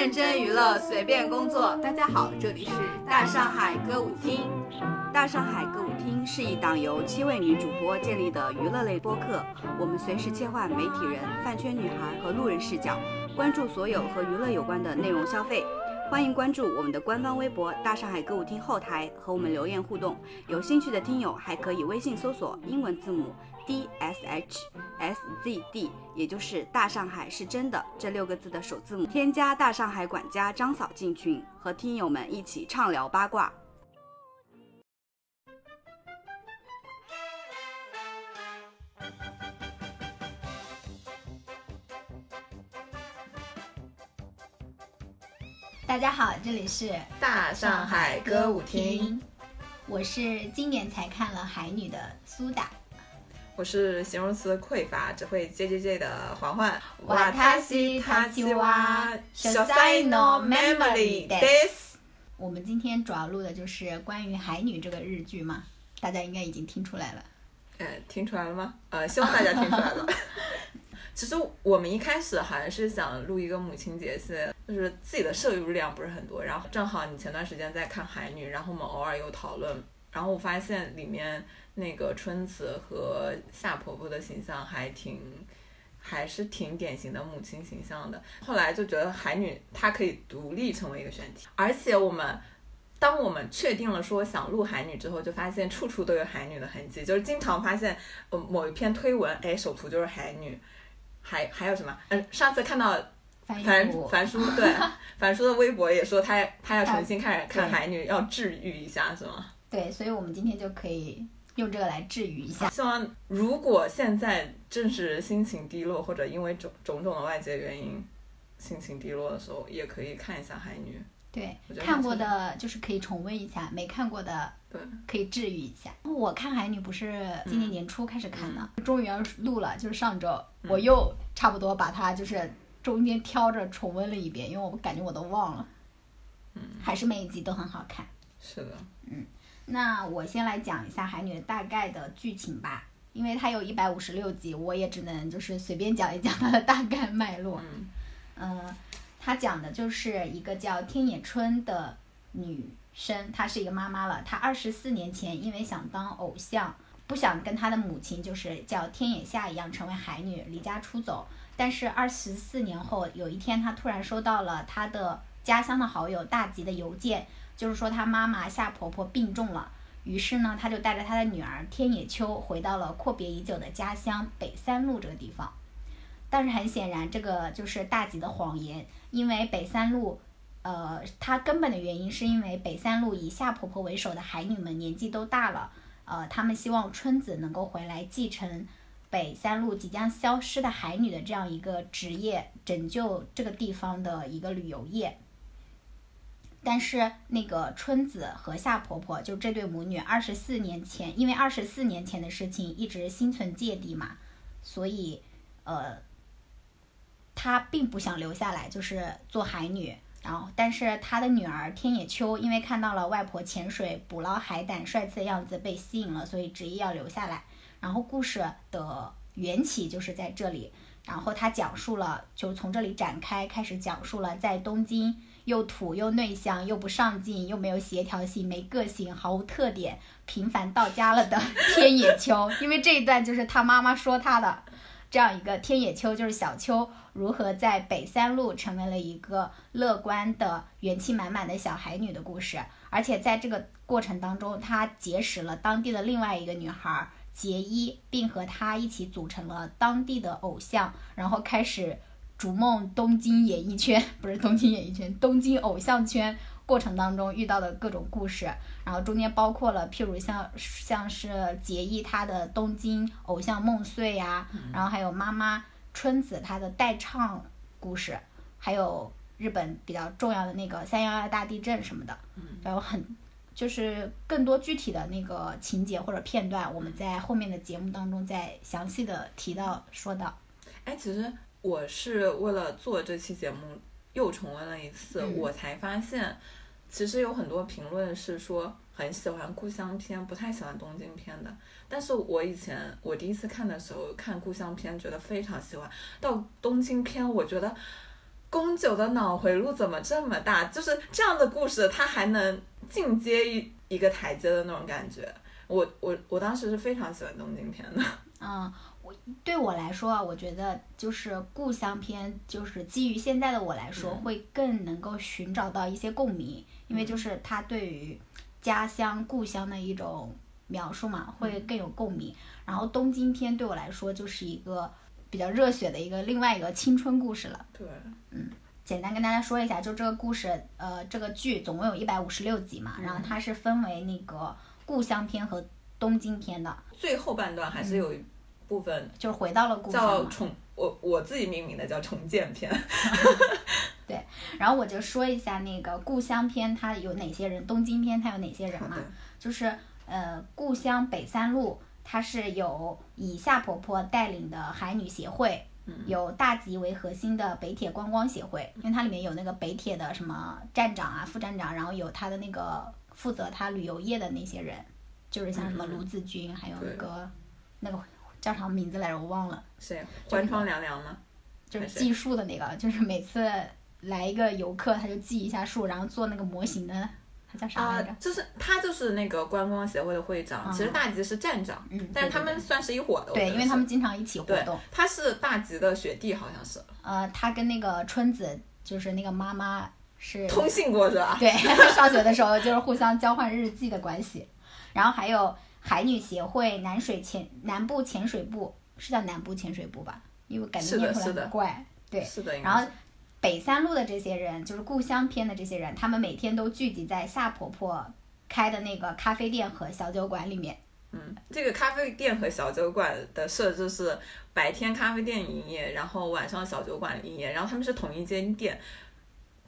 认真娱乐，随便工作。大家好，这里是大上海歌舞厅。大上海歌舞厅是一档由七位女主播建立的娱乐类播客，我们随时切换媒体人、饭圈女孩和路人视角，关注所有和娱乐有关的内容消费。欢迎关注我们的官方微博“大上海歌舞厅”后台和我们留言互动。有兴趣的听友还可以微信搜索英文字母 D S H S Z D，也就是“大上海是真的”这六个字的首字母，添加大上海管家张嫂进群，和听友们一起畅聊八卦。大家好，这里是大上海歌舞厅，我是今年才看了《海女》的苏打，我是形容词匮乏，只会 J J J 的环环。瓦塔西塔西瓦小塞诺 memory this。我们今天主要录的就是关于《海女》这个日剧嘛，大家应该已经听出来了。呃，听出来了吗？呃，希望大家听出来了。其实我们一开始还是想录一个母亲节系列，就是自己的摄入量不是很多，然后正好你前段时间在看《海女》，然后我们偶尔有讨论，然后我发现里面那个春子和夏婆婆的形象还挺，还是挺典型的母亲形象的。后来就觉得《海女》她可以独立成为一个选题，而且我们当我们确定了说想录《海女》之后，就发现处处都有《海女》的痕迹，就是经常发现呃某一篇推文，哎，首图就是《海女》。还还有什么？嗯，上次看到樊樊叔对 樊叔的微博也说他他要重新开始看海女，要治愈一下是吗？对，所以我们今天就可以用这个来治愈一下。希望如果现在正是心情低落，或者因为种种种的外界原因心情低落的时候，也可以看一下海女。对，看过的就是可以重温一下，没看过的对可以治愈一下。我看海女不是今年年初开始看的，终于要录了，就是上周我又差不多把它就是中间挑着重温了一遍，因为我感觉我都忘了。嗯，还是每一集都很好看。是的。嗯，那我先来讲一下海女大概的剧情吧，因为它有一百五十六集，我也只能就是随便讲一讲它的大概脉络。嗯。嗯。她讲的就是一个叫天野春的女生，她是一个妈妈了。她二十四年前因为想当偶像，不想跟她的母亲就是叫天野夏一样成为海女，离家出走。但是二十四年后有一天，她突然收到了她的家乡的好友大吉的邮件，就是说她妈妈夏婆婆病重了。于是呢，她就带着她的女儿天野秋回到了阔别已久的家乡北三路这个地方。但是很显然，这个就是大吉的谎言。因为北三路，呃，它根本的原因是因为北三路以夏婆婆为首的海女们年纪都大了，呃，他们希望春子能够回来继承北三路即将消失的海女的这样一个职业，拯救这个地方的一个旅游业。但是那个春子和夏婆婆就这对母女，二十四年前因为二十四年前的事情一直心存芥蒂嘛，所以呃。她并不想留下来，就是做海女。然后，但是她的女儿天野秋因为看到了外婆潜水捕捞海胆帅气的样子被吸引了，所以执意要留下来。然后故事的缘起就是在这里。然后他讲述了，就从这里展开，开始讲述了在东京又土又内向又不上进又没有协调性没个性毫无特点平凡到家了的 天野秋。因为这一段就是他妈妈说他的。这样一个天野秋就是小秋如何在北三路成为了一个乐观的元气满满的小孩女的故事，而且在这个过程当中，她结识了当地的另外一个女孩结衣，并和她一起组成了当地的偶像，然后开始逐梦东京演艺圈，不是东京演艺圈，东京偶像圈。过程当中遇到的各种故事，然后中间包括了，譬如像像是结义他的东京偶像梦碎呀，然后还有妈妈春子她的代唱故事，还有日本比较重要的那个三幺幺大地震什么的，然后很就是更多具体的那个情节或者片段，我们在后面的节目当中再详细的提到说到。哎，其实我是为了做这期节目又重温了一次，我才发现。其实有很多评论是说很喜欢故乡片，不太喜欢东京片的。但是我以前我第一次看的时候看故乡片，觉得非常喜欢。到东京片，我觉得宫九的脑回路怎么这么大？就是这样的故事，它还能进阶一一个台阶的那种感觉。我我我当时是非常喜欢东京片的。嗯，我对我来说啊，我觉得就是故乡篇，就是基于现在的我来说，嗯。会更能够寻找到一些共鸣，因为就是它对于家乡、故乡的一种描述嘛，会更有共鸣。然后东京篇对我来说就是一个比较热血的一个另外一个青春故事了。对，嗯简单跟大家说一下，就这个故事，呃，这个剧总共有一百五十六集嘛，然后它是分为那个故乡篇和东京篇的，最后半段还是有一部分就是回到了故。叫重，我我自己命名的叫重建篇。对然后我就说一下那个故乡篇它有哪些人，东京篇它有哪些人嘛？就是呃，故乡北三路它是有以夏婆婆带领的海女协会，有大吉为核心的北铁观光协会，因为它里面有那个北铁的什么站长啊、副站长，然后有他的那个负责他旅游业的那些人，就是像什么卢子君，还有那个那个叫啥名字来着，我忘了。谁？关窗凉凉吗？就是计数的那个，就是每次来一个游客，他就记一下数，然后做那个模型的，他叫啥来着？啊，就是他就是那个观光协会的会长，嗯其实大吉是站长，嗯，但是他们算是一伙的。我对，因为他们经常一起活动。，他是大吉的学弟，好像是呃，他跟那个春子，就是那个妈妈是，通信过是吧？对，上学的时候就是互相交换日记的关系。然后还有海女协会、南水潜南部潜水部，是叫南部潜水部吧？因为感觉念出来很怪。对是的，然后北三路的这些人，就是故乡篇的这些人，他们每天都聚集在夏婆婆开的那个咖啡店和小酒馆里面。嗯，这个咖啡店和小酒馆的设置是白天咖啡店营业，然后晚上小酒馆营业，然后他们是同一间店，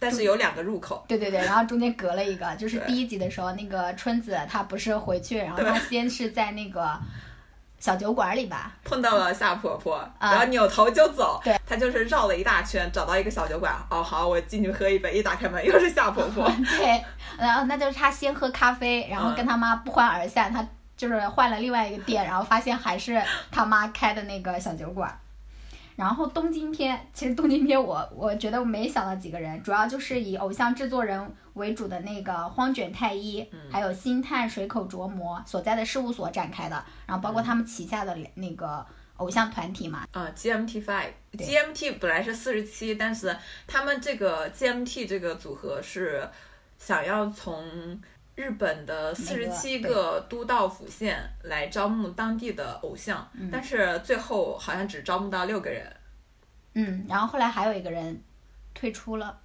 但是有两个入口。对对对，然后中间隔了一个，就是第一集的时候，那个春子她不是回去，然后她先是在那个小酒馆里吧，碰到了夏婆婆，然后扭头就走。对，她就是绕了一大圈，找到一个小酒馆。哦，好，我进去喝一杯。一打开门，又是夏婆婆。对，然后那就是她先喝咖啡，然后跟她妈不欢而散，她就是换了另外一个店，然后发现还是她妈开的那个小酒馆。然后东京篇，其实东京篇我我觉得我没想到几个人，主要就是以偶像制作人为主的那个荒卷太一，还有星探水口琢磨所在的事务所展开的，然后包括他们旗下的那个偶像团体嘛，啊、g m t Five，GMT 本来是四十七，但是他们这个 GMT 这个组合是想要从日本的四十七个都道府县来招募当地的偶像，嗯。但是最后好像只招募到六个人，嗯，然后后来还有一个人退出了，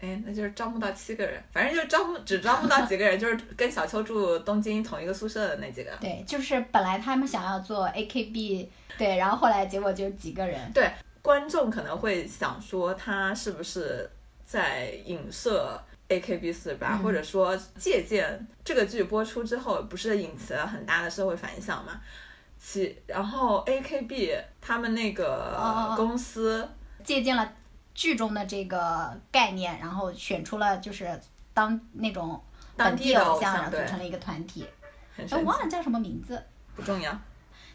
哎，那就是招募到七个人，反正就是招募只招募到几个人，就是跟小秋住东京同一个宿舍的那几个。对，就是本来他们想要做 AKB，对，然后后来结果就几个人，对观众可能会想说，他是不是在影射 AKB 四八、嗯或者说借鉴这个剧播出之后，不是引起了很大的社会反响嘛？其然后 AKB 他们那个哦公司，借鉴了剧中的这个概念，然后选出了就是当那种本当地的偶像，然后组成了一个团体。我忘了叫什么名字。不重要。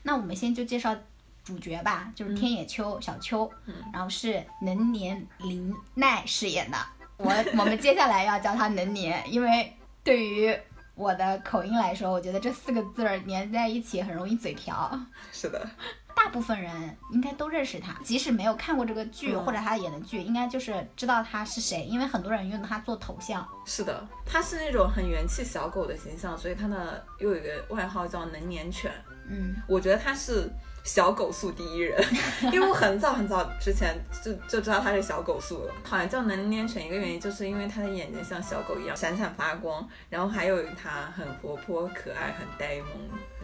那我们先就介绍主角吧，就是天野秋、小秋，然后是能年玲奈饰演的。我我们接下来要叫它能年，因为对于我的口音来说，我觉得这四个字儿连在一起很容易嘴瓢。是的，大部分人应该都认识他，即使没有看过这个剧、嗯或者他演的剧，应该就是知道他是谁，因为很多人用他做头像。是的，他是那种很元气小狗的形象，所以他的又有一个外号叫能年犬。嗯，我觉得他是小狗素第一人，因为我很早很早之前就就知道他是小狗素了。好像叫能捏成，一个原因就是因为他的眼睛像小狗一样闪闪发光，然后还有他很活泼可爱，很呆萌，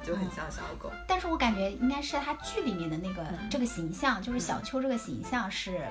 就很像小狗。但是我感觉应该是他剧里面的那个、嗯这个形象，就是小秋这个形象是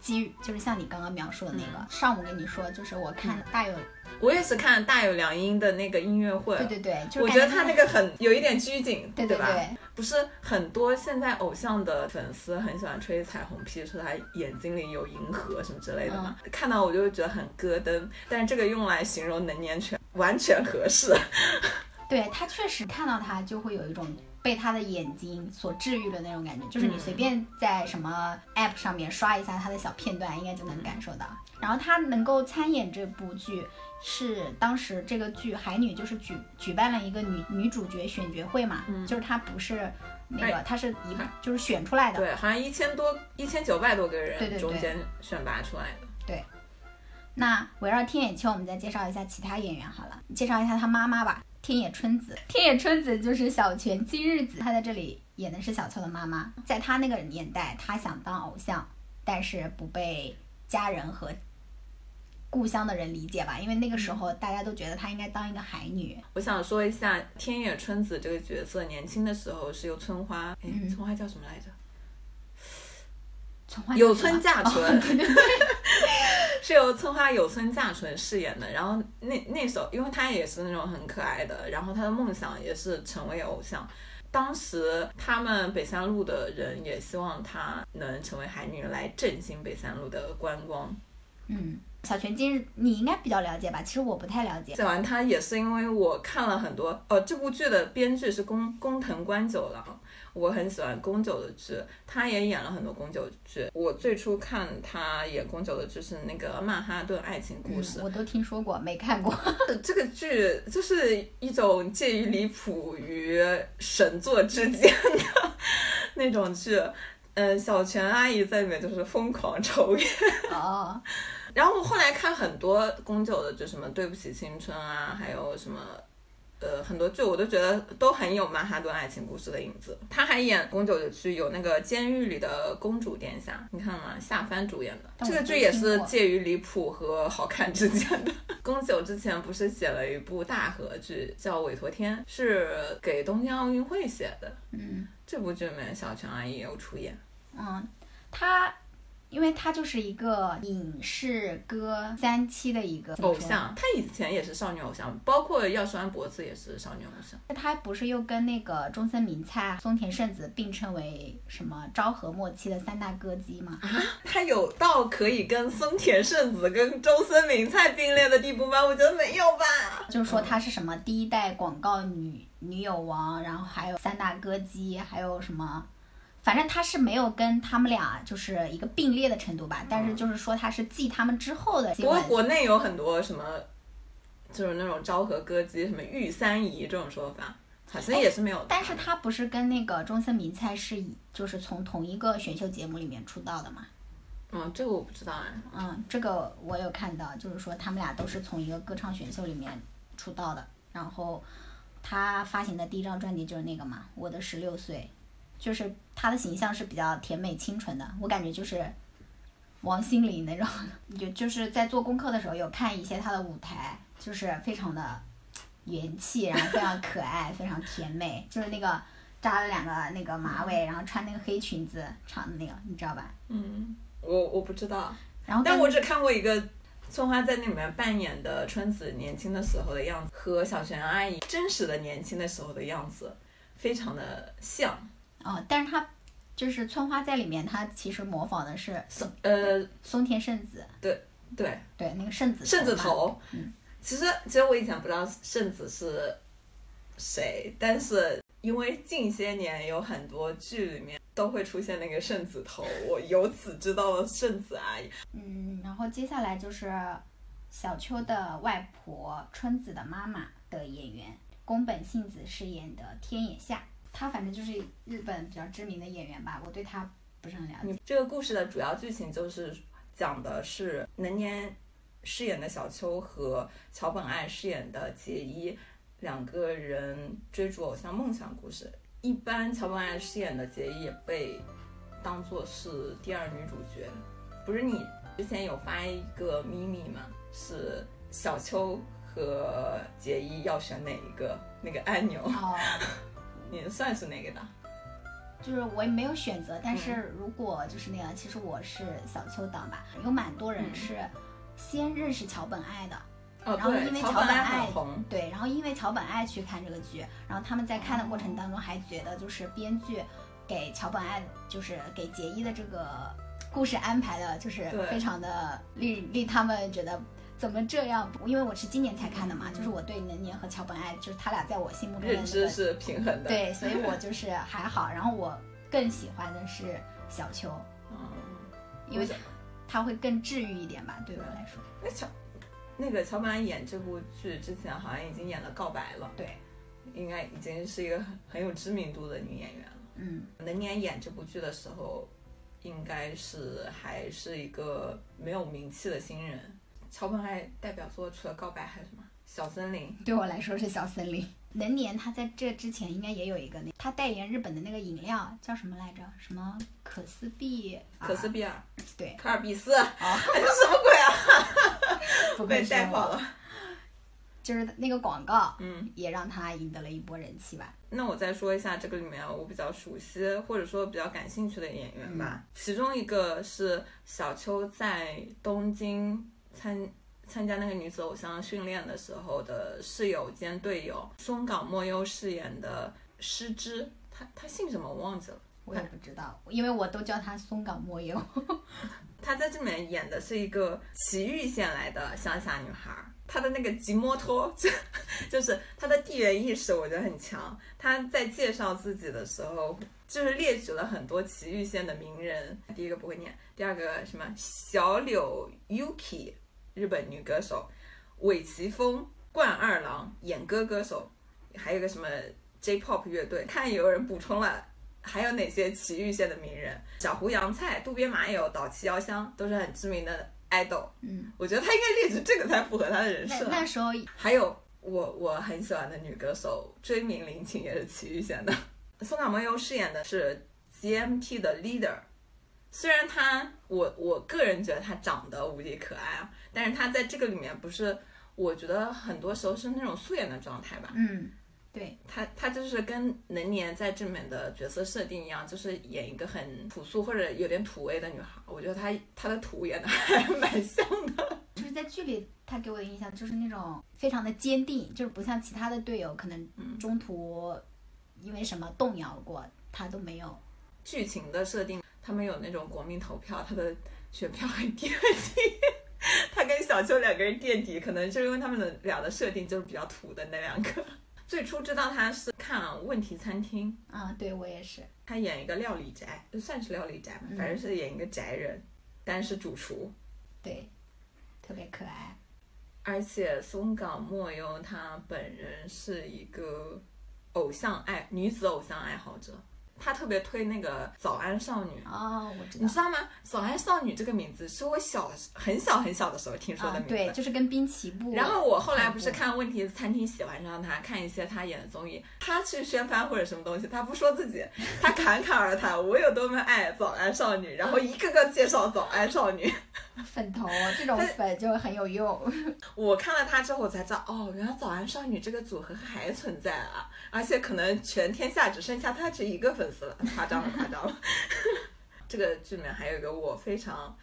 基于，就是像你刚刚描述的那个。嗯上午跟你说，就是我看大有，我也是看大有良音的那个音乐会，对对对，就是我觉得他那个很有一点拘谨，吧？对对对，不是很多现在偶像的粉丝很喜欢吹彩虹屁，说他眼睛里有银河什么之类的嘛。嗯看到我就会觉得很咯噔，但是这个用来形容能年犬完全合适。对他确实看到他就会有一种被他的眼睛所治愈的那种感觉，就是你随便在什么 app 上面刷一下他的小片段，应该就能感受到。然后他能够参演这部剧，是当时这个剧《海女》就是举举办了一个女女主角选角会嘛，就是她不是那个，她是一就是选出来的，对，好像一千多一千九百多个人对对对中间选拔出来的。对那围绕天野秋，我们再介绍一下其他演员好了，介绍一下她妈妈吧，天野春子。天野春子就是小泉今日子，她在这里演的是小秋的妈妈。在她那个年代，她想当偶像，但是不被家人和故乡的人理解吧，因为那个时候大家都觉得她应该当一个海女。我想说一下天野春子这个角色，年轻的时候是由村花，哎，嗯村花叫什么来着？从花有村架纯，是由村花有村架纯饰演的。然后那那时候，因为她也是那种很可爱的，然后她的梦想也是成为偶像。当时他们北三路的人也希望她能成为海女，来振兴北三路的观光。嗯，小泉今日你应该比较了解吧？其实我不太了解。讲完他也是因为我看了很多，呃，这部剧的编剧是宫宫藤官九郎，我很喜欢宫九的剧，他也演了很多宫九剧。我最初看他演宫九的剧是那个《曼哈顿爱情故事嗯，》，我都听说过，没看过。这个剧就是一种介于离谱与神作之间的那种剧。嗯，小泉阿姨在里面就是疯狂抽烟，哦，然后我后来看很多宫九的就，什么《对不起青春》啊，还有什么。呃，很多剧我都觉得都很有曼哈顿爱情故事的影子。他还演宫九的剧，有那个《监狱里的公主殿下》，你看吗？夏帆主演的这个剧也是介于离谱和好看之间的。宫九之前不是写了一部大河剧叫《委托天》，是给东京奥运会写的。嗯这部剧里面小泉阿姨也有出演。嗯，他。因为他就是一个影视歌三栖的一个偶像，她以前也是少女偶像，包括药师丸博子也是少女偶像。他不是又跟那个中森明菜、松田圣子并称为什么昭和末期的三大歌姬吗？啊她有到可以跟松田圣子、跟中森明菜并列的地步吗？我觉得没有吧。就是说她是什么第一代广告女女友王，然后还有三大歌姬，还有什么，反正他是没有跟他们俩就是一个并列的程度吧。但是就是说他是继他们之后的不过。国内有很多什么，就是那种昭和歌姬，什么玉三姨这种说法，好像也是没有的。但是他不是跟那个中森明菜是就是从同一个选秀节目里面出道的嘛？嗯，这个我不知道哎。嗯，这个我有看到，就是说他们俩都是从一个歌唱选秀里面出道的。然后他发行的第一张专辑就是那个嘛，《我的十六岁》，就是他的形象是比较甜美清纯的，我感觉就是王心凌那种。就就是在做功课的时候有看一些她的舞台，就是非常的元气，然后非常可爱，非常甜美，就是那个扎了两个那个马尾，然后穿那个黑裙子唱的那个，你知道吧？嗯，我我不知道，然后但我只看过一个村花在那里面扮演的春子年轻的时候的样子，和小泉阿姨真实的年轻的时候的样子非常的像。哦，但是他就是村花在里面，他其实模仿的是松呃，松田圣子，对，对对那个圣子圣子，头。嗯其实其实我以前不知道圣子是谁，但是因为近些年有很多剧里面都会出现那个圣子头，我由此知道了圣子阿姨。嗯，然后接下来就是小秋的外婆春子的妈妈的演员宫本信子饰演的天野夏，她反正就是日本比较知名的演员吧，我对他不是很了解。这个故事的主要剧情就是讲的是能年饰演的小秋和桥本爱饰演的结衣两个人追逐偶像梦想故事。一般桥本爱饰演的结衣也被当做是第二女主角。不是你之前有发一个秘密吗？是小秋和结衣要选哪一个那个按钮？哦，你算是哪个的？就是我也没有选择，但是如果就是那样，其实我是小秋党吧，有蛮多人是先认识桥本爱的。哦，然后，因为桥桥本爱本爱。对，然后因为桥本爱去看这个剧，然后他们在看的过程当中还觉得就是编剧给桥本爱就是给结衣的这个故事安排的，就是非常的令令他们觉得怎么这样？因为我是今年才看的嘛，就是我对能年和桥本爱，就是他俩在我心目中的、那个、认知是平衡的。对，所以我就是还好。然后我更喜欢的是小秋，嗯，因为他会更治愈一点吧，对我来说。那乔那个乔本爱演这部剧之前好像已经演了《告白》了，对，应该已经是一个很很有知名度的女演员了。嗯，能年演这部剧的时候，应该是还是一个没有名气的新人。桥本爱代表作除了《告白》还有什么？《小森林》。对我来说是小森林。能年他在这之前应该也有一个那，他代言日本的那个饮料叫什么来着？什么可思必？可思必尔。对。科尔必斯。啊。这什么鬼啊？不 被带跑了。就是那个广告，嗯，也让他赢得了一波人气吧。那我再说一下这个里面我比较熟悉或者说比较感兴趣的演员吧。嗯、其中一个是小秋在东京参参加那个女子偶像训练的时候的室友兼队友松冈莫优饰演的诗织，她她姓什么我忘记了，我也不知道，因为我都叫她松冈莫优。她在这里面演的是一个埼玉县来的乡下女孩。她的那个吉摩托，就就是她的地缘意识，我觉得很强。她在介绍自己的时候，就是列举了很多埼玉县的名人。第一个不会念，第二个什么小柳 Yuki，日本女歌手；尾崎丰，冠二郎，演歌歌手；还有个什么 J-pop 乐队。看有人补充了，还有哪些埼玉县的名人？小胡杨菜、渡边麻友、岛崎遥香都是很知名的。idol，嗯，我觉得他应该列举这个才符合他的人设。那时候还有我我很喜欢的女歌手追名林檎也是埼玉县的。松岛萌由饰演的是 GMT 的 leader，虽然她我我个人觉得她长得无敌可爱啊，但是她在这个里面不是，我觉得很多时候是那种素颜的状态吧。嗯。对她，她就是跟能年在这里面的角色设定一样，就是演一个很朴素或者有点土味的女孩。我觉得她她的土演的 还蛮像的。就是在剧里，她给我的印象就是那种非常的坚定，就是不像其他的队友可能中途因为什么动摇过，她都没有。剧情的设定，他们有那种国民投票，他的选票很低很低。他跟小秋两个人垫底，可能就是因为他们的俩的设定就是比较土的那两个。最初知道他是看《问题餐厅》啊，对我也是。他演一个料理宅，就算是料理宅吧，嗯、反正是演一个宅人，但是主厨。对，特别可爱。而且松冈莫优她本人是一个偶像爱女子偶像爱好者。他特别推那个早安少女哦，我知道，你知道吗？早安少女这个名字是我小很小很小的时候听说的名字，啊、对，就是跟滨崎步。然后我后来不是看问题餐厅喜欢上他，看一些他演的综艺，他去宣发或者什么东西，他不说自己，他侃侃而谈，我有多么爱早安少女，然后一个个介绍早安少女。粉头这种粉就很有用。我看了他之后，我才知道，哦，原来早安少女这个组合还存在啊，而且可能全天下只剩下他这一个粉丝了，夸张了，夸张了。这个剧里面还有一个我非常，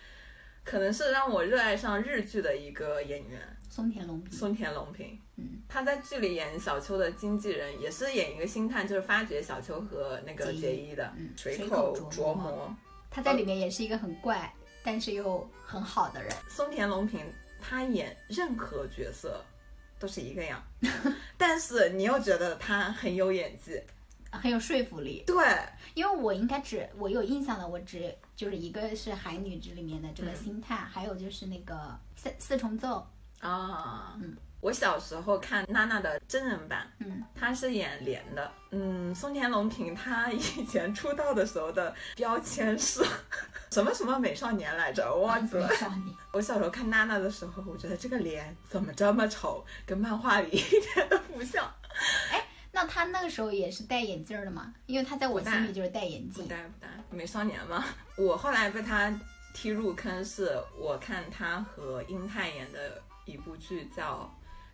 可能是让我热爱上日剧的一个演员，松田龙平。松田龙平，嗯，他在剧里演小秋的经纪人，也是演一个星探，就是发掘小秋和那个结衣的嗯、水口琢磨。他在里面也是一个很怪。但是又很好的人，松田龙平他演任何角色都是一个样，但是你又觉得他很有演技，很有说服力。对，因为我应该只我有印象的，我只就是一个是《海女之》里面的这个星探，嗯、还有就是那个四四重奏啊，嗯。我小时候看娜娜的真人版，嗯，她是演莲的，嗯，松田龙平她以前出道的时候的标签是 什么什么美少年来着，我忘记了。美少年。我小时候看娜娜的时候，我觉得这个脸怎么这么丑，跟漫画里一点都不像。哎，那她那个时候也是戴眼镜的吗？因为她在我心里就是戴眼镜。不戴不戴，美少年吗。我后来被她踢入坑，是我看她和英泰演的一部剧叫。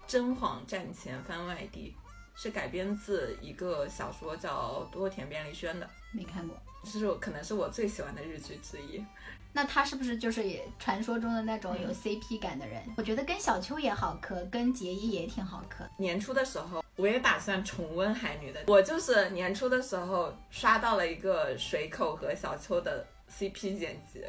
真谎战前番外地是改编自一个小说叫多田便利轩的，没看过，这是我可能是我最喜欢的日剧之一。那他是不是就是也传说中的那种有 CP 感的人？嗯、我觉得跟小秋也好磕，跟结衣也挺好磕。年初的时候，我也打算重温海女的，我就是年初的时候刷到了一个水口和小秋的 CP 剪辑，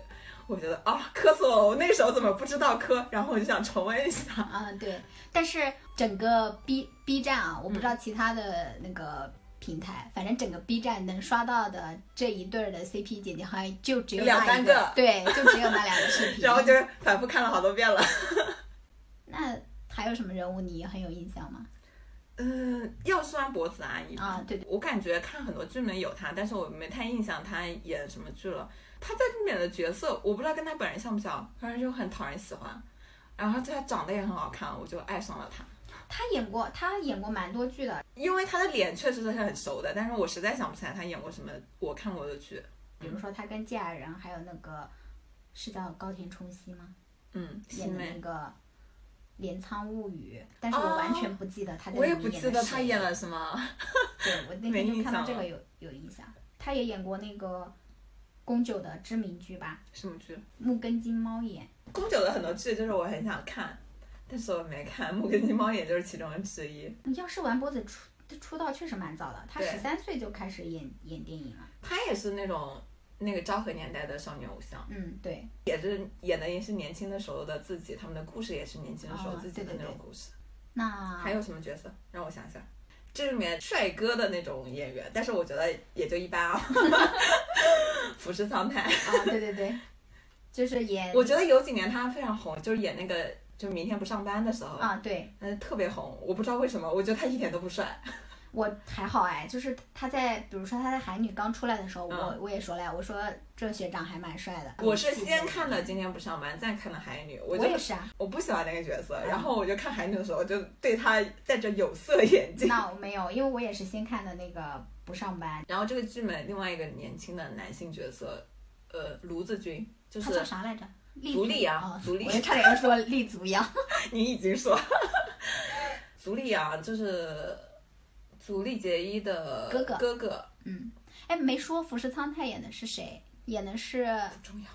我觉得啊磕死了，我那时候怎么不知道磕？然后我就想重温一下。嗯，对。但是整个 B B 站啊，我不知道其他的那个平台，反正整个 B 站能刷到的这一对儿的 CP 姐姐，好像就只有两三个个，对，就只有那两个视频。然后就是反复看了好多遍了。那还有什么人物你很有印象吗？嗯，要酸脖子阿姨啊，对对，我感觉看很多剧里面有她，但是我没太印象她演什么剧了。她在里面的角色，我不知道跟他本人像不像，反正就很讨人喜欢。然后他长得也很好看，我就爱上了他。他演过，他演过蛮多剧的，因为他的脸确实是很熟的，但是我实在想不起来他演过什么我看过的剧。比如说他跟芥雅人，还有那个是叫高田充希吗？嗯，演的那，个《镰仓物语》，但是我完全不记得他在我也不记得他演了什么。对我那没天就看到这个有有印象，他也演过那个宫九的知名剧吧，什么剧？《木根金猫眼》。宫九的很多剧就是我很想看，但是我没看。木根金猫眼就是其中之一。药师丸脖子出出道确实蛮早的，他对十三岁就开始演演电影了。他也是那种那个昭和年代的少女偶像。嗯，对，也是演的也是年轻的时候的自己，他们的故事也是年轻的时候哦自己的那种故事。那还有什么角色？让我想想，这里面帅哥的那种演员，但是我觉得也就一般啊。服饰苍太，啊，对对对，就是演 我觉得有几年他非常红，就是演那个就是明天不上班的时候，啊，对嗯，特别红。我不知道为什么，我觉得他一点都不帅。我还好哎，就是他在比如说他在海女刚出来的时候，我嗯我也说了呀，我说这学长还蛮帅的。我是先看的今天不上班，再看的海女，我也是啊，我不喜欢那个角色，嗯然后我就看海女的时候就对他戴着有色眼镜。那我没有，因为我也是先看的那个不上班，然后这个剧里面另外一个年轻的男性角色，呃，卢子君，就是他叫啥来着？立足利阳啊，足利我就差点要说立足阳。你已经说，足利啊就是足利结衣的哥哥哥哥嗯，哎，没说福士苍太演的是谁？演的是不重要。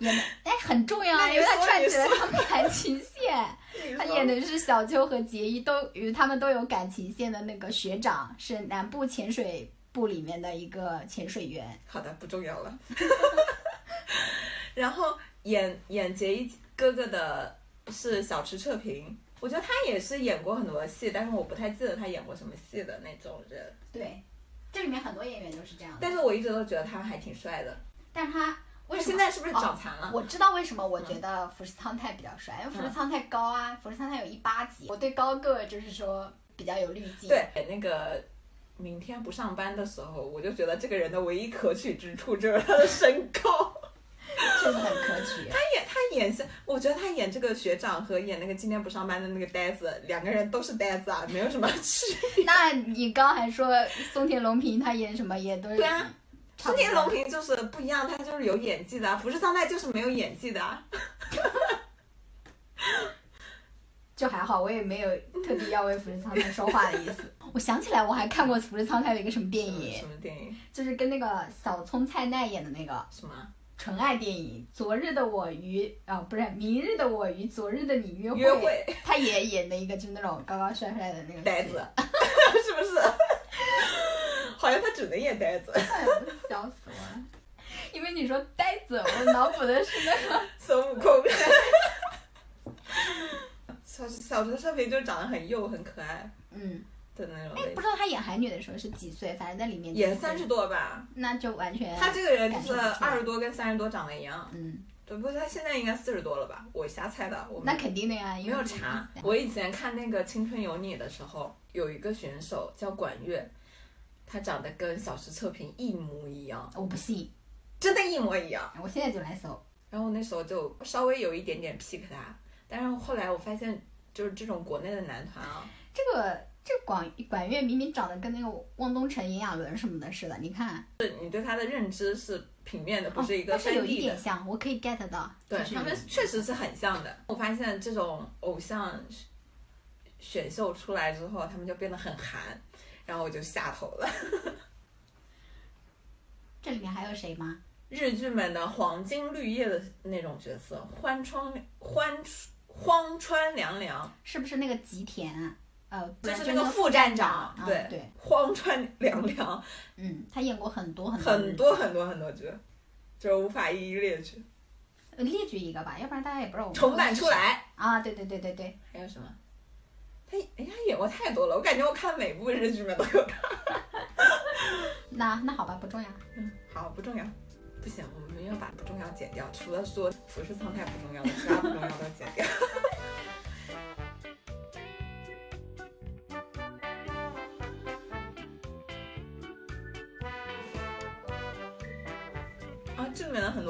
演的哎很重要啊，因为他串起了他们感情线。他演的是小秋和结衣都与他们都有感情线的那个学长，是南部潜水部里面的一个潜水员。好的，不重要了。然后演演结衣哥哥的是小池彻平，我觉得他也是演过很多戏，但是我不太记得他演过什么戏的那种人。对，这里面很多演员都是这样的。但是我一直都觉得他还挺帅的。但是他为什么现在是不是哦长残了？我知道为什么我觉得福士苍太比较帅，因为福士苍太高啊，福士苍太有一八几，我对高个就是说比较有滤镜。，对，那个明天不上班的时候，我就觉得这个人的唯一可取之处就是他的身高。确 实很可取。他演他演是，我觉得他演这个学长和演那个今天不上班的那个呆子，两个人都是呆子啊，没有什么区别。那你刚还说松田龙平他演什么也都是对啊，松田龙平就是不一样，他就是有演技的、啊，服饰苍太就是没有演技的、啊。就还好，我也没有特地要为福士苍太说话的意思。我想起来，我还看过福士苍太的一个什么电影什，么电影？就是跟那个小葱菜奈演的那个什么？纯爱电影《昨日的我与啊不是明日的我与昨日的你约会》，约会他也演的一个就是那种高高帅帅的那个呆子，是不是？好像他只能演呆子。笑死我了。因为你说呆子，我脑补的是那个孙悟空。小小池彻平就长得很幼很可爱嗯，的那种哎，不知道他演海女的时候是几岁，反正在里面就是也三十，多吧。那就完全他这个人就是二十多跟三十多长得一样，嗯，对，不过他现在应该四十多了吧？我瞎猜的，我那肯定的呀，因没为有查。我以前看那个《青春有你》的时候，有一个选手叫管乐，他长得跟小时测评一模一样，我不信，真的，一模一样。我现在就来搜。然后那时候就稍微有一点点 pick 他，但是后来我发现，就是这种国内的男团啊，这个这个管管乐明明长得跟那个汪东城、炎亚纶什么的似的，你看，你对他的认知是平面的，不哦是一个但是有一。点像，我可以 get 到。对就是他们确实是很像的。我发现这种偶像选秀出来之后，他们就变得很韩，然后我就下头了。这里面还有谁吗？日剧们的黄金绿叶的那种角色，欢川欢荒川凉凉，是不是那个吉田啊？呃，就是那那个副站长，啊对对，荒川凉凉，嗯，他演过很多很多很多很多很多剧。就是无法一一列举。呃列举一个吧，要不然大家也不知道我们重版出来，啊！对对对对对，还有什么？他哎呀演过太多了，我感觉我看每部日剧里面都有他。那那好吧，不重要。嗯，好，不重要。不行，我们要把不重要剪掉，除了说服饰苍太不重要的，其他不重要都剪掉。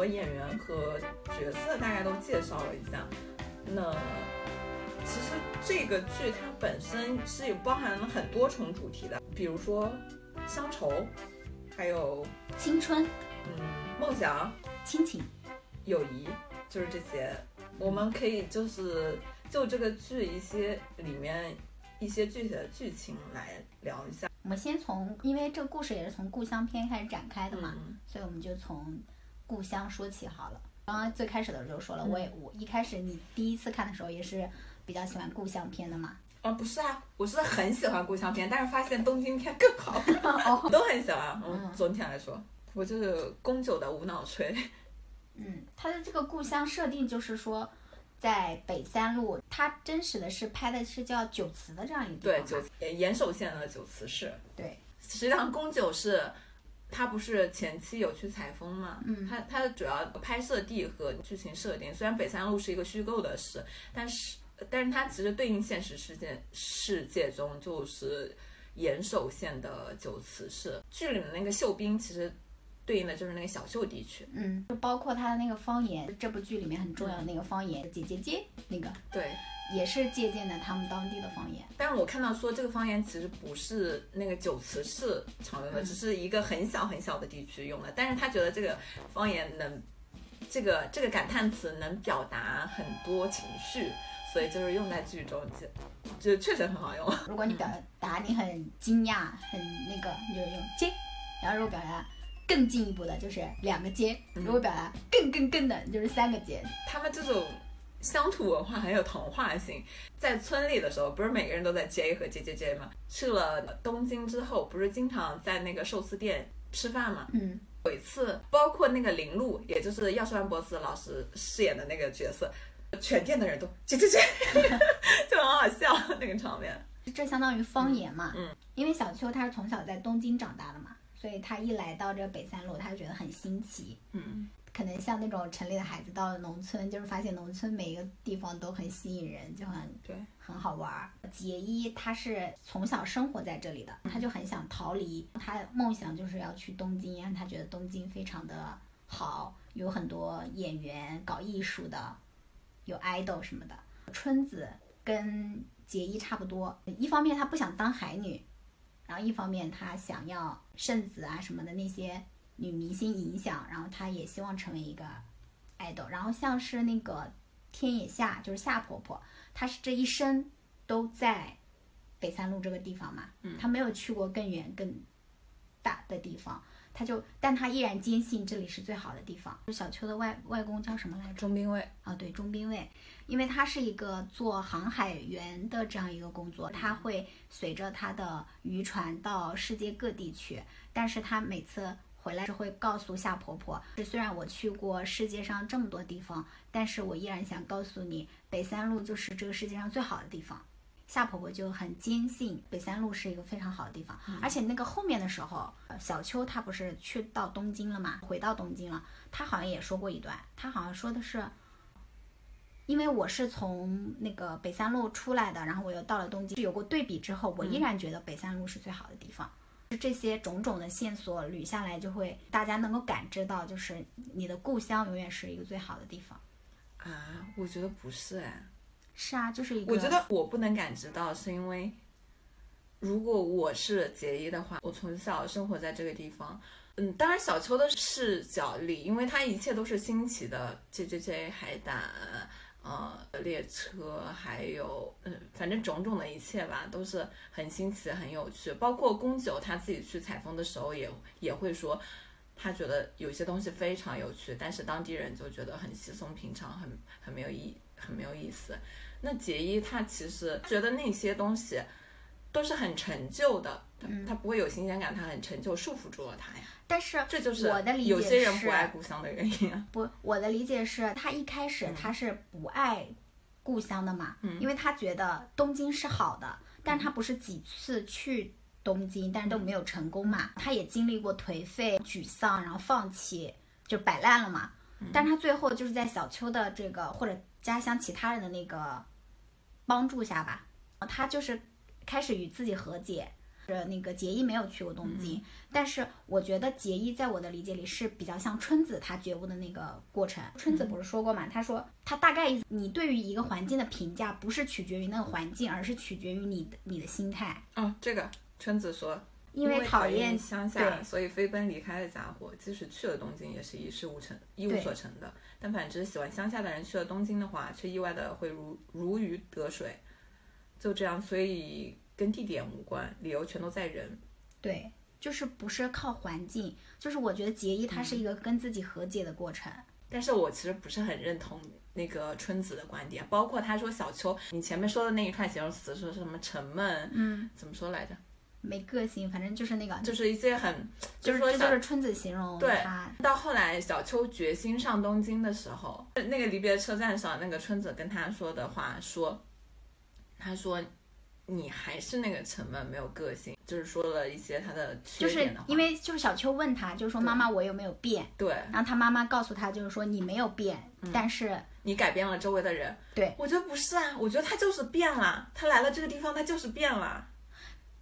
多演员和角色大概都介绍了一下。那其实这个剧它本身是有包含了很多重主题的，比如说乡愁，还有青春、嗯梦想、亲情，友谊，就是这些。我们可以就是就这个剧一些里面一些具体的剧情来聊一下。我们先从，因为这个故事也是从故乡篇开始展开的嘛，嗯所以我们就从故乡说起好了。刚刚最开始的时候说了，嗯我也我一开始你第一次看的时候也是比较喜欢故乡篇的嘛。啊，不是啊，我是很喜欢故乡片，但是发现东京片更好，哦，都很喜欢。嗯嗯，总体来说，我就是宫九的无脑吹。嗯，它的这个故乡设定就是说，在北三路，它真实的是拍的是叫九慈的这样一个地对，方对。九岩手县的九慈市，对，实际上宫九是。他不是前期有去采风嘛？嗯他他的主要拍摄地和剧情设定，虽然北三路是一个虚构的市，但是但是它其实对应现实世界世界中就是岩手县的九慈市。剧里面那个秀兵其实对应的就是那个小秀地区。嗯，就包括他的那个方言，这部剧里面很重要的那个方言，姐姐姐那个对，也是借鉴的他们当地的方言。但是我看到说这个方言其实不是那个九慈市常用的，只是一个很小很小的地区用的。但是他觉得这个方言能，这个这个感叹词能表达很多情绪，所以就是用在剧中，就就确实很好用。如果你表达你很惊讶、很那个，你就用接；然后如果表达更进一步的，就是两个接；如果表达更更更的，就是三个接。他们这种乡土文化很有童话性。在村里的时候，不是每个人都在 J 和 J J J 吗？去了东京之后，不是经常在那个寿司店吃饭吗？嗯，有一次，包括那个林路，也就是耀川博司老师饰演的那个角色，全店的人都 J J J，就很好笑那个场面。这相当于方言嘛。嗯，因为小秋他是从小在东京长大的嘛，所以他一来到这个北三路，他就觉得很新奇。嗯，可能像那种城里的孩子到了农村，就是发现农村每一个地方都很吸引人，就很对，很好玩儿。杰伊他是从小生活在这里的，他就很想逃离，他的梦想就是要去东京，因为他觉得东京非常的好，有很多演员搞艺术的，有 idol 什么的。春子跟杰伊差不多，一方面她不想当海女，然后一方面她想要圣子啊什么的那些女明星影响，然后她也希望成为一个 idol。然后像是那个天野夏，就是夏婆婆，她是这一生都在北三路这个地方嘛，嗯她没有去过更远更大的地方，她就，但她依然坚信这里是最好的地方。小秋的外外公叫什么来着？中兵卫，啊，对，中兵卫，因为他是一个做航海员的这样一个工作，他会随着他的渔船到世界各地去，但是他每次回来是会告诉夏婆婆，虽然我去过世界上这么多地方，但是我依然想告诉你，北三路就是这个世界上最好的地方。夏婆婆就很坚信北三路是一个非常好的地方，而且那个后面的时候，呃小秋她不是去到东京了嘛，回到东京了，她好像也说过一段，她好像说的是，因为我是从那个北三路出来的，然后我又到了东京，有过对比之后，我依然觉得北三路是最好的地方。这些种种的线索捋下来，就会大家能够感知到，就是你的故乡永远是一个最好的地方。啊，我觉得不是哎，是啊，就是一个。我觉得我不能感知到，是因为如果我是杰一的话，我从小生活在这个地方。嗯，当然小秋的视角里，因为他一切都是新奇的，J J J 海胆，呃，列车，还有嗯，反正种种的一切吧，都是很新奇、很有趣。包括宫九他自己去采风的时候也，也会说，他觉得有些东西非常有趣，但是当地人就觉得很稀松平常，很很没有意，很没有意思。那杰一他其实觉得那些东西都是很陈旧的，他不会有新鲜感，他很陈旧，束缚住了他呀。但是这就是我的理解有些人不爱故乡的原因啊。不，我的理解是他一开嗯。始他是不爱故乡的嘛，因为他觉得东京是好的，但他不是几次去东京，但是都没有成功嘛，他也经历过颓废、沮丧，然后放弃，就摆烂了嘛。但他最后就是在小秋的这个或者家乡其他人的那个帮助下吧，他就是开始与自己和解。是，那个结衣没有去过东京，但是我觉得结衣在我的理解里是比较像春子他觉悟的那个过程。春子不是说过嘛？他说他大概意思你对于一个环境的评价不是取决于那个环境，而是取决于你的你的心态。嗯，这个春子说，因为讨讨厌乡下，所以飞奔离开的家伙，即使去了东京，也是一事无成、一无所成的。但反之，喜欢乡下的人去了东京的话，却意外的会如如鱼得水。就这样，所以跟地点无关，理由全都在人。对，就是不是靠环境，就是我觉得结衣它是一个跟自己和解的过程。但是我其实不是很认同那个春子的观点，包括他说小秋，你前面说的那一串形容词说什么沉闷，嗯，怎么说来着？没个性，反正就是那个，就是一些很，就是说就是春子形容对他，到后来小秋决心上东京的时候，那个离别车站上，那个春子跟他说的话说，他说你还是那个沉闷没有个性，就是说了一些他的缺就是点的话。因为就是小秋问他，就是说妈妈我有没有变？对然后他妈妈告诉他，就是说你没有变，但是你改变了周围的人，对我觉得不是啊，我觉得他就是变了，他来了这个地方，他就是变了。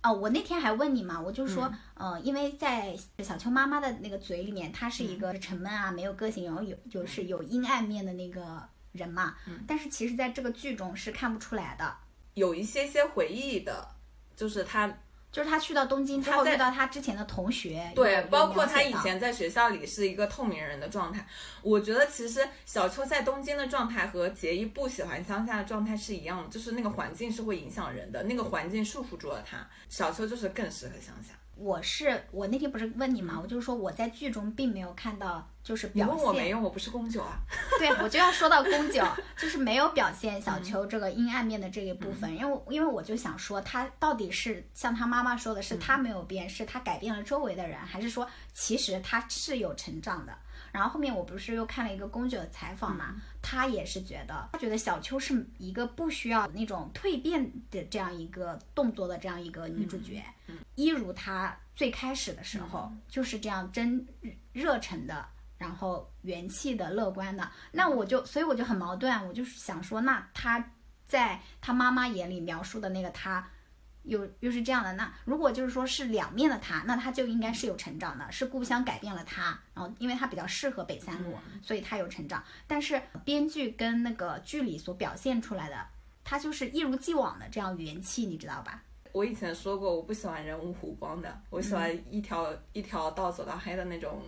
哦，我那天还问你嘛，我就说，呃，因为在小秋妈妈的那个嘴里面，她是一个沉闷啊、没有个性，然后有就是有阴暗面的那个人嘛。但是其实在这个剧中是看不出来的，有一些些回忆的，就是他就是他去到东京之后他在遇到他之前的同学，对，包括他以前在学校里是一个透明人的状态。我觉得其实小秋在东京的状态和结衣不喜欢乡下的状态是一样的，就是那个环境是会影响人的，那个环境束缚住了他。小秋就是更适合乡下。我是我那天不是问你嘛，我就是说我在剧中并没有看到就是表现问我没用，我不是宫九啊。对，我就要说到宫九，就是没有表现小秋这个阴暗面的这一部分，因为因为我就想说，他到底是像他妈妈说的，是他没有变，是他改变了周围的人，还是说其实他是有成长的？然后后面我不是又看了一个宫九的采访嘛，他也是觉得，他觉得小秋是一个不需要那种蜕变的这样一个动作的这样一个女主角，一如她最开始的时候、就是这样真热忱的。然后元气的、乐观的，那我就，所以我就很矛盾，我就是想说，那他在他妈妈眼里描述的那个他，又又是这样的，那如果就是说是两面的他，那他就应该是有成长的，是故乡改变了他，然后因为他比较适合北三路，所以他有成长。但是编剧跟那个剧里所表现出来的，他就是一如既往的这样元气，你知道吧？我以前说过，我不喜欢人物弧光的，我喜欢一条、一条道走到黑的那种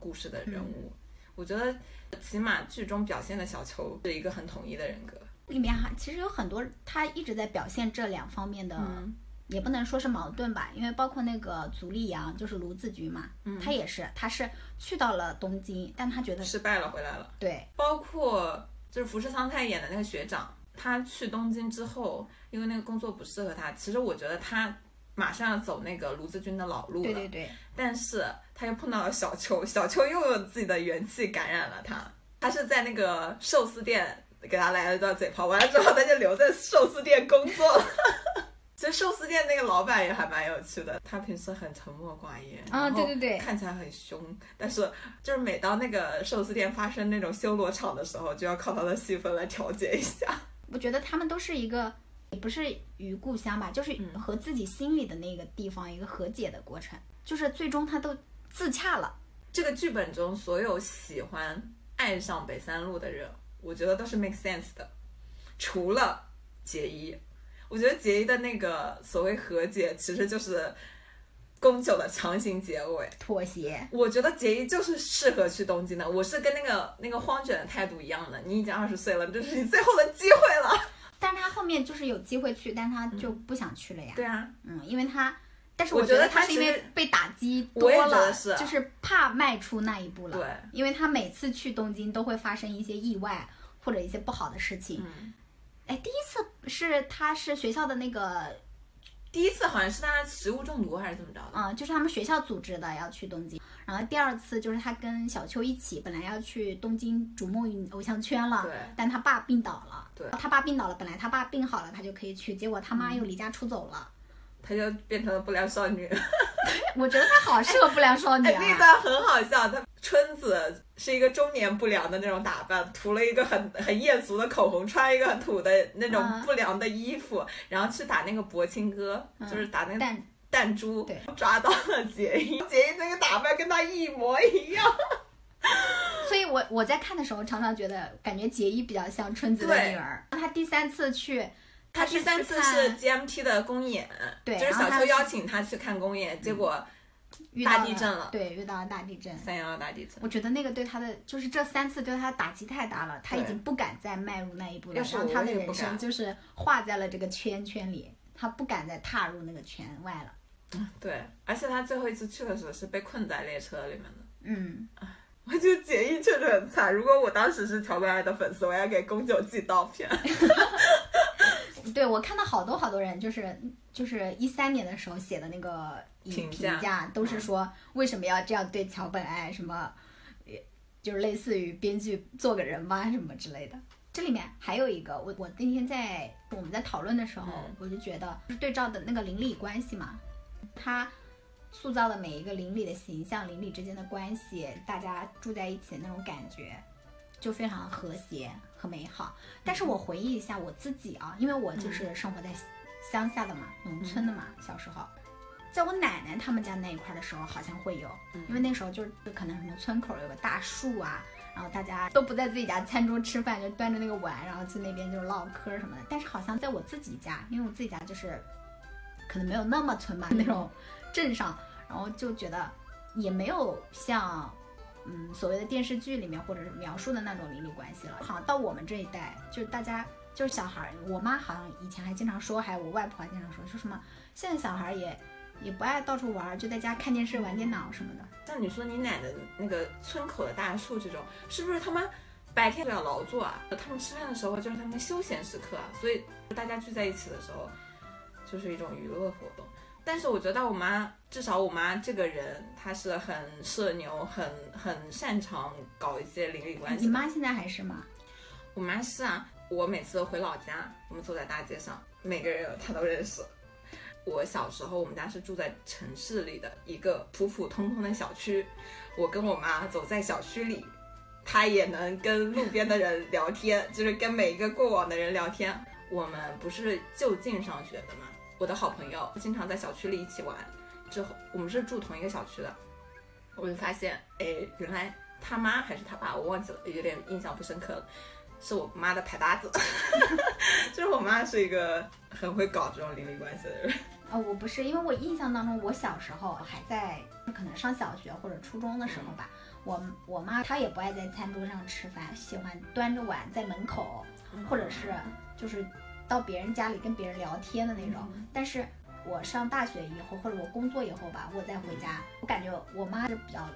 故事的人物。我觉得起码剧中表现的小球是一个很统一的人格。里面还其实有很多，他一直在表现这两方面的，嗯也不能说是矛盾吧，因为包括那个足利阳，就是卢子君嘛，他也是，他是去到了东京，但他觉得失败了，回来了。对包括就是福士苍太演的那个学长，他去东京之后，因为那个工作不适合他，其实我觉得他马上要走那个卢子君的老路了。对对对，但是他又碰到了小秋，小秋又有自己的元气感染了他。他是在那个寿司店给他来了一段嘴炮，完了之后他就留在寿司店工作了。其实寿司店那个老板也还蛮有趣的，他平时很沉默寡言，啊对对对看起来很凶，但是就是每当那个寿司店发生那种修罗场的时候，就要靠他的戏份来调节一下。我觉得他们都是一个，也不是与故乡吧，就是和自己心里的那个地方一个和解的过程，就是最终他都自洽了。这个剧本中所有喜欢爱上北三路的人，我觉得都是 make sense 的，除了杰一。我觉得杰一的那个所谓和解，其实就是宫九的强行结尾。妥协，我觉得杰一就是适合去东京的，我是跟那个那个荒卷的态度一样的。你已经二十岁了，这是你最后的机会了。但是他后面就是有机会去，但他就不想去了呀。对啊，嗯，因为他，但是我觉得他是因为被打击多了，是就是怕迈出那一步了。对，因为他每次去东京都会发生一些意外或者一些不好的事情。嗯，哎，第一次是他是学校的那个第一次好像是他食物中毒还是怎么着的？嗯，就是他们学校组织的要去东京，然后第二次就是他跟小秋一起，本来要去东京逐梦偶像圈了，对但他爸病倒了，对他爸病倒了，本来他爸病好了他就可以去，结果他妈又离家出走了。他就变成了不良少女。我觉得她好适合不良少女 哎，那啊！段很好笑。她春子是一个中年不良的那种打扮，涂了一个很很艳俗的口红，穿一个很土的那种嗯不良的衣服，然后去打那个博青哥，就是打那个弹弹珠对，抓到了结衣，结衣那个打扮跟她一模一样。所以我我在看的时候常常觉得，感觉结衣比较像春子的女儿。她第三次去，他第三次是 GMT 的公演，对就是小秋邀请他去看公演，结果遇到大地震了对，遇到了大地震。三幺幺大地震。我觉得那个对他的，就是这三次对他的打击太大了，他已经不敢再迈入那一步了，然后他的人生就是画在了这个圈圈里，他不敢再踏入那个圈外了。对，而且他最后一次去的时候是被困在列车里面的。嗯，我觉得结衣确实很惨。如果我当时是乔本爱的粉丝，我要给宫九寄刀片。对我看到好多好多人就是就是一三年的时候写的那个影评评价价，都是说为什么要这样对桥本爱什么，呃就是类似于编剧做个人吧什么之类的。这里面还有一个，我我那天在我们在讨论的时候，嗯我就觉得对照的那个邻里关系嘛，他塑造的每一个邻里的形象，邻里之间的关系，大家住在一起的那种感觉，就非常和谐和美好。但是我回忆一下我自己啊，因为我就是生活在乡下的嘛，农村的嘛，小时候。在我奶奶他们家那一块儿的时候，好像会有，因为那时候就是可能什么村口有个大树啊，然后大家都不在自己家餐桌吃饭，就端着那个碗，然后去那边就是唠嗑什么的。但是好像在我自己家，因为我自己家就是可能没有那么村吧，那种镇上，然后就觉得也没有像嗯所谓的电视剧里面或者是描述的那种邻里关系了。好像到我们这一代，就是大家就是小孩儿，我妈好像以前还经常说，还有我外婆还经常说，说什么现在小孩儿也也不爱到处玩，就在家看电视、玩电脑什么的。像你说你奶奶那个村口的大树这种，是不是他们白天都要劳作啊？他们吃饭的时候就是他们休闲时刻啊，所以大家聚在一起的时候，就是一种娱乐活动。但是我觉得我妈，至少我妈这个人，她是很社牛，很很擅长搞一些邻里关系。你妈现在还是吗？我妈是啊，我每次回老家，我们走在大街上，每个人她都认识。我小时候，我们家是住在城市里的一个普普通通的小区，我跟我妈走在小区里，她也能跟路边的人聊天，就是跟每一个过往的人聊天。我们不是就近上学的吗？我的好朋友经常在小区里一起玩，之后我们是住同一个小区的，我就发现，哎，原来他妈还是他爸，我忘记了，有点印象不深刻了。是我妈的牌搭子，就是我妈是一个很会搞这种邻里关系的人。呃，我不是，因为我印象当中，我小时候还在可能上小学或者初中的时候吧，我我妈她也不爱在餐桌上吃饭，喜欢端着碗在门口，或者是就是到别人家里跟别人聊天的那种。但是我上大学以后，或者我工作以后吧，我再回家，我感觉我妈就比较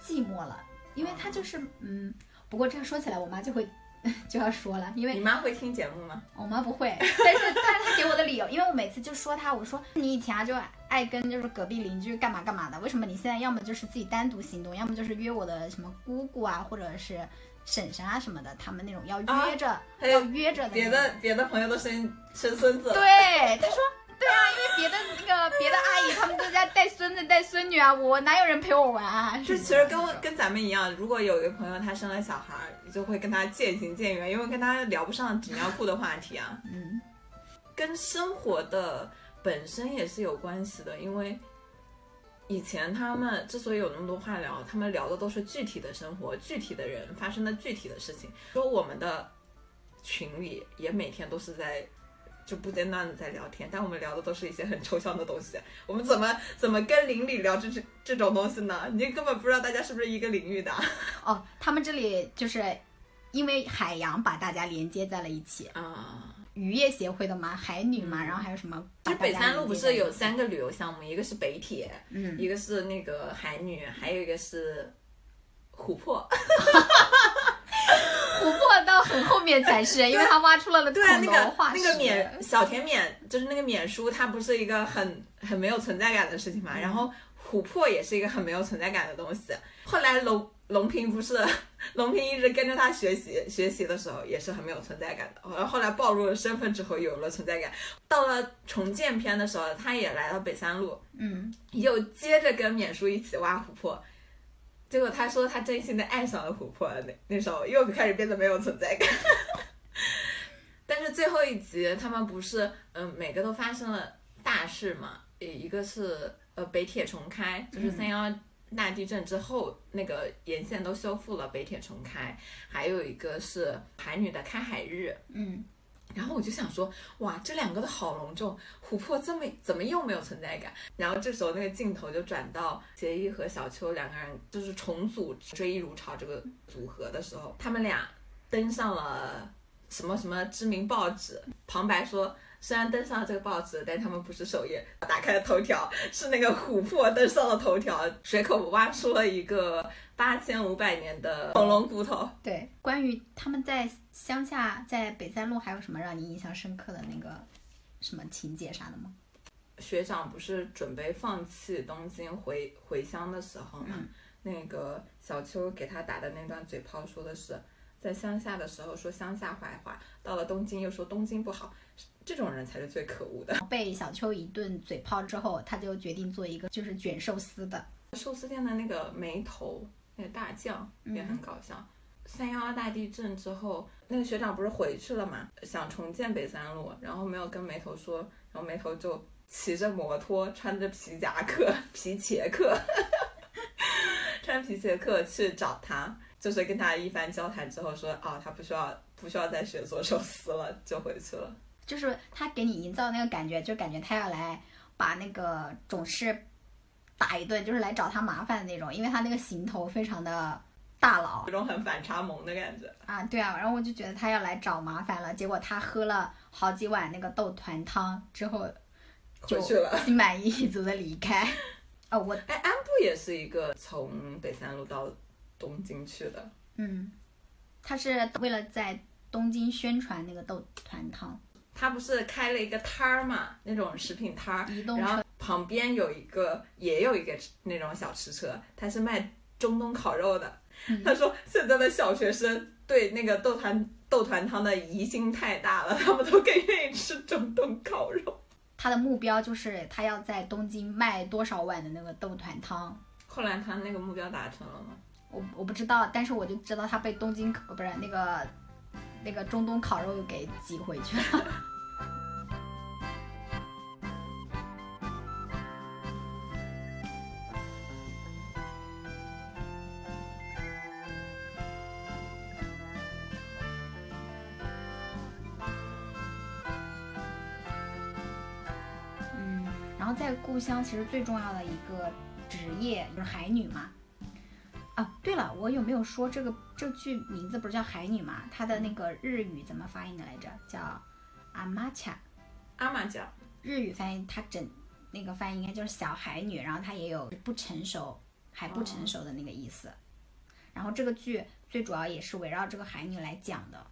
寂寞了，因为她就是嗯，不过这样说起来，我妈就会 就要说了，因为你妈会听节目吗？我妈不会，但是但是她给我的理由，因为我每次就说她，我说你以前啊就爱跟就是隔壁邻居干嘛干嘛的，为什么你现在要么就是自己单独行动，要么就是约我的什么姑姑啊，或者是婶婶啊什么的，他们那种要约着、要约着的别的别的朋友都生生孙子了，对，他说。对啊，因为别的那个别的阿姨他们都在带孙子带孙女啊，我哪有人陪我玩啊？就其实跟跟咱们一样，如果有一个朋友他生了小孩儿，你就会跟他渐行渐远，因为跟他聊不上纸尿裤的话题啊。嗯，跟生活的本身也是有关系的，因为以前他们之所以有那么多话聊，他们聊的都是具体的生活、具体的人发生的具体的事情。说我们的群里也每天都是在就不间断的在聊天，但我们聊的都是一些很抽象的东西。我们怎么怎么跟邻里聊这这这种东西呢？你根本不知道大家是不是一个领域的啊 哦，他们这里就是因为海洋把大家连接在了一起，啊。渔业协会的嘛，海女嘛，然后还有什么其实把大家连接在一起？北三路不是有三个旅游项目，一个是北铁，嗯，一个是那个海女，还有一个是琥珀。琥珀到很后面才是，因为他挖出了对啊，恐那个。那个免小田免就是那个免书，它不是一个很很没有存在感的事情嘛。然后琥珀也是一个很没有存在感的东西。后来龙龙平不是龙平一直跟着他学习学习的时候，也是很没有存在感的。然后后来暴露了身份之后，有了存在感。到了重建篇的时候，他也来到北三路，嗯，又接着跟免叔一起挖琥珀。结果他说他真心的爱上了琥珀，那那时候又开始变得没有存在感。但是最后一集他们不是嗯每个都发生了大事嘛？一个是呃北铁重开，就是三幺大地震之后那个沿线都修复了，北铁重开。还有一个是海女的开海日，嗯，然后我就想说，哇，这两个都好隆重，琥珀这么怎么又没有存在感？然后这时候那个镜头就转到结衣和小秋两个人就是重组追忆如潮这个组合的时候，他们俩登上了什么什么知名报纸，旁白说。虽然登上了这个报纸，但他们不是首页。打开了头条，是那个琥珀登上了头条，水口挖出了一个八千五百年的恐龙骨头。对。关于他们在乡下，在北三路还有什么让你印象深刻的那个什么情节啥的吗？学长不是准备放弃东京回回乡的时候嘛，嗯那个小秋给他打的那段嘴炮说的是，在乡下的时候说乡下坏话，到了东京又说东京不好，这种人才是最可恶的。被小秋一顿嘴炮之后，他就决定做一个就是卷寿司的。寿司店的那个眉头，那个大将也很搞笑。三幺二大地震之后，那个学长不是回去了嘛，想重建北三路，然后没有跟眉头说，然后眉头就骑着摩托，穿着皮夹克、皮鞋克，穿皮鞋克去找他，就是跟他一番交谈之后说，哦，他不需要不需要再学做寿司了，就回去了。就是他给你营造那个感觉，就感觉他要来把那个总是打一顿，就是来找他麻烦的那种，因为他那个行头非常的大佬有种很反差萌的感觉。啊，对啊，然后我就觉得他要来找麻烦了，结果他喝了好几碗那个豆团汤之后，就去了心满意足的离开。哦，我哎，安部也是一个从北三路到东京去的。嗯，他是为了在东京宣传那个豆团汤，他不是开了一个摊儿嘛，那种食品摊儿，然后旁边有一个也有一个那种小吃车，他是卖中东烤肉的。嗯他说现在的小学生对那个豆团豆团汤的疑心太大了，他们都更愿意吃中东烤肉。他的目标就是他要在东京卖多少碗的那个豆团汤。后来他那个目标达成了吗？我我不知道，但是我就知道他被东京呃不是那个那个中东烤肉给挤回去了。故乡，其实最重要的一个职业就是海女嘛。啊，对了，我有没有说这个这个剧名字不是叫海女嘛？它的那个日语怎么发音的来着？叫阿玛恰。阿玛恰，日语翻译它整那个翻译应该就是小海女，然后它也有不成熟还不成熟的那个意思。然后这个剧最主要也是围绕这个海女来讲的。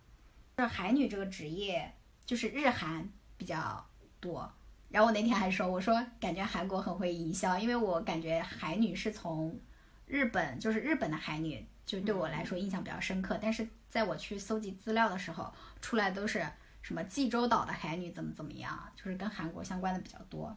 这海女这个职业就是日韩比较多。然后我那天还说，我说感觉韩国很会营销，因为我感觉海女是从日本，就是日本的海女，就对我来说印象比较深刻。但是在我去搜集资料的时候，出来都是什么济州岛的海女怎么怎么样，就是跟韩国相关的比较多。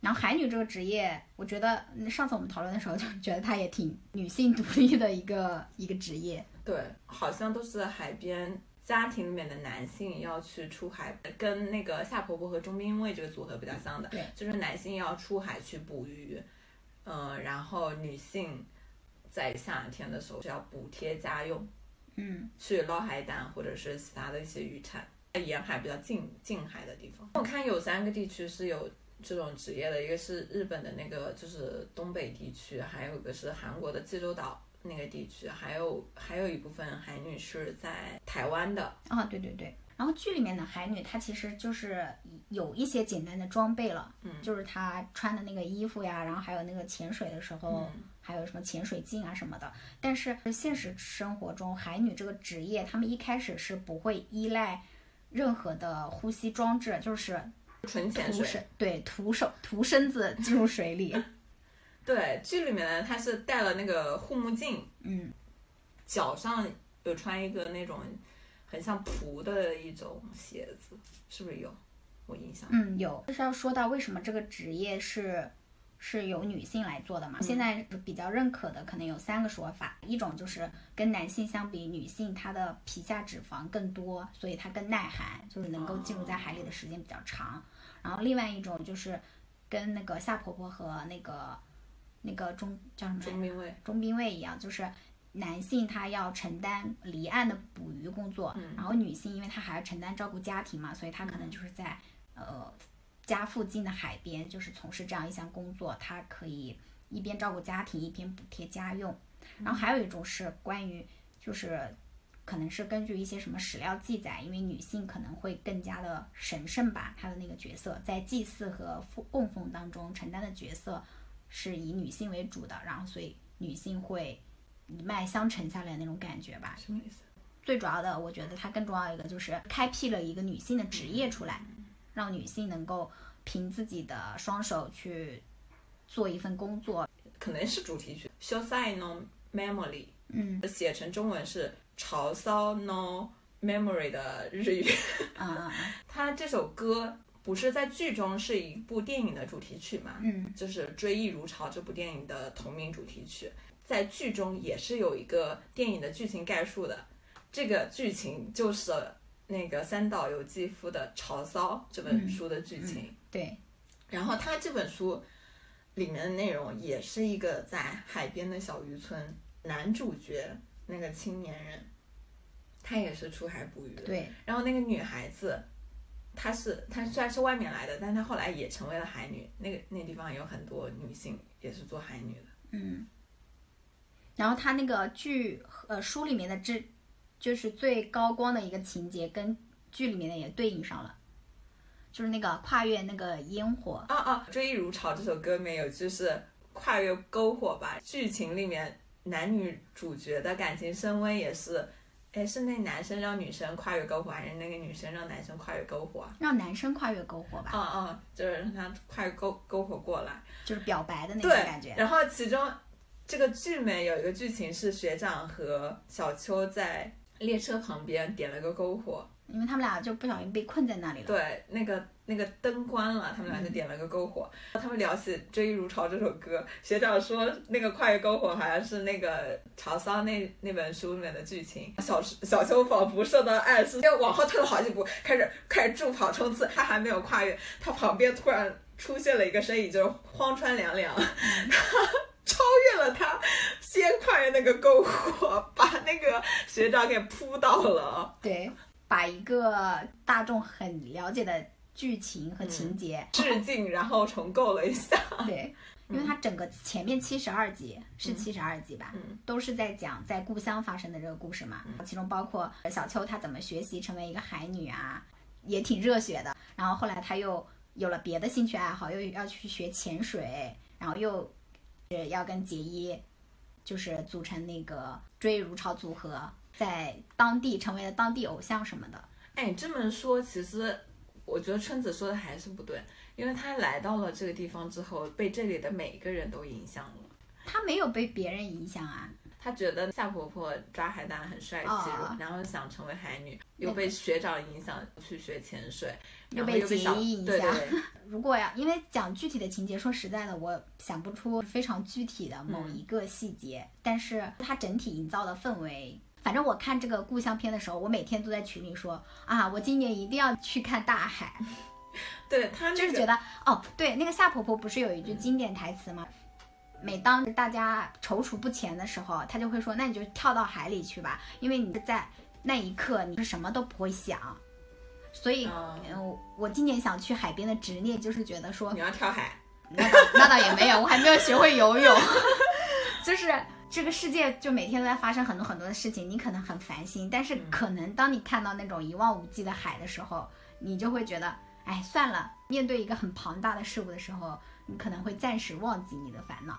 然后海女这个职业，我觉得嗯上次我们讨论的时候就觉得她也挺女性独立的一个一个职业。对，好像都是海边家庭里面的男性要去出海，跟那个夏婆婆和钟兵卫这个组合比较像的，对，就是男性要出海去捕鱼，嗯、然后女性在夏天的时候是要补贴家用，嗯，去捞海胆或者是其他的一些渔产，在沿海比较近近海的地方。我看有三个地区是有这种职业的，一个是日本的那个就是东北地区，还有一个是韩国的济州岛那个地区，还有还有一部分海女是在台湾的。啊，对对对。然后剧里面的海女，她其实就是有一些简单的装备了，嗯就是她穿的那个衣服呀，然后还有那个潜水的时候嗯还有什么潜水镜啊什么的。但是现实生活中，海女这个职业，她们一开始是不会依赖任何的呼吸装置，就是纯潜水。对徒手徒身子进入水里。对，剧里面呢，她是戴了那个护目镜，嗯，脚上有穿一个那种很像蹼的一种鞋子，是不是有？我印象。嗯，有。就是要说到为什么这个职业是是由女性来做的嘛？现在比较认可的可能有三个说法，一种就是跟男性相比，女性她的皮下脂肪更多，所以她更耐寒，就是能够进入在海里的时间比较长。然后另外一种就是跟那个夏婆婆和那个那个中叫什么中兵卫。中兵卫一样，就是男性他要承担离岸的捕鱼工作，嗯然后女性因为她还要承担照顾家庭嘛，所以她可能就是在、呃家附近的海边，就是从事这样一项工作，她可以一边照顾家庭，一边补贴家用。然后还有一种是关于就是。可能是根据一些什么史料记载，因为女性可能会更加的神圣吧，她的那个角色在祭祀和奉供奉当中承担的角色是以女性为主的，然后所以女性会一脉相承下来的那种感觉吧。什么意思？最主要的，我觉得它更重要一个就是开辟了一个女性的职业出来，让女性能够凭自己的双手去做一份工作。可能是主题曲《修塞 no memory》，嗯写成中文是“潮骚 no memory” 的日语。啊嗯 它这首歌不是在剧中是一部电影的主题曲嘛？嗯就是《追忆如潮》这部电影的同名主题曲，在剧中也是有一个电影的剧情概述的。这个剧情就是那个三岛由纪夫的《潮骚》这本书的剧情。对，然后他这本书里面的内容也是一个在海边的小渔村，男主角那个青年人，他也是出海捕鱼。对，然后那个女孩子，她是她虽然是外面来的，但她后来也成为了海女。那个那地方有很多女性也是做海女的。嗯。然后她那个剧呃书里面的这，就是最高光的一个情节，跟剧里面的也对应上了，就是那个跨越那个烟火。啊啊，《追忆如潮》这首歌里面有就是跨越篝火吧？剧情里面男女主角的感情升温也是，哎，是那男生让女生跨越篝火，还是那个女生让男生跨越篝火啊？让男生跨越篝火吧，嗯嗯，就是让他跨越篝篝火过来。就是表白的那种，感觉。然后其中这个剧里面有一个剧情是学长和小秋在列车旁边点了个篝火，因为他们俩就不小心被困在那里了。对，那个那个灯关了，他们俩就点了个篝火。他们聊起《追忆如潮》这首歌，学长说那个跨越篝火好像是那个《潮骚》那那本书里面的剧情。小小秋仿佛受到暗示，又往后退了好几步，开始开始助跑冲刺。他还没有跨越，他旁边突然出现了一个身影，就是荒川凉凉，他超越了他，先跨越那个篝火，把那个学长给扑倒了。对，把一个大众很了解的剧情和情节，致敬，然后重构了一下。对，因为它整个前面七十二集是七十二集吧，嗯都是在讲在故乡发生的这个故事嘛，其中包括小秋她怎么学习成为一个海女啊，也挺热血的。然后后来她又有了别的兴趣爱好，又要去学潜水，然后又是要跟杰伊就是组成那个追忆如潮组合，在当地成为了当地偶像什么的。哎，这么说，其实我觉得春子说的还是不对，因为他来到了这个地方之后，被这里的每一个人都影响了。她没有被别人影响啊，他觉得夏婆婆抓海胆很帅气，哦然后想成为海女，又被学长影响去学潜水，又被杰又被小伊影响对对对，如果呀，因为讲具体的情节，说实在的，我想不出非常具体的某嗯。一个细节，但是它整体营造的氛围，反正我看这个故乡片的时候，我每天都在群里说啊，我今年一定要去看大海，对他那个就是觉得哦，对，那个夏婆婆不是有一句经典台词吗？每当大家踌躇不前的时候，她就会说：“那你就跳到海里去吧，因为你在那一刻你是什么都不会想。”所以，嗯嗯，我今年想去海边的执念就是觉得说，你要跳海，那倒那倒也没有，我还没有学会游泳。就是这个世界就每天都在发生很多很多的事情，你可能很烦心，但是可能当你看到那种一望无际的海的时候，你就会觉得，哎，算了。面对一个很庞大的事物的时候，你可能会暂时忘记你的烦恼。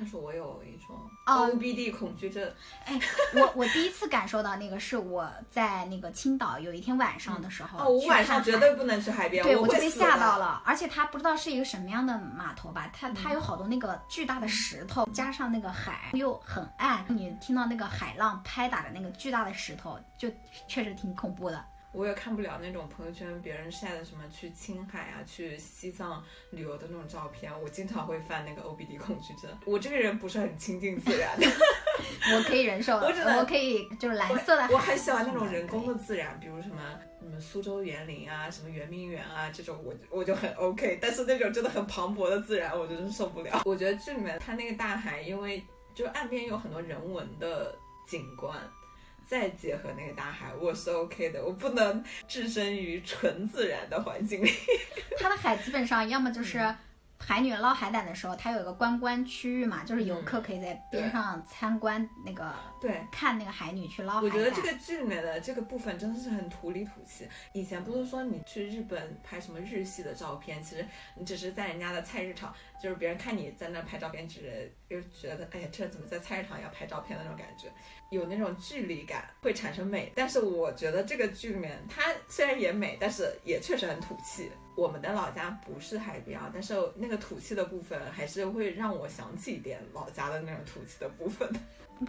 但是我有一种哦 OBD 恐惧症，哎我我第一次感受到那个是我在那个青岛有一天晚上的时候，哦，我晚上绝对不能去海边，对，我我就被吓到。了，而且它不知道是一个什么样的码头吧，它它有好多那个巨大的石头，加上那个海又很暗，你听到那个海浪拍打的那个巨大的石头，就确实挺恐怖的。我也看不了那种朋友圈别人晒的什么去青海啊、去西藏旅游的那种照片，我经常会犯那个 OBD 恐惧症。我这个人不是很亲近自然的，我可以忍受，我只能我可以就是蓝色的海，我很喜欢那种人工的自然，比如什么什么苏州园林啊、什么圆明园啊这种，我我就很 OK。但是那种真的很磅礴的自然，我真是受不了。我觉得剧里面它那个大海，因为就岸边有很多人文的景观。再结合那个大海，我是 OK 的，我不能置身于纯自然的环境里。它的海基本上要么就是嗯海女捞海胆的时候，它有一个观光区域嘛，就是游客可以在边上参观那个对，看那个海女去捞海胆。我觉得这个剧里面的这个部分真的是很土里土气。以前不是说你去日本拍什么日系的照片，其实你只是在人家的菜市场，就是别人看你在那拍照片，只是就觉得哎呀，这怎么在菜市场要拍照片的那种感觉，有那种距离感，会产生美。但是我觉得这个剧里面，它虽然也美，但是也确实很土气。我们的老家不是海边啊，但是那个土气的部分还是会让我想起一点老家的那种土气的部分。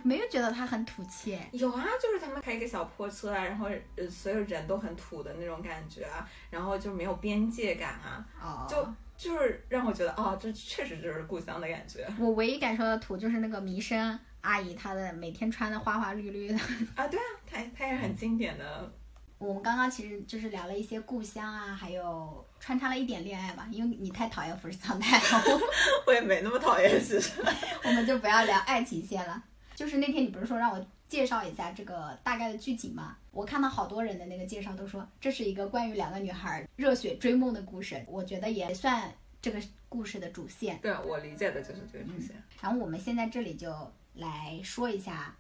没有觉得它很土气。有啊，就是他们开一个小破车啊，然后呃所有人都很土的那种感觉啊，然后就没有边界感啊，哦，就就是让我觉得哦，这确实就是故乡的感觉我唯一感受到土就是那个弥生阿姨，她的每天穿的花花绿绿的。啊。对啊，她她也很经典的，我们刚刚其实就是聊了一些故乡啊，还有穿插了一点恋爱吧，因为你太讨厌富士康太了，我也没那么讨厌，其实。我们就不要聊爱情线了。就是那天你不是说让我介绍一下这个大概的剧情吗？我看到好多人的那个介绍都说这是一个关于两个女孩热血追梦的故事，我觉得也算这个故事的主线。对我理解的就是这个主线。然后我们现在这里就来说一下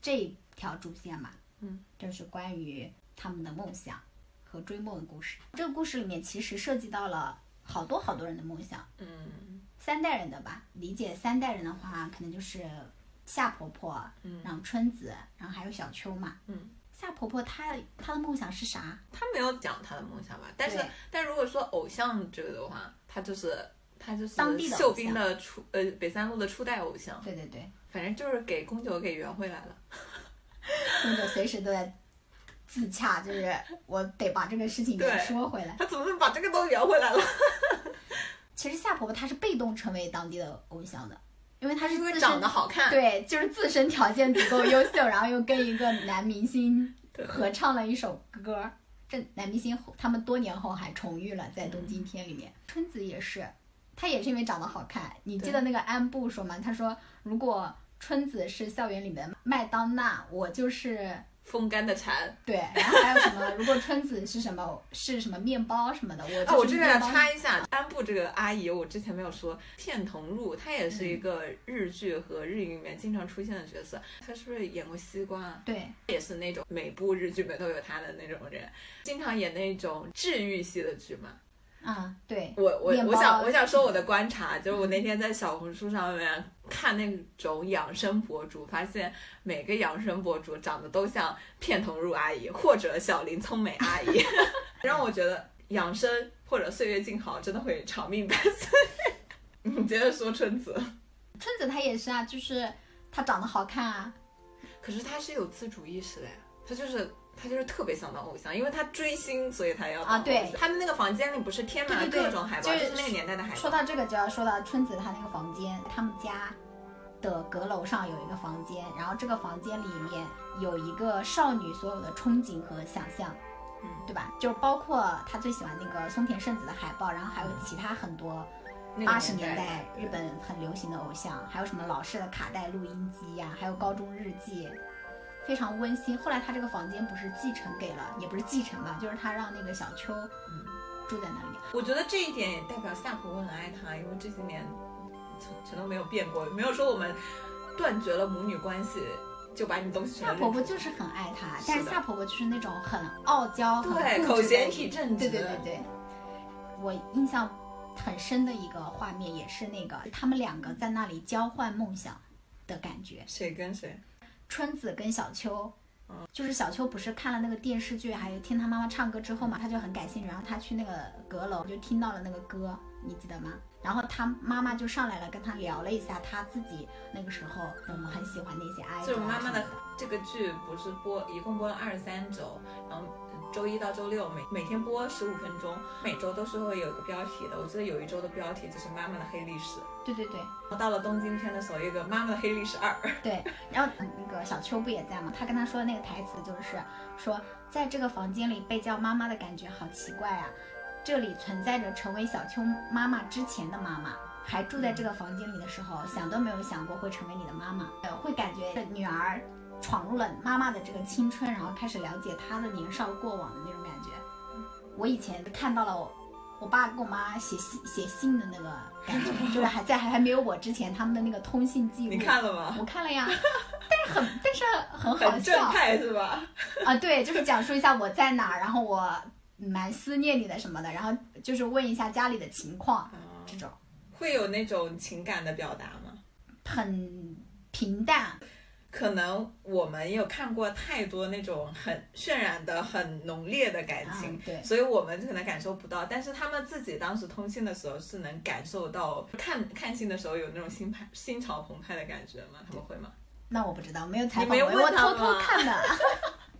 这条主线嘛，嗯，就是关于他们的梦想和追梦的故事。这个故事里面其实涉及到了好多好多人的梦想，嗯三代人的吧。理解三代人的话，可能就是夏婆婆，嗯然后春子，然后还有小秋嘛。嗯，夏婆婆她她的梦想是啥？她没有讲她的梦想吧？但是但如果说偶像这个的话，她就是她就是当地的秀兵的初呃北三路的初代偶像，对对对，反正就是给宫九给圆回来了。宫九随时都在自洽，就是我得把这个事情给说回来。他怎么能把这个都聊回来了？其实夏婆婆她是被动成为当地的偶像的，因为她是长得好看。对，就是自身条件足够优秀，然后又跟一个男明星合唱了一首歌。这男明星他们多年后还重遇了，在《东京天》里面。春子也是，她也是因为长得好看。你记得那个安部说吗？他说如果春子是校园里面的麦当娜，我就是风干的蝉。对。然后还有什么？如果春子是什么是什么面包什么的，我啊，我这边要。插一下，安部这个阿姨，我之前没有说，片桐露，她也是一个日剧和日语里面经常出现的角色。她是不是演过西瓜啊？对，也是那种每部日剧里面都有她的那种人，经常演那种治愈系的剧嘛。嗯，对，我我我想我想说我的观察，就是我那天在小红书上面看那种养生博主，发现每个养生博主长得都像片桐入阿姨或者小林聪美阿姨，让我觉得养生或者岁月静好真的会长命百岁。你接着说春子，春子她也是啊，就是她长得好看啊，可是她是有自主意识的呀，她就是。她就是特别想当偶像，因为他追星，所以他要啊对他们那个房间里不是贴满了各种海报，就是就是那个年代的海报。说到这个，就要说到春子她那个房间，他们家的阁楼上有一个房间，然后这个房间里面有一个少女所有的憧憬和想象，嗯对吧？就是包括她最喜欢那个松田圣子的海报，然后还有其他很多那个八十年代代日本很流行的偶像，还有什么老式的卡带录音机呀、还有高中日记。非常温馨。后来他这个房间不是继承给了，也不是继承吧，就是他让那个小秋嗯住在那里。我觉得这一点也代表夏婆婆很爱他，因为这些年全全都没有变过，没有说我们断绝了母女关系就把你东西全夏婆婆就是很爱他，是但是夏婆婆就是那种很傲娇、很对口嫌体正直，对对对对，我印象很深的一个画面，也是那个他们两个在那里交换梦想的感觉。谁跟谁？春子跟小秋嗯，就是小秋不是看了那个电视剧，还有听他妈妈唱歌之后嘛，他就很感兴趣，然后他去那个阁楼就听到了那个歌，你记得吗？然后他妈妈就上来了，跟他聊了一下他自己那个时候我们很喜欢的一些爱就是豆啊妈妈的这个剧不是播，一共播了二十三周，然后周一到周六每每天播十五分钟，每周都是会有一个标题的。我记得有一周的标题就是妈妈的黑历史，对对对然后到了东京篇的时候，有一个妈妈的黑历史二。对，然后嗯那个小秋不也在吗？他跟他说的那个台词就是说，在这个房间里被叫妈妈的感觉好奇怪啊，这里存在着成为小秋妈妈之前的妈妈。还住在这个房间里的时候，想都没有想过会成为你的妈妈，呃，会感觉女儿闯入了妈妈的这个青春，然后开始了解她的年少过往的那种感觉。我以前看到了我我爸跟我妈写信写信的那个感觉，就是还在还还没有我之前他们的那个通信记录。你看了吗？我看了呀，但是很但是很好很正笑派是吧？啊，对，就是讲述一下我在哪儿，然后我蛮思念你的什么的，然后就是问一下家里的情况，这种会有那种情感的表达吗？很平淡。可能我们也有看过太多那种很渲染的很浓烈的感情，嗯对所以我们可能感受不到。但是他们自己当时通信的时候是能感受到，看看信的时候有那种心派心潮澎湃的感觉吗？他们会吗？那我不知道，没有采你没有我偷看的。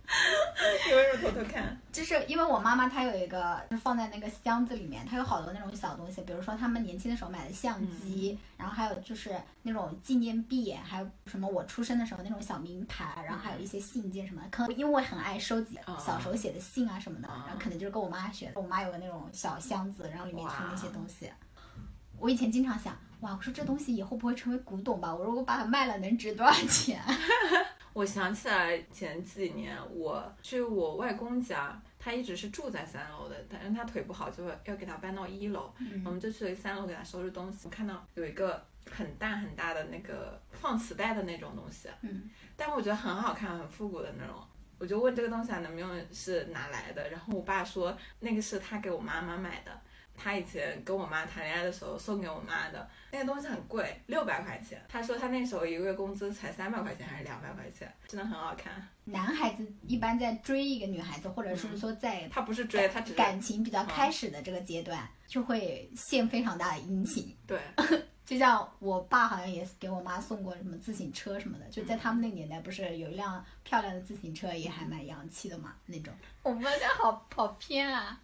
你为什么偷偷看？就是因为我妈妈她有一个，就是放在那个箱子里面，她有好多那种小东西，比如说他们年轻的时候买的相机，然后还有就是那种纪念币，还有什么我出生的时候那种小名牌，然后还有一些信件什么的。可能因为我很爱收集小时候写的信啊什么的，啊然后可能就是跟我妈学的。我妈有个那种小箱子，然后里面存那些东西。我以前经常想，哇，我说这东西以后不会成为古董吧？我如果把它卖了，能值多少钱？我想起来前几年我去我外公家，他一直是住在三楼的，但是他腿不好，就会要给他搬到一楼。我们就去了三楼给他收拾东西，我看到有一个很大很大的那个放磁带的那种东西，嗯，但我觉得很好看，很复古的那种。我就问这个东西还能不能是哪来的，然后我爸说那个是他给我妈妈买的，他以前跟我妈谈恋爱的时候送给我妈的，那个东西很贵，六百块钱。他说他那时候一个月工资才三百块钱还是两百块钱，真的很好看。男孩子一般在追一个女孩子，或者是说在他不是追，他只是感情比较开始的这个阶段，就会献非常大的殷勤。对，就像我爸好像也给我妈送过什么自行车什么的，就在他们那个年代，不是有一辆漂亮的自行车，也还蛮洋气的嘛那种。我们家好好偏啊。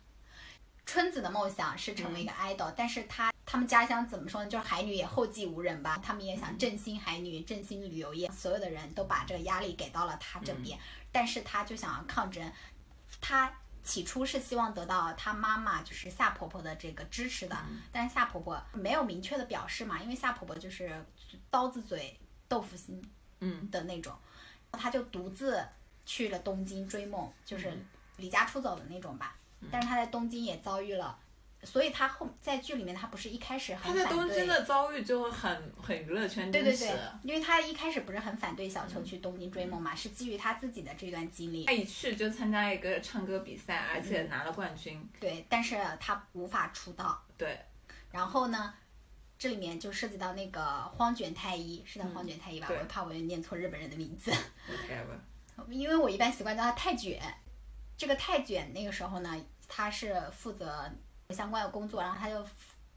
春子的梦想是成为一个 idol，、但是她他们家乡怎么说呢？就是海女也后继无人吧，他们也想振兴海女，振兴旅游业，所有的人都把这个压力给到了她这边，但是她就想要抗争，她起初是希望得到她妈妈就是夏婆婆的这个支持的，但是夏婆婆没有明确的表示嘛，因为夏婆婆就是刀子嘴豆腐心嗯的那种，她就独自去了东京追梦，就是离家出走的那种吧。但是他在东京也遭遇了，所以他后在剧里面他不是一开始他在很反对。东京的遭遇就很很娱乐圈。对对对，因为他一开始不是很反对小秋去东京追梦嘛，是基于他自己的这段经历他。一去就参加一个唱歌比赛，而且拿了冠军。对，但是他无法出道。对，然后呢，这里面就涉及到那个荒卷太一，是叫荒卷太一吧？对我怕我念错日本人的名字，whatever。因为我一般习惯叫他太卷。这个太卷那个时候呢，他是负责相关的工作，然后他就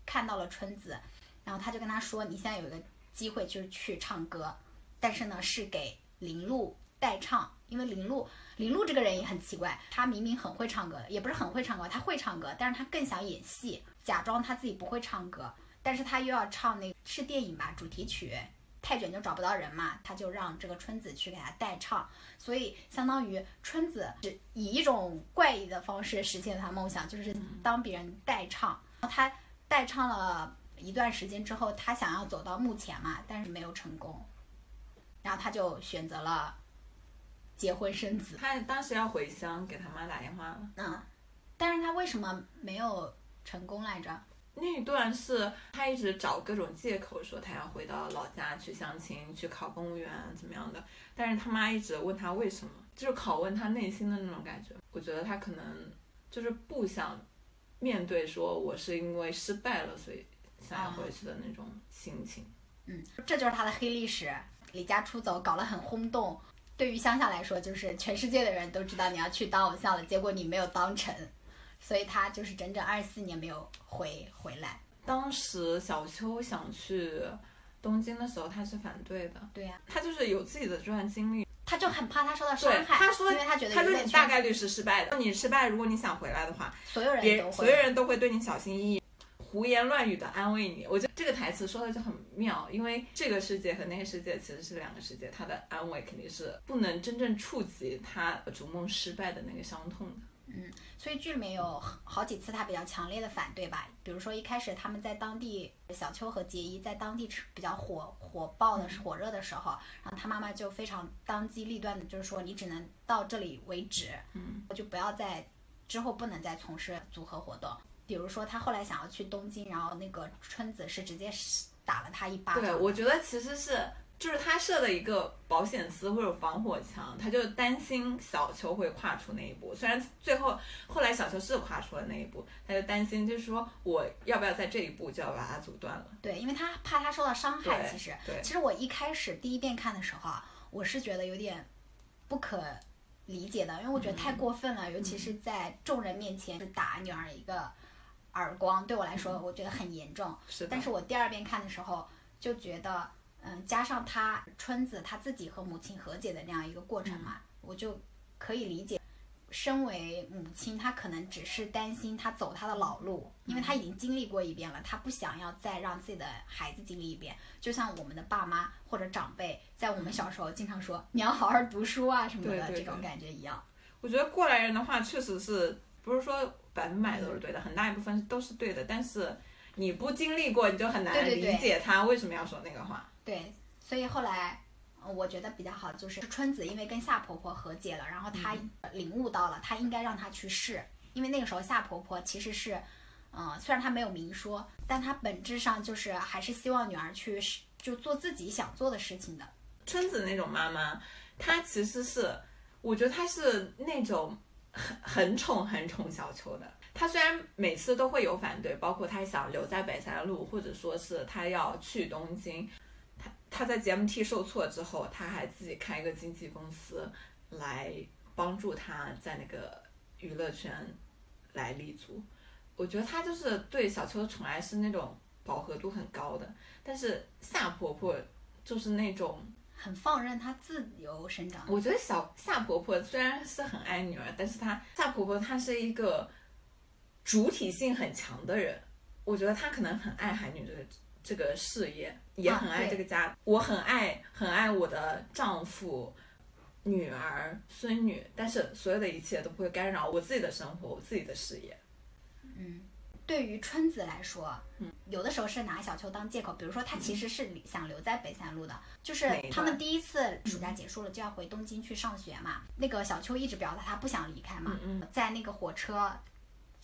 看到了春子，然后他就跟他说：“你现在有一个机会，就是去唱歌，但是呢是给林露代唱，因为林露林露这个人也很奇怪，他明明很会唱歌，也不是很会唱歌，他会唱歌，但是他更想演戏，假装他自己不会唱歌，但是他又要唱那是电影吧主题曲。”太卷就找不到人嘛，他就让这个春子去给他代唱，所以相当于春子是以一种怪异的方式实现了他梦想，就是当别人代唱。他代唱了一段时间之后，他想要走到幕前嘛，但是没有成功，然后他就选择了结婚生子。他当时要回乡给他妈打电话了，嗯，但是他为什么没有成功来着？那一段是他一直找各种借口说他要回到老家去相亲、去考公务员怎么样的，但是他妈一直问他为什么，就是拷问他内心的那种感觉。我觉得他可能就是不想面对说我是因为失败了，所以想要回去的那种心情。嗯，这就是他的黑历史，离家出走搞得很轰动。对于乡下来说，就是全世界的人都知道你要去当偶像了，结果你没有当成，所以他就是整整二十四年没有回回来。当时小秋想去东京的时候，他是反对的。对呀、他就是有自己的这段经历，他就很怕他受到伤，害，他说因为他觉得大概率是失败的，你失败，如果你想回来的话，所有人别都，所有人都会对你小心翼翼。胡言乱语的安慰你，我觉得这个台词说的就很妙，因为这个世界和那个世界其实是两个世界，他的安慰肯定是不能真正触及他逐梦失败的那个伤痛的。所以剧里面有好几次他比较强烈的反对吧，比如说一开始他们在当地，小秋和结衣在当地比较火火爆的火热的时候，然后他妈妈就非常当机立断的，就是说你只能到这里为止，嗯，就不要再之后不能再从事组合活动。比如说他后来想要去东京，然后那个春子是直接打了他一巴掌，对，我觉得其实是就是他设了一个保险丝或者防火墙，他就担心小球会跨出那一步。虽然最后后来小球是跨出了那一步，他就担心就是说我要不要在这一步就要把它阻断了。对，因为他怕他受到伤害。其实，对其实我一开始第一遍看的时候啊，我是觉得有点不可理解的，因为我觉得太过分了，尤其是在众人面前打女儿一个耳光，对我来说我觉得很严重。是，但是我第二遍看的时候就觉得，嗯，加上他春子他自己和母亲和解的那样一个过程嘛，我就可以理解。身为母亲，她可能只是担心他走他的老路，因为他已经经历过一遍了，他不想要再让自己的孩子经历一遍。就像我们的爸妈或者长辈，在我们小时候经常说“你要好好读书啊”什么的这种感觉一样。我觉得过来人的话，确实是不是说百分百都是对的，很大一部分都是对的，但是你不经历过，你就很难理解他为什么要说那个话。对，所以后来呃我觉得比较好，就是春子因为跟夏婆婆和解了，然后她领悟到了，她应该让她去试，因为那个时候夏婆婆其实是，嗯、虽然她没有明说，但她本质上就是还是希望女儿去试就做自己想做的事情的。春子那种妈妈，她其实是，我觉得她是那种很很宠很宠小秋的。她虽然每次都会有反对，包括她想留在北三路，或者说是她要去东京，她她在 GMT 受挫之后，他还自己开一个经纪公司来帮助他在那个娱乐圈来立足。我觉得他就是对小秋的宠爱是那种饱和度很高的，但是夏婆婆就是那种。很放任她自由生长，我觉得小夏婆婆虽然是很爱女儿，但是她夏婆婆她是一个主体性很强的人。我觉得她可能很爱海女这个这个事业，也很爱这个家。我很爱很爱我的丈夫、女儿、孙女，但是所有的一切都不会干扰我自己的生活、我自己的事业。嗯，对于春子来说，嗯有的时候是拿小秋当借口，比如说他其实是想留在北三路的，就是他们第一次暑假结束了就要回东京去上学嘛，那个小秋一直表达她不想离开嘛，嗯在那个火车。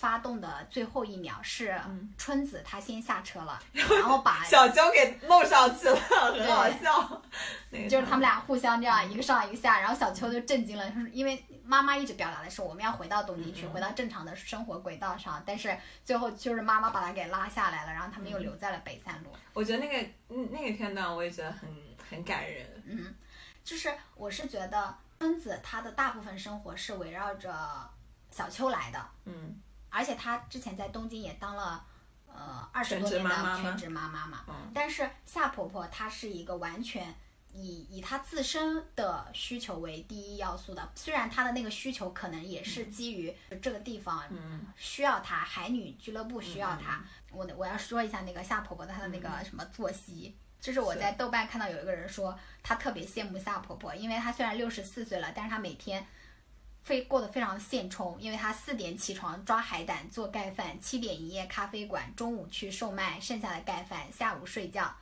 发动的最后一秒是春子，她先下车了，然后把小娇给弄上去了，很好笑。那个就是他们俩互相这样一个上一个下，然后小秋就震惊了，因为妈妈一直表达的是我们要回到东京去，回到正常的生活轨道上，但是最后就是妈妈把他给拉下来了，然后他们又留在了北三路。我觉得那个嗯那个片段我也觉得很很感人。嗯，就是我是觉得春子她的大部分生活是围绕着小秋来的，嗯而且她之前在东京也当了呃二十多年的全职妈妈嘛。嗯但是夏婆婆她是一个完全以以她自身的需求为第一要素的，虽然她的那个需求可能也是基于这个地方嗯需要她，海女俱乐部需要她。我我要说一下那个夏婆婆她的那个什么作息。就是我在豆瓣看到有一个人说，她特别羡慕夏婆婆，因为她虽然六十四岁了，但是她每天非过得非常现充，因为她四点起床抓海胆做盖饭，七点营业咖啡馆，中午去售卖剩下的盖饭，下午睡觉，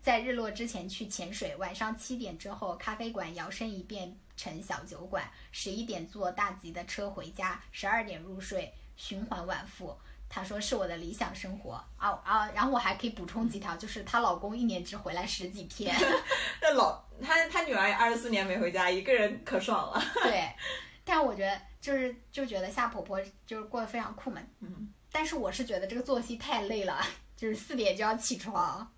在日落之前去潜水，晚上七点之后咖啡馆摇身一变成小酒馆，十一点坐大吉的车回家，十二点入睡，循环往复。她说是我的理想生活啊啊！然后我还可以补充几条，就是她老公一年只回来十几天，那老她她女儿也二十四年没回家，一个人可爽了。对。但我觉得就是就觉得夏婆婆就是过得非常酷嘛，嗯，但是我是觉得这个作息太累了，就是四点就要起床。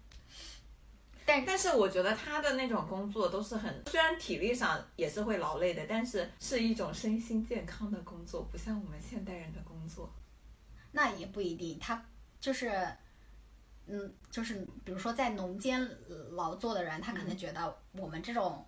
但但是我觉得他的那种工作都是很，虽然体力上也是会劳累的，但是是一种身心健康的工作，不像我们现代人的工作。那也不一定，他就是，嗯，就是比如说在农间劳作的人，他可能觉得我们这种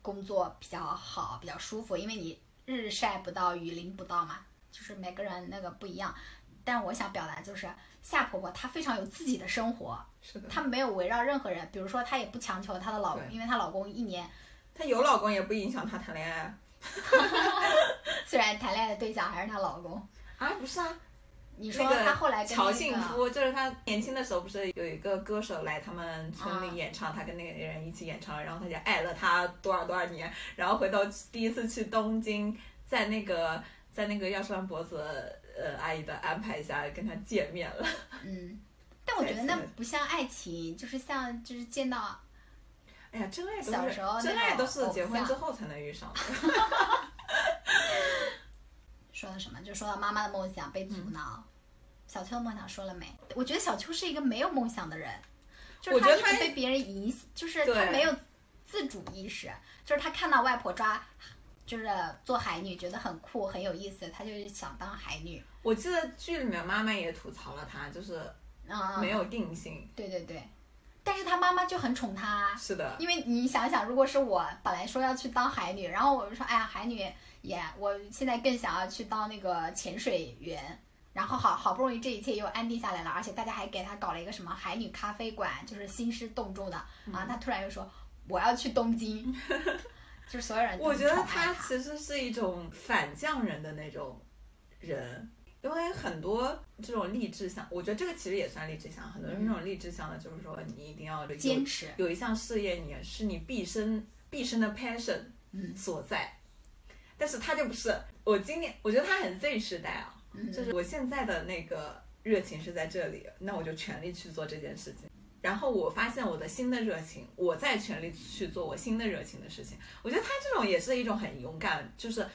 工作比较好，比较舒服，因为你日晒不到，雨淋不到嘛，就是每个人那个不一样。但我想表达就是，夏婆婆她非常有自己的生活，是的，她没有围绕任何人，比如说她也不强求她的老公，因为她老公一年她有老公也不影响她谈恋爱啊。虽然谈恋爱的对象还是她老公，啊，不是啊，你说那个她后来那个幸夫，就是他年轻的时候不是有一个歌手来他们村啊里演唱，他跟那个人一起演唱，然后他就爱了他多少多少年，然后回头第一次去东京，在那个在那个药师丸博子呃阿姨的安排下跟他见面了。嗯，但我觉得那不像爱情，就是像就是见到哎呀，真爱都是小时候真爱都是结婚之后才能遇上的。说的什么，就说到妈妈的梦想被阻嗯挠。小秋的梦想说了没？我觉得小秋是一个没有梦想的人，就是他一直被别人影响，就是他没有自主意识，就是他看到外婆抓，就是做海女，觉得很酷很有意思，他就想当海女。我记得剧里面妈妈也吐槽了他，就是嗯，没有定性。对对对，但是他妈妈就很宠他，是的，因为你想想，如果是我本来说要去当海女，然后我就说，哎呀，海女也，我现在更想要去当那个潜水员。然后好好不容易这一切又安定下来了，而且大家还给他搞了一个什么海女咖啡馆，就是兴师动众的。嗯然后他突然又说我要去东京，就是所有人我觉得他其实是一种反匠人的那种人，因为很多这种励志向，我觉得这个其实也算励志向。很多人那种励志向的，就是说你一定要坚持。有一项事业，你是你毕生毕生的 passion 嗯所在。但是他就不是，我今年我觉得他很 Z 时代啊，嗯就是我现在的那个热情是在这里，那我就全力去做这件事情。然后我发现我的新的热情，我再全力去做我新的热情的事情。我觉得他这种也是一种很勇敢，就是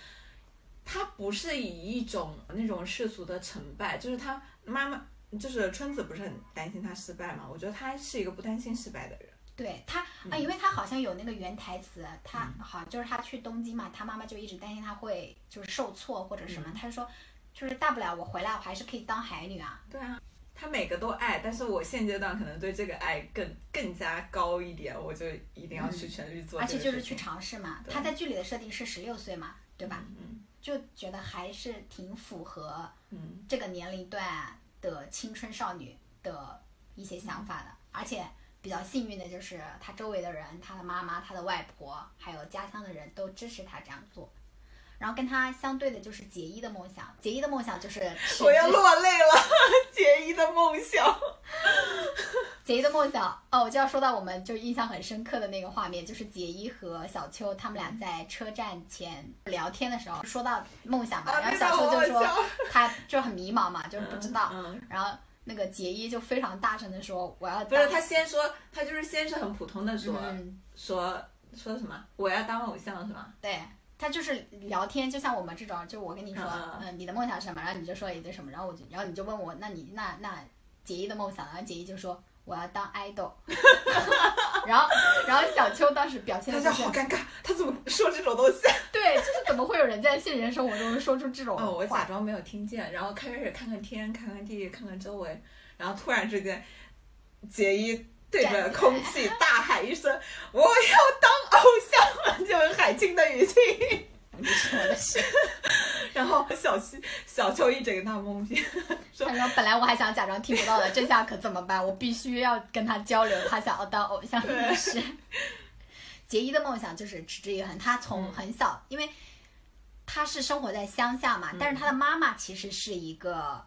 他不是以一种那种世俗的成败，就是他妈妈，就是春子不是很担心他失败嘛？我觉得他是一个不担心失败的人。对他嗯啊，因为他好像有那个原台词，他好就是他去东京嘛，他妈妈就一直担心他会就是受挫或者什么，嗯他就说就是大不了我回来我还是可以当海女啊。对啊，他每个都爱，但是我现阶段可能对这个爱更更加高一点，我就一定要去全力做而。且就是去尝试嘛。对他在剧里的设定是十六岁嘛，对吧？嗯就觉得还是挺符合嗯这个年龄段的青春少女的一些想法的，而且比较幸运的就是他周围的人，他的妈妈、他的外婆，还有家乡的人都支持他这样做。然后跟他相对的就是杰伊的梦想，杰伊的梦想就是 我要落泪了，杰伊 的梦想。杰伊的梦想哦，我就要说到我们就印象很深刻的那个画面，就是杰伊和小秋他们俩在车站前聊天的时候，说到梦想嘛，啊然后小秋就说他就很迷茫嘛，就是不知道，嗯，然后那个杰伊就非常大声的说我要不是他先说，他就是先是很普通的说、嗯，说说什么，我要当偶像是吗？对。他就是聊天，就像我们这种，就我跟你说，嗯嗯、你的梦想是什么，然后你就说一堆什么，然后我就，然后你就问我，那你那那杰伊的梦想，然后杰伊就说我要当 idol，然后然后小秋当时表现大的就是家好尴尬，他怎么说这种东西？对，就是怎么会有人在现实生活中说出这种哦，我假？装没有听见，然后开始看看天，看看地，看看周围，然后突然之间，杰伊对着空气大喊一声：“ 我要当偶像！”就是海清的语气。不是我的事。然后小七小秋一整个大懵逼，他说：“本来我还想假装听不到的，这下可怎么办？我必须要跟他交流他想要当偶像的事。”杰伊的梦想就是持之以恒。他从嗯很小，因为他是生活在乡下嘛，但是他的妈妈其实是一个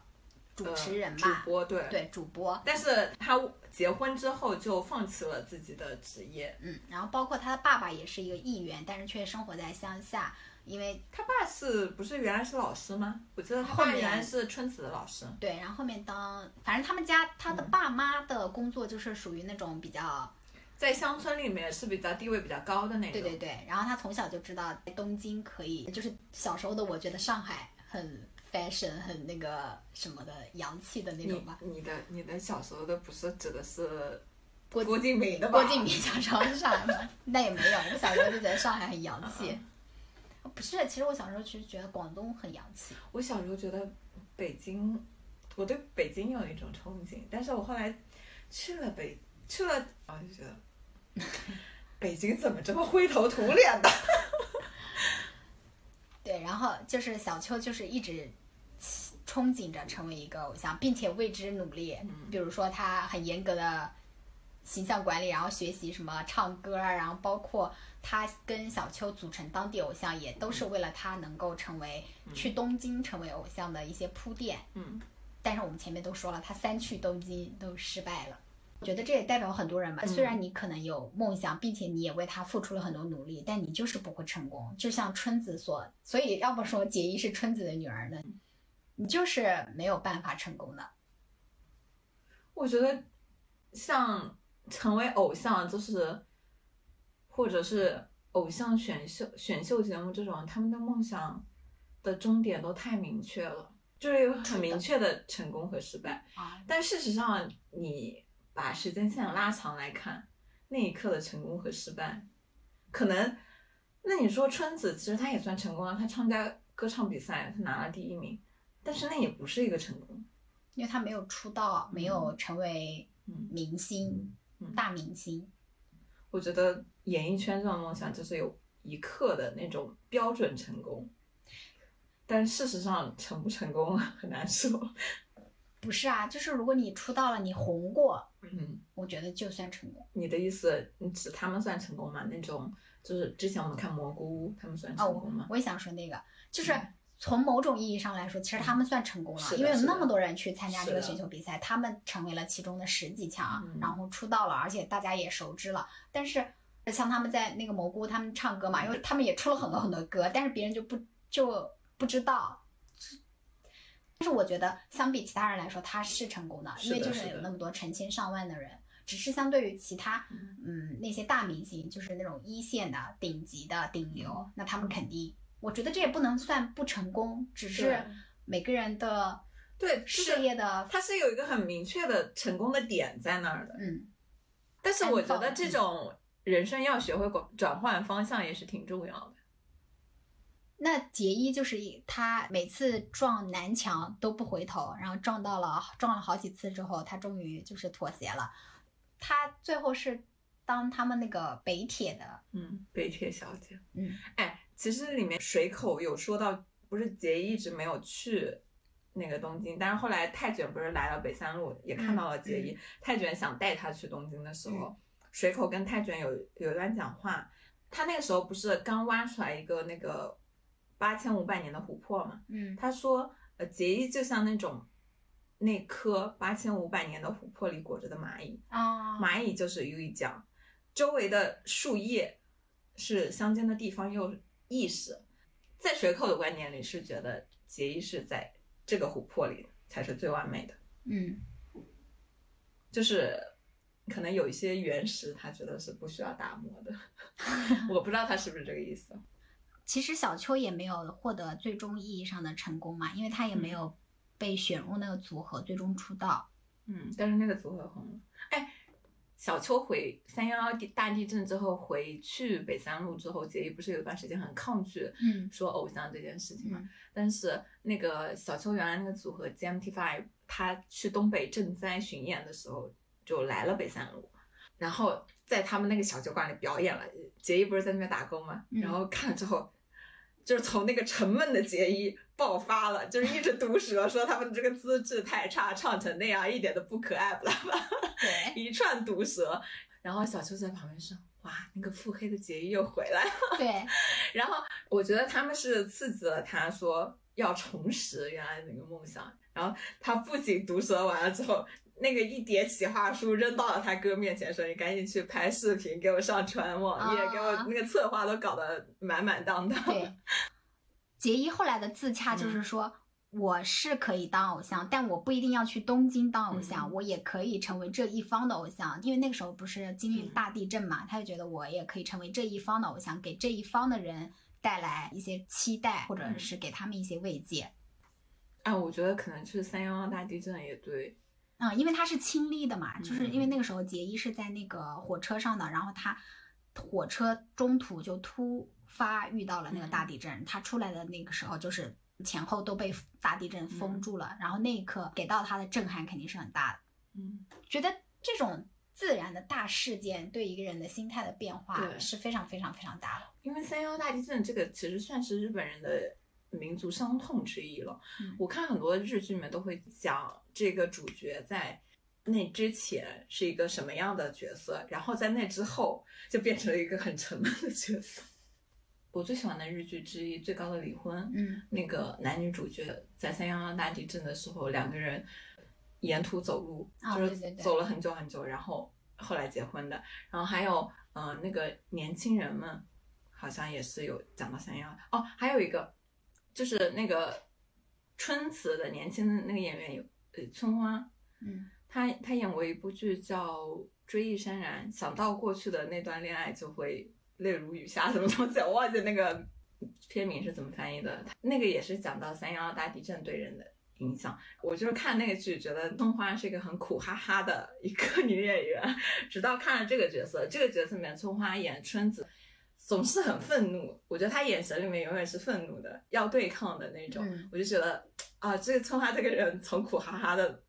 主持人呃主，播对。对，主播。但是他结婚之后就放弃了自己的职业。嗯，然后包括他的爸爸也是一个议员，但是却生活在乡下，因为他爸是不是原来是老师吗？我记得他爸原来是春子的老师。对，然后后面当，反正他们家他的爸妈的工作就是属于那种比较，在乡村里面是比较地位比较高的那种。对对对，然后他从小就知道东京可以，就是小时候的我觉得上海很 fashion、很那个什么的洋气的那种吧。你你的你的小时候的不是指的是郭郭敬明的吧？郭敬明小时候是上海吗？那也没有，我小时候就觉得上海很洋气。不是，其实我小时候其实觉得广东很洋气。我小时候觉得北京，我对北京有一种憧憬，但是我后来去了北去了，然后就觉得 北京怎么这么灰头土脸的？对，然后就是小秋就是一直憧憬着成为一个偶像，并且为之努力。比如说他很严格的形象管理，然后学习什么唱歌啊，然后包括他跟小秋组成当地偶像，也都是为了他能够成为去东京成为偶像的一些铺垫。嗯，但是我们前面都说了，他三去东京都失败了。我觉得这也代表很多人吧。嗯虽然你可能有梦想，并且你也为他付出了很多努力，但你就是不会成功。就像春子所，所以要不说结衣是春子的女儿呢，你就是没有办法成功的。我觉得像成为偶像，就是或者是偶像选秀选秀节目这种，他们的梦想的终点都太明确了，就是有很明确的成功和失败。啊，但事实上，你把时间线拉长来看，那一刻的成功和失败，可能，那你说春子其实她也算成功了，她参加歌唱比赛，她拿了第一名，但是那也不是一个成功。因为他没有出道，没有成为嗯明星、嗯大明星。我觉得演艺圈这种梦想就是有一刻的那种标准成功，但事实上成不成功 很难说。不是啊，就是如果你出道了，你红过，嗯，我觉得就算成功。你的意思，你指他们算成功吗？那种就是之前我们看蘑菇屋，他们算成功吗？我也想说那个，就是嗯从某种意义上来说，其实他们算成功了，因为有那么多人去参加这个选秀比赛，他们成为了其中的十几强，嗯然后出道了，而且大家也熟知了。但是像他们在那个蘑菇，他们唱歌嘛，因为他们也出了很多很多歌，但是别人就不就不知道。但是我觉得，相比其他人来说，他是成功的，因为就是有那么多成千上万的人。只是相对于其他，嗯嗯，那些大明星，就是那种一线的、顶级的、顶流，那他们肯定，我觉得这也不能算不成功，只是每个人的对，事业的，他是有一个很明确的成功的点在那儿的。嗯，但是我觉得这种人生要学会转转换方向也是挺重要的。那杰伊就是一他每次撞南墙都不回头，然后撞到了撞了好几次之后，他终于就是妥协了。他最后是当他们那个北铁的，嗯，北铁小姐。嗯，哎，其实里面水口有说到，不是杰一直没有去那个东京，但是后来泰卷不是来了北三路，也看到了杰一。泰卷想带他去东京的时候，水口跟泰卷有有一段讲话，他那个时候不是刚挖出来一个那个八千五百年的琥珀嘛？嗯。他说，呃，结衣就像那种那颗八千五百年的琥珀里裹着的蚂蚁，啊，蚂蚁就是有一讲，周围的树叶是相间的地方又意识，在水口的观念里是觉得结衣是在这个琥珀里才是最完美的，嗯。就是可能有一些原石他觉得是不需要打磨的，我不知道他是不是这个意思。其实小秋也没有获得最终意义上的成功嘛，因为他也没有被选入那个组合，最终出道。嗯，但是那个组合红了。哎，小秋回三幺幺地大地震之后回去北三路之后，杰一不是有一段时间很抗拒嗯说偶像这件事情嘛？嗯但是那个小秋原来那个组合 GMT Five，他去东北赈灾巡演的时候就来了北三路，然后在他们那个小酒馆里表演了。结衣不是在那边打工嘛，嗯然后看了之后。就是从那个沉闷的结衣爆发了，就是一直毒舌说他们这个资质太差，唱成那样一点都不可爱，不啦不啦，对，一串毒舌。然后小秋在旁边说：“哇，那个腹黑的结衣又回来了。”对，然后我觉得他们是刺激了他说要重拾原来的那个梦想。然后他不仅毒舌完了之后，那个一叠企划书扔到了他哥面前，说：“你赶紧去拍视频，给我上传网页，啊给我那个策划都搞得满满当当。”对，杰伊后来的自洽就是说，我是可以当偶像，但我不一定要去东京当偶像，嗯我也可以成为这一方的偶像。因为那个时候不是经历大地震嘛，他就觉得我也可以成为这一方的偶像，给这一方的人带来一些期待，或者是给他们一些慰藉。啊，我觉得可能就是三幺幺大地震也对，嗯，因为他是亲历的嘛，就是因为嗯。那个时候杰伊是在那个火车上的，然后他火车中途就突发遇到了那个大地震，他出来的那个时候就是前后都被大地震封住了，然后那一刻给到他的震撼肯定是很大的。嗯，觉得这种自然的大事件对一个人的心态的变化是非常非常非常大的。因为三幺大地震这个其实算是日本人的民族伤痛之一了。嗯我看很多日剧里面都会讲这个主角在那之前是一个什么样的角色，然后在那之后就变成了一个很沉闷的角色。我最喜欢的日剧之一《最高的离婚》，嗯那个男女主角在三幺幺大地震的时候，两个人沿途走路，就是走了很久很久，然后后来结婚的。然后还有，嗯、那个年轻人们好像也是有讲到三幺哦，还有一个就是那个春词的年轻的那个演员有呃春花，嗯他他演过一部剧叫《追忆潸然》，想到过去的那段恋爱就会泪如雨下，什么东西我忘记那个片名是怎么翻译的。那个也是讲到三幺幺大地震对人的影响。我就是看那个剧，觉得春花是一个很苦哈哈的一个女演员，直到看了这个角色，这个角色里面春花演春子。总是很愤怒，我觉得他眼神里面永远是愤怒的，要对抗的那种。嗯我就觉得啊，这个春花这个人从苦哈哈的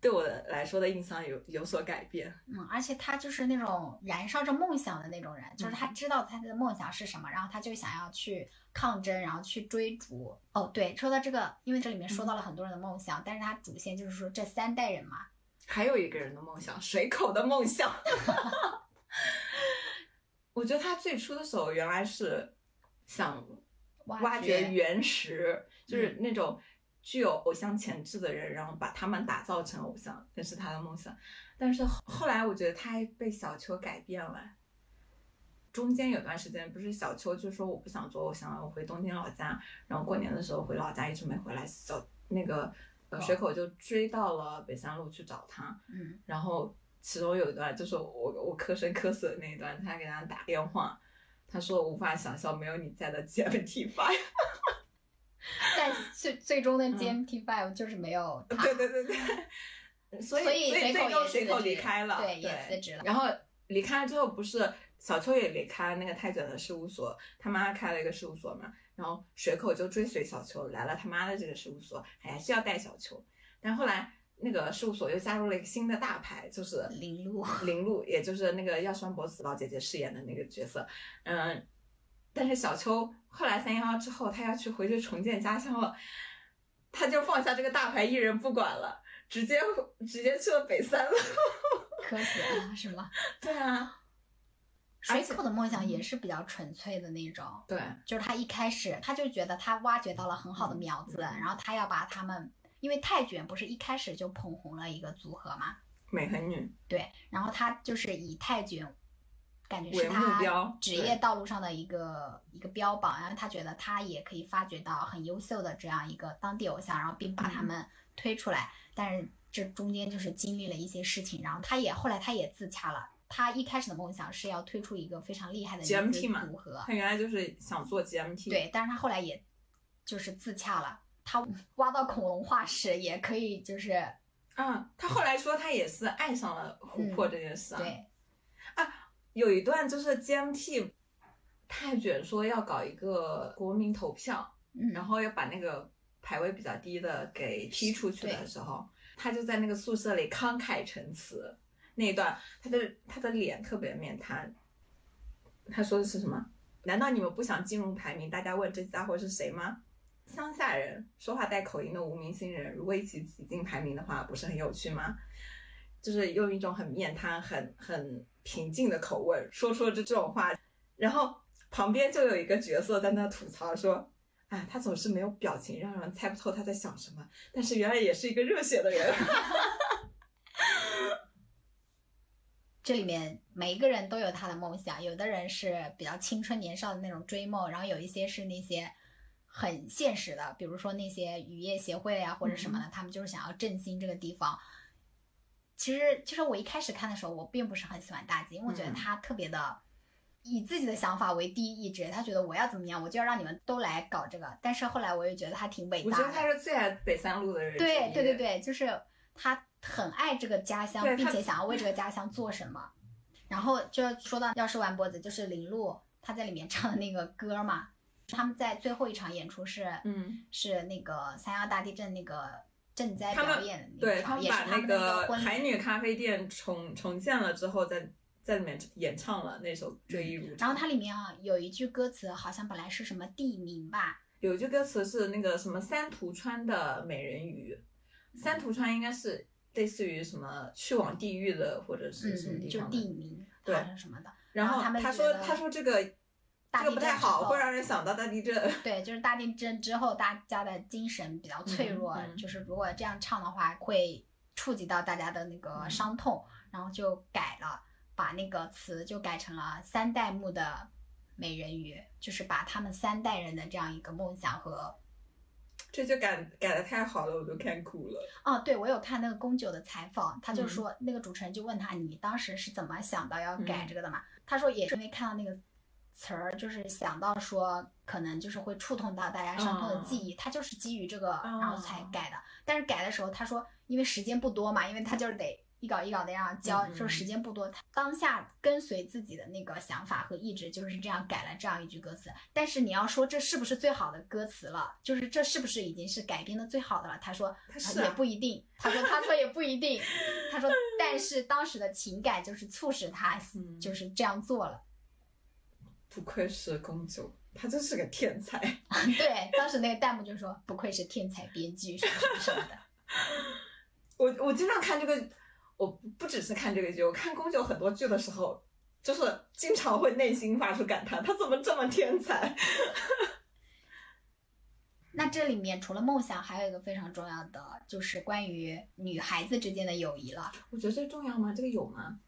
对我的来说的印象有有所改变。嗯，而且他就是那种燃烧着梦想的那种人，就是他知道他的梦想是什么，然后他就想要去抗争，然后去追逐。哦，对，说到这个，因为这里面说到了很多人的梦想，但是他主线就是说这三代人嘛，还有一个人的梦想，水口的梦想。我觉得他最初的时候原来是想挖掘掘原石，就是那种具有偶像潜质的人，然后把他们打造成偶像，那是他的梦想。但是后后来我觉得他还被小秋改变了。中间有段时间，不是小秋就说我不想做偶像了，我回东京老家，然后过年的时候回老家一直没回来，小那个呃水口就追到了北三路去找他，嗯然后其中有一段就是我我磕声磕死的那一段，他给他打电话，他说无法想象没有你在的 GMT Five。但最最终的 GMT Five 就是没有他，嗯对对对对，所以所以最后随口离开了，对也辞职了。然后离开了之后，不是小秋也离开了那个太卷的事务所，他妈开了一个事务所嘛，然后水口就追随小秋来了他妈的这个事务所，还是要带小秋，但后来那个事务所又加入了一个新的大牌，就是林路，林路，也就是那个药川博子老姐姐饰演的那个角色，嗯，但是小秋后来三幺幺之后，她要去回去重建家乡了，她就放下这个大牌艺人不管了，直接直接去了北三了。渴死了是吗？对啊，水口的梦想也是比较纯粹的那种，对，就是他一开始他就觉得他挖掘到了很好的苗子，嗯。然后他要把他们，因为泰卷不是一开始就捧红了一个组合嘛，美很女。对，然后他就是以泰卷，感觉是他标职业道路上的一个一个标榜，然后他觉得他也可以发掘到很优秀的这样一个当地偶像，然后并把他们推出来，但是这中间就是经历了一些事情，然后他也后来他也自洽了。他一开始的梦想是要推出一个非常厉害的 GMT 嘛组合，他原来就是想做 GMT，，对，但是他后来也就是自洽了，他挖到恐龙化石也可以，就是嗯，他后来说他也是爱上了琥珀这件事啊，对，啊有一段就是 GMT 太卷说要搞一个国民投票，嗯，然后要把那个排位比较低的给踢出去的时候，他就在那个宿舍里慷慨陈词那一段，他的他的脸特别面瘫。他说的是什么？难道你们不想进入排名？大家问这家伙是谁吗？乡下人说话带口音的无名新人，如果一起挤进排名的话，不是很有趣吗？就是用一种很面瘫、很很平静的口吻说出了这这种话，然后旁边就有一个角色在那吐槽说：“哎，他总是没有表情，让人猜不透他在想什么。但是原来也是一个热血的人。这里面每一个人都有他的梦想，有的人是比较青春年少的那种追梦，然后有一些是那些很现实的，比如说那些渔业协会啊或者什么的，他们就是想要振兴这个地方。其实，其实我一开始看的时候，我并不是很喜欢大吉，因为我觉得他特别的以自己的想法为第一意志，他觉得我要怎么样，我就要让你们都来搞这个。但是后来我又觉得他挺伟大我觉得，他是最爱北三路的人。对对对对，就是他很爱这个家乡并且想要为这个家乡做什么。然后就说到药师丸脖子，就是林路他在里面唱的那个歌嘛，他们在最后一场演出是嗯，是那个三幺大地震那个赈灾表演的那对他们把他们的一个。海女咖啡店重重建了之后，在在里面演唱了那首《追忆如潮》。然后它里面啊有一句歌词，好像本来是什么地名吧，有一句歌词是那个什么三途川的美人鱼，三途川应该是类似于什么去往地狱的或者是什么地方就。地名好对像什么的。然后他们他说他说这个大地这个不太好，会让人想到大地震。对，就是大地震之后，大家的精神比较脆弱，嗯嗯就是如果这样唱的话，会触及到大家的那个伤痛，然后就改了，把那个词就改成了三代目的美人鱼，就是把他们三代人的这样一个梦想和 这就改改的太好了，我都看哭了。哦，对，我有看那个宫九的采访，他就嗯说、那个主持人就问他，你当时是怎么想到要改嗯这个的嘛？他说也是因为看到那个词儿，就是想到说可能就是会触痛到大家伤痛的记忆，他就是基于这个然后才改的。但是改的时候，他说因为时间不多嘛，因为他就是得。一稿一稿的这样教，就是时间不多，他当下跟随自己的那个想法和意志，就是这样改了这样一句歌词。但是你要说这是不是最好的歌词了，就是这是不是已经是改编的最好的了？他说也不一定，他说他说也不一定，他说 但是当时的情感就是促使他嗯就是这样做了。不愧是宫九，他真是个天才。对，当时那个弹幕就说不愧是天才编剧什么什么什么的。我我经常看这个，我不不只是看这个剧，我看宫九很多剧的时候，就是经常会内心发出感叹，他怎么这么天才？那这里面除了梦想，还有一个非常重要的，就是关于女孩子之间的友谊了。我觉得这重要吗？这个有吗？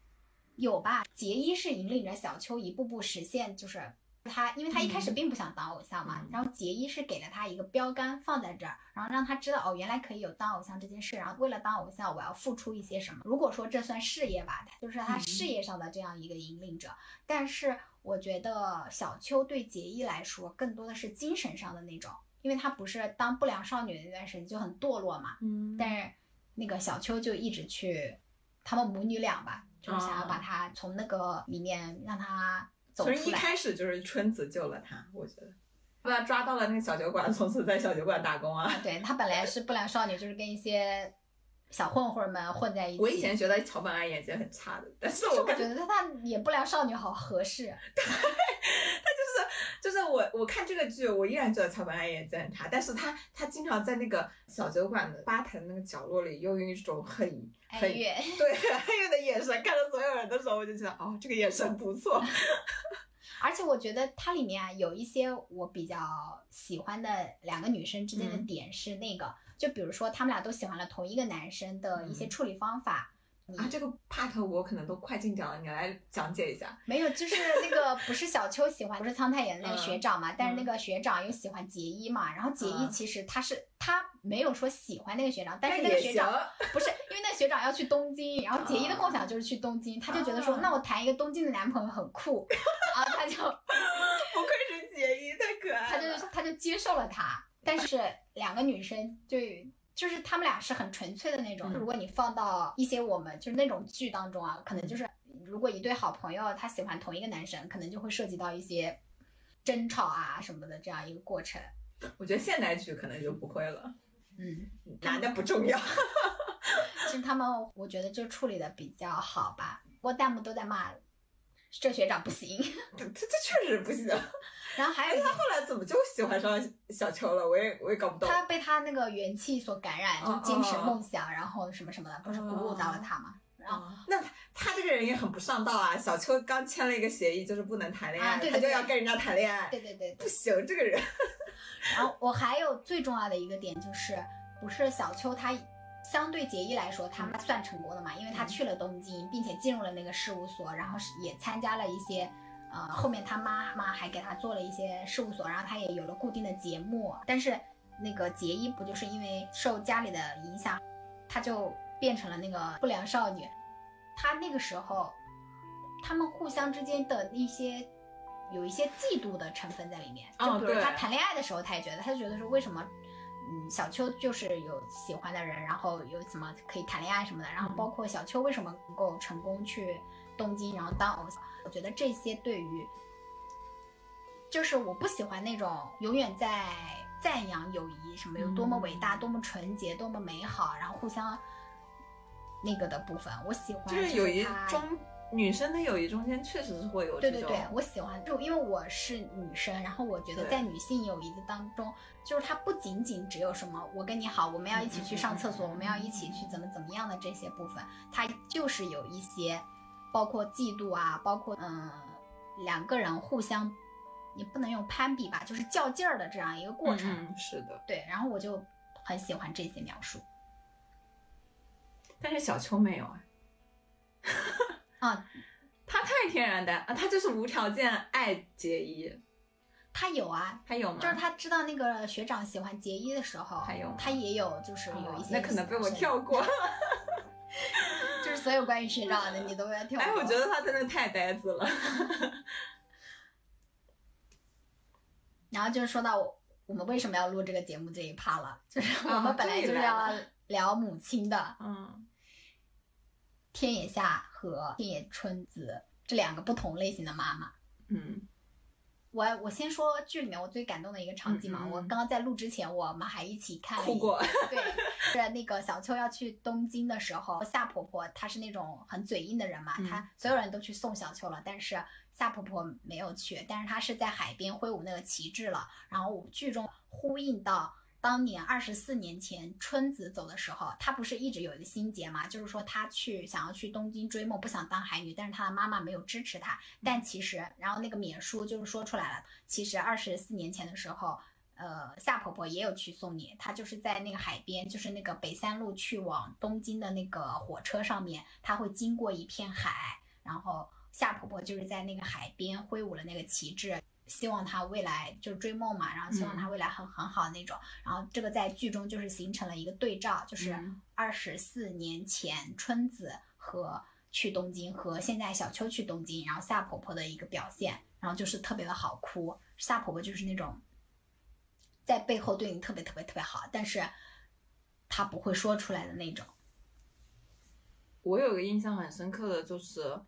有吧？杰伊是引领着小秋一步步实现，就是他，因为他一开始并不想当偶像嘛，嗯然后杰伊是给了他一个标杆放在这儿，然后让他知道哦，原来可以有当偶像这件事，然后为了当偶像，我要付出一些什么。如果说这算事业吧，就是他事业上的这样一个引领者，但是我觉得小秋对杰伊来说，更多的是精神上的那种，因为他不是当不良少女的那段时间就很堕落嘛，嗯但是那个小秋就一直去，他们母女俩吧，就是想要把他从那个里面让他走出来。从一。开始就是春子救了他，我觉得。把他抓到了那个小酒馆，从此在小酒馆打工啊。啊，对他本来是不良少女，就是跟一些小混混们混在一起。我以前觉得乔本安演技很差的，但是是我跟我觉得他演不良少女好合适。对，他就是就是我我看这个剧，我依然觉得乔本安演技很差，但是他他经常在那个小酒馆的吧台的那个角落里，又用一种很很哀乐，对很哀怨的眼神看着所有人的时候，我就觉得哦，这个眼神不错。而且我觉得它里面啊有一些我比较喜欢的两个女生之间的嗯点是那个，就比如说他们俩都喜欢了同一个男生的一些处理方法。啊，这个 part 我可能都快进掉了，你来讲解一下。没有，就是那个 不是小秋喜欢，不是苍太演的那个嗯学长嘛，但是那个学长又喜欢杰伊嘛，然后杰伊嗯其实他是他没有说喜欢那个学长，但是那个学长不是因为那个学长要去东京，然后杰伊的梦想就是去东京，他就觉得说啊那我谈一个东京的男朋友很酷，然后他就不愧是杰伊，太可爱他了。就他就接受了他，但是两个女生就就是她们俩是很纯粹的那种。嗯如果你放到一些我们就是那种剧当中啊，可能就是如果一对好朋友他喜欢同一个男生，可能就会涉及到一些争吵啊什么的这样一个过程。我觉得现代剧可能就不会了，嗯，男的不重要。其实他们我觉得就处理的比较好吧。不过弹幕都在骂这学长不行，这这这确实不行。然后还有他后来怎么就喜欢上小秋了？我也我也搞不懂。他被他那个元气所感染，就哦精神哦梦想，然后什么什么的，不是鼓舞到了他吗？然后啊，那他这个人也很不上道啊！小秋刚签了一个协议，就是不能谈恋爱，啊对对他就对要跟人家谈恋爱，对对对对不。行，这个人。然后我还有最重要的一个点就是，不是小秋他相对杰伊来说，他算成功的嘛，因为他去了东京，并且进入了那个事务所，然后是也参加了一些。呃，后面他妈妈还给他做了一些事务所，然后他也有了固定的节目。但是那个杰伊不就是因为受家里的影响，他就变成了那个不良少女。他那个时候，他们互相之间的一些有一些嫉妒的成分在里面。哦就比如对他谈恋爱的时候，他也觉得，他就觉得说为什么。嗯，小秋就是有喜欢的人，然后有什么可以谈恋爱什么的，然后包括小秋为什么能够成功去东京，然后当偶像，我觉得这些对于，就是我不喜欢那种永远在赞扬友谊，什么有多么伟大、多么纯洁、多么美好，然后互相那个的部分，我喜欢就是友谊中女生的友谊中间确实是会有这种，对对对，我喜欢，就因为我是女生，然后我觉得在女性友谊的当中，就是它不仅仅只有什么我跟你好，我们要一起去上厕所，我们要一起去怎么怎么样的这些部分，它就是有一些，包括嫉妒啊，包括嗯两个人互相，也不能用攀比吧，就是较劲儿的这样一个过程。嗯，是的。对，然后我就很喜欢这些描述但是小秋没有啊，啊，他太天然呆啊，他就是无条件爱结衣，他有啊。他有吗？就是他知道那个学长喜欢结衣的时候，还有他也有，就是有一些、哦那可能被我跳过。就是所有关于学长的你都要跳过。哎，我觉得他真的太呆子了。然后就是说到我我们为什么要录这个节目这一趴了，就是我啊们本来就是要聊母亲的嗯，天野夏和天野春子这两个不同类型的妈妈。嗯我我先说剧里面我最感动的一个场景嘛，嗯嗯嗯我刚刚在录之前，我们还一起看过。对，是那个小秋要去东京的时候，夏婆婆她是那种很嘴硬的人嘛，嗯她所有人都去送小秋了，但是夏婆婆没有去，但是她是在海边挥舞那个旗帜了。然后剧中呼应到当年二十四年前春子走的时候，她不是一直有一个心结嘛，就是说她去想要去东京追梦，不想当海女，但是她的妈妈没有支持她。但其实，然后那个免书就是说出来了，其实二十四年前的时候。呃，夏婆婆也有去送你，她就是在那个海边，就是那个北三路去往东京的那个火车上面，她会经过一片海，然后夏婆婆就是在那个海边挥舞了那个旗帜，希望他未来就是追梦嘛，然后希望他未来很很好那种，然后这个在剧中就是形成了一个对照，就是嗯二十四年前春子和去东京和现在小秋去东京，然后夏婆婆的一个表现，然后就是特别的好哭，夏婆婆就是那种。在背后对你特别特别特别好，但是她不会说出来的那种。我有个印象很深刻的就是，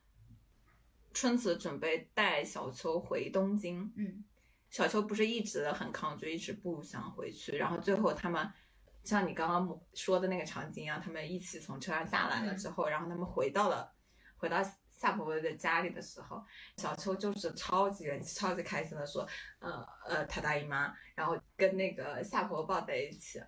春子准备带小秋回东京，嗯。小秋不是一直很抗拒，一直不想回去，然后最后他们像你刚刚说的那个场景一样，他们一起从车上下来了之后，然后他们回到了回到夏婆婆的家里的时候，小秋就是超级超级开心的说，呃呃，他大姨妈，然后跟那个夏婆婆抱在一起。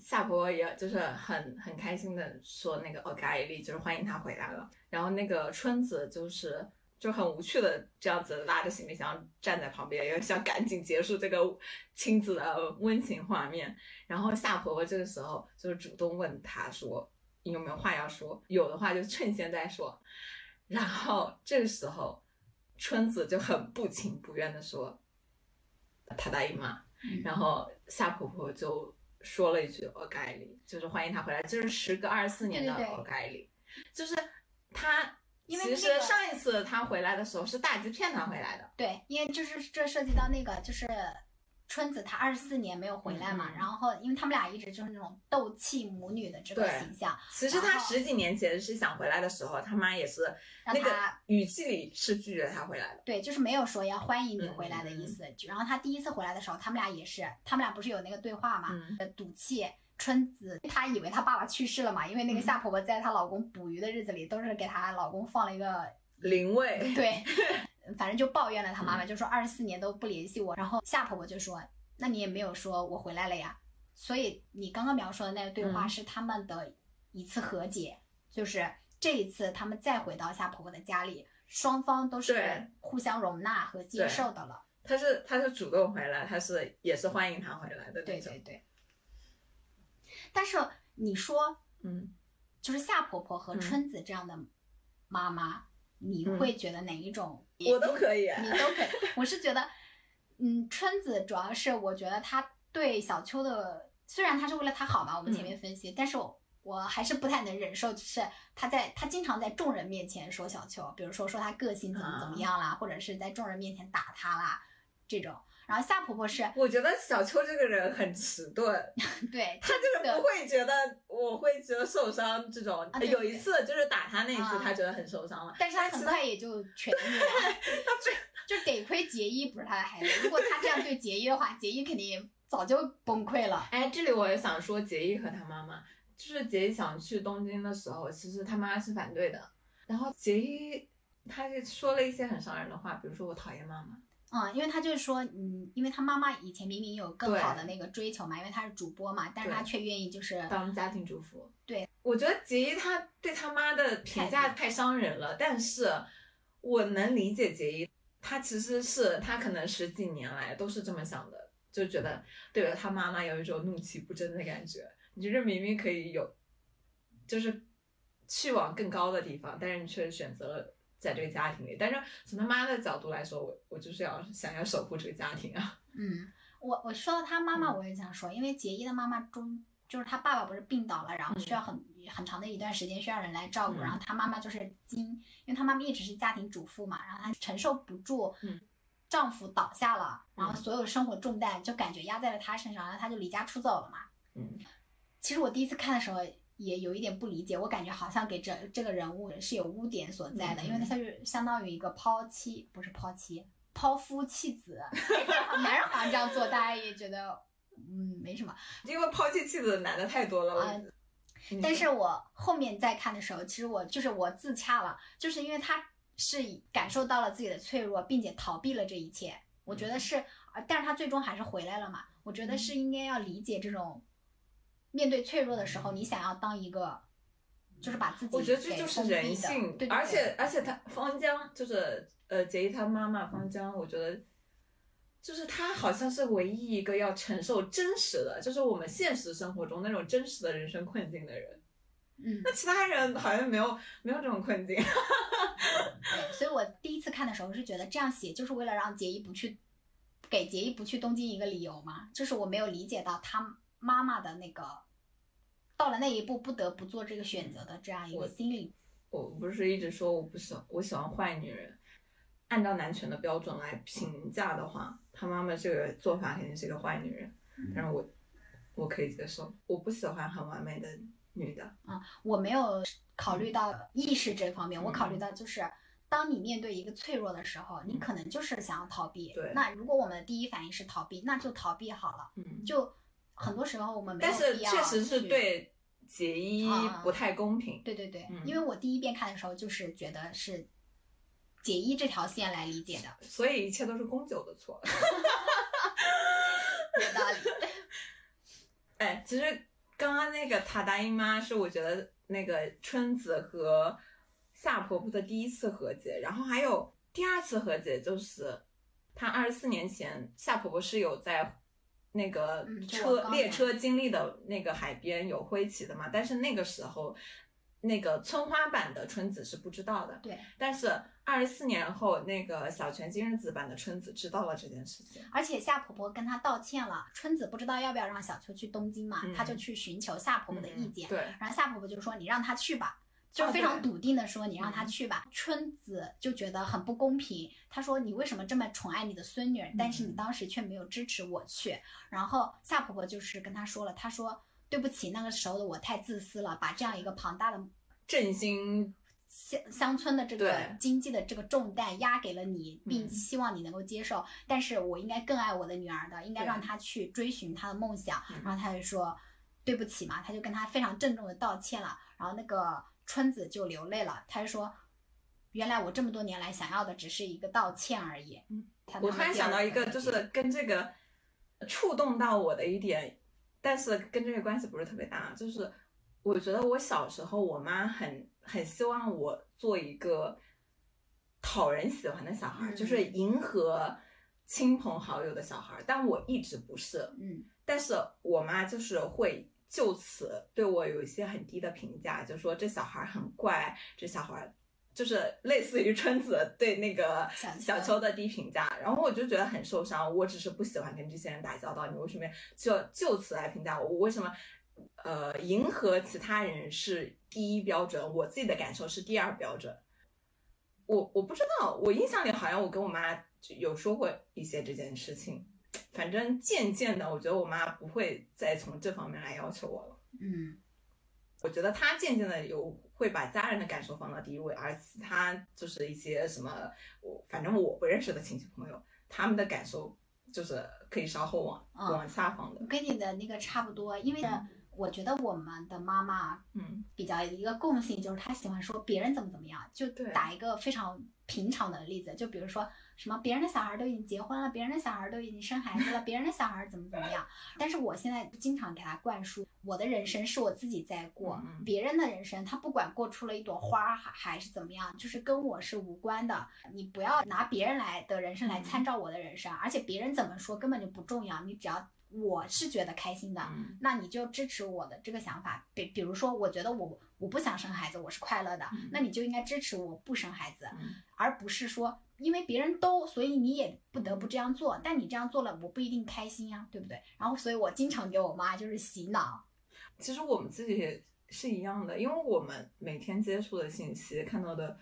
夏婆婆也就是很很开心的说那个哦咖喱就是欢迎她回来了，然后那个春子就是就很无趣的这样子拉着行李箱站在旁边，也想赶紧结束这个亲子的温情画面。然后夏婆婆这个时候就是主动问她说你有没有话要说，有的话就趁现在说。然后这个时候春子就很不情不愿的说她大姨妈，嗯然后夏婆婆就。说了一句“我盖里”，就是欢迎他回来，就是时隔二十四年的对对对欧盖里，就是他。因为其实上一次他回来的时候是大吉骗他回来的，对，因为就是这涉及到那个就是春子她二十四年没有回来嘛，然后因为他们俩一直就是那种斗气母女的这个形象，其实他十几年前是想回来的时候，他妈也是那个语气里是拒绝他回来的。对，就是没有说要欢迎你嗯回来的意思。然后他第一次回来的时候，他们俩也是，他们俩不是有那个对话嘛？赌气。春子她以为她爸爸去世了嘛，因为那个嗯夏婆婆在她老公捕鱼的日子里，都是给她老公放了一个灵位，对，反正就抱怨了她妈妈，就说二十四年都不联系我。然后夏婆婆就说：“那你也没有说我回来了呀。”所以你刚刚描述的那个对话嗯是他们的一次和解，就是这一次他们再回到夏婆婆的家里，双方都是互相容纳和接受的了。他是他是主动回来，他是也是欢迎他回来的那种。对对对。但是你说，嗯，就是夏婆婆和嗯春子这样的妈妈，你嗯会觉得哪一种？我都可以。你都可以。我是觉得，嗯，春子主要是我觉得她对小秋的，虽然她是为了她好嘛，我们前面分析，但是我我还是不太能忍受，就是他在他经常在众人面前说小秋，比如说说他个性怎么怎么样啦，或者是在众人面前打他啦这种。然后夏婆婆是，我觉得小秋这个人很迟钝，对他就是不会觉得我会觉得受伤这种。有一次就是打他那一次，啊他觉得很受伤了，但是他很快也就痊愈了，就 就得亏杰伊不是他的孩子，如果他这样对杰伊的话，杰伊肯定早就崩溃了。哎，这里我也想说，杰伊和他妈妈，就是杰伊想去东京的时候，其实他妈是反对的。然后杰伊他就说了一些很伤人的话，比如说我讨厌妈妈。嗯，因为他就是说，嗯，因为他妈妈以前明明有更好的那个追求嘛，因为他是主播嘛，但是他却愿意就是当家庭主妇。对，我觉得杰伊他对他妈的评价太伤人了，但是我能理解杰伊，他其实是他可能十几年来都是这么想的，就觉得对着他妈妈有一种怒其不争的感觉。你觉得明明可以有，就是去往更高的地方，但是你却选择了。在这个家庭里，但是从他妈的角度来说，我我就是要想要守护这个家庭啊。嗯，我我说到他妈妈，我也想说，因为杰伊的妈妈中就是他爸爸不是病倒了，然后需要很、很长的一段时间需要人来照顾，嗯然后他妈妈就是经，因为他妈妈一直是家庭主妇嘛，然后她承受不住嗯丈夫倒下了，然后嗯所有生活重担就感觉压在了她身上，然后她就离家出走了嘛。嗯，其实我第一次看的时候。也有一点不理解，我感觉好像给这这个人物是有污点所在的，嗯因为他是相当于一个抛妻，不是抛妻，抛夫弃子，男人好像这样做，大家也觉得嗯没什么。因为抛弃妻子的男的太多了。我啊但是我后面再看的时候，其实我就是我自洽了，就是因为他是感受到了自己的脆弱，并且逃避了这一切。我觉得是，呃但是他最终还是回来了嘛。我觉得是应该要理解这种。面对脆弱的时候，你想要当一个，就是把自己我觉得这就是人性，对对对而且而且他方江就是呃杰伊他妈妈方江，我觉得就是他好像是唯一一个要承受真实的，就是我们现实生活中那种真实的人生困境的人。嗯，那其他人好像没有没有这种困境。对，所以我第一次看的时候是觉得这样写就是为了让杰伊不去，给杰伊不去东京一个理由嘛，就是我没有理解到他妈妈的那个到了那一步不得不做这个选择的这样一个我心理。我不是一直说我不喜欢我喜欢坏女人，按照男权的标准来评价的话，他妈妈这个做法肯定是一个坏女人，但是我我可以接受，我不喜欢很完美的女的啊。我没有考虑到意识这方面，我考虑嗯到就是。当你面对一个脆弱的时候，你可能就是想要逃避。对那如果我们的第一反应是逃避，那就逃避好了。嗯，就很多时候我们没有但是必要确实是对杰伊啊不太公平。对对对，嗯因为我第一遍看的时候就是觉得是解衣这条线来理解的，所以一切都是宫九的错。有道理。哎，其实刚刚那个塔达姨妈是我觉得那个春子和夏婆婆的第一次和解，然后还有第二次和解，就是她二十四年前夏婆婆是有在那个车、列车经历的那个海边有挥旗的嘛，但是那个时候。那个村花版的春子是不知道的，对，但是二十四年后，那个小泉今日子版的春子知道了这件事情。而且夏婆婆跟她道歉了，春子不知道要不要让小秋去东京嘛，嗯她就去寻求夏婆婆的意见，对，然后夏婆婆就说你让她去吧。就哦非常笃定的说，你让她去吧。春子就觉得很不公平，她说你为什么这么宠爱你的孙女儿，但是你当时却没有支持我去。然后夏婆婆就是跟她说了，她说对不起，那个时候的我太自私了，把这样一个庞大的振兴乡乡村的这个经济的这个重担压给了你，并嗯希望你能够接受。但是我应该更爱我的女儿的，应该让她去追寻她的梦想。嗯然后她就说对不起嘛，她就跟她非常郑重的道歉了。然后那个春子就流泪了，她说。原来我这么多年来想要的只是一个道歉而已。嗯她我突然想到一个，就是跟这个触动到我的一点，但是跟这个关系不是特别大。就是我觉得我小时候，我妈很很希望我做一个讨人喜欢的小孩，嗯就是迎合亲朋好友的小孩，但我一直不是。嗯但是我妈就是会就此对我有一些很低的评价，就说这小孩很怪，这小孩就是类似于春子对那个小秋的低评价，然后我就觉得很受伤。我只是不喜欢跟这些人打交道，你为什么就就此来评价我？我为什么呃，迎合其他人是第一标准，我自己的感受是第二标准。我我不知道，我印象里好像我跟我妈有说过一些这件事情。反正渐渐的，我觉得我妈不会再从这方面来要求我了。嗯我觉得她渐渐的有会把家人的感受放到第一位，而其他就是一些什么我反正我不认识的亲戚朋友，他们的感受就是可以稍后往、嗯往下放的。跟你的那个差不多，因为我觉得我们的妈妈嗯比较一个共性，就是她喜欢说别人怎么怎么样。就对打一个非常平常的例子，就比如说什么别人的小孩都已经结婚了，别人的小孩都已经生孩子了，别人的小孩怎么怎么样。但是我现在经常给他灌输，我的人生是我自己在过，嗯别人的人生他不管过出了一朵花还还是怎么样，就是跟我是无关的。你不要拿别人来的人生来参照我的人生，而且别人怎么说根本就不重要，你只要。我是觉得开心的，嗯那你就支持我的这个想法。比比如说，我觉得我我不想生孩子，我是快乐的，嗯那你就应该支持我不生孩子，嗯而不是说因为别人都，所以你也不得不这样做。但你这样做了，我不一定开心呀，对不对？然后，所以我经常给我妈就是洗脑，其实我们自己也是一样的，因为我们每天接触的信息、看到的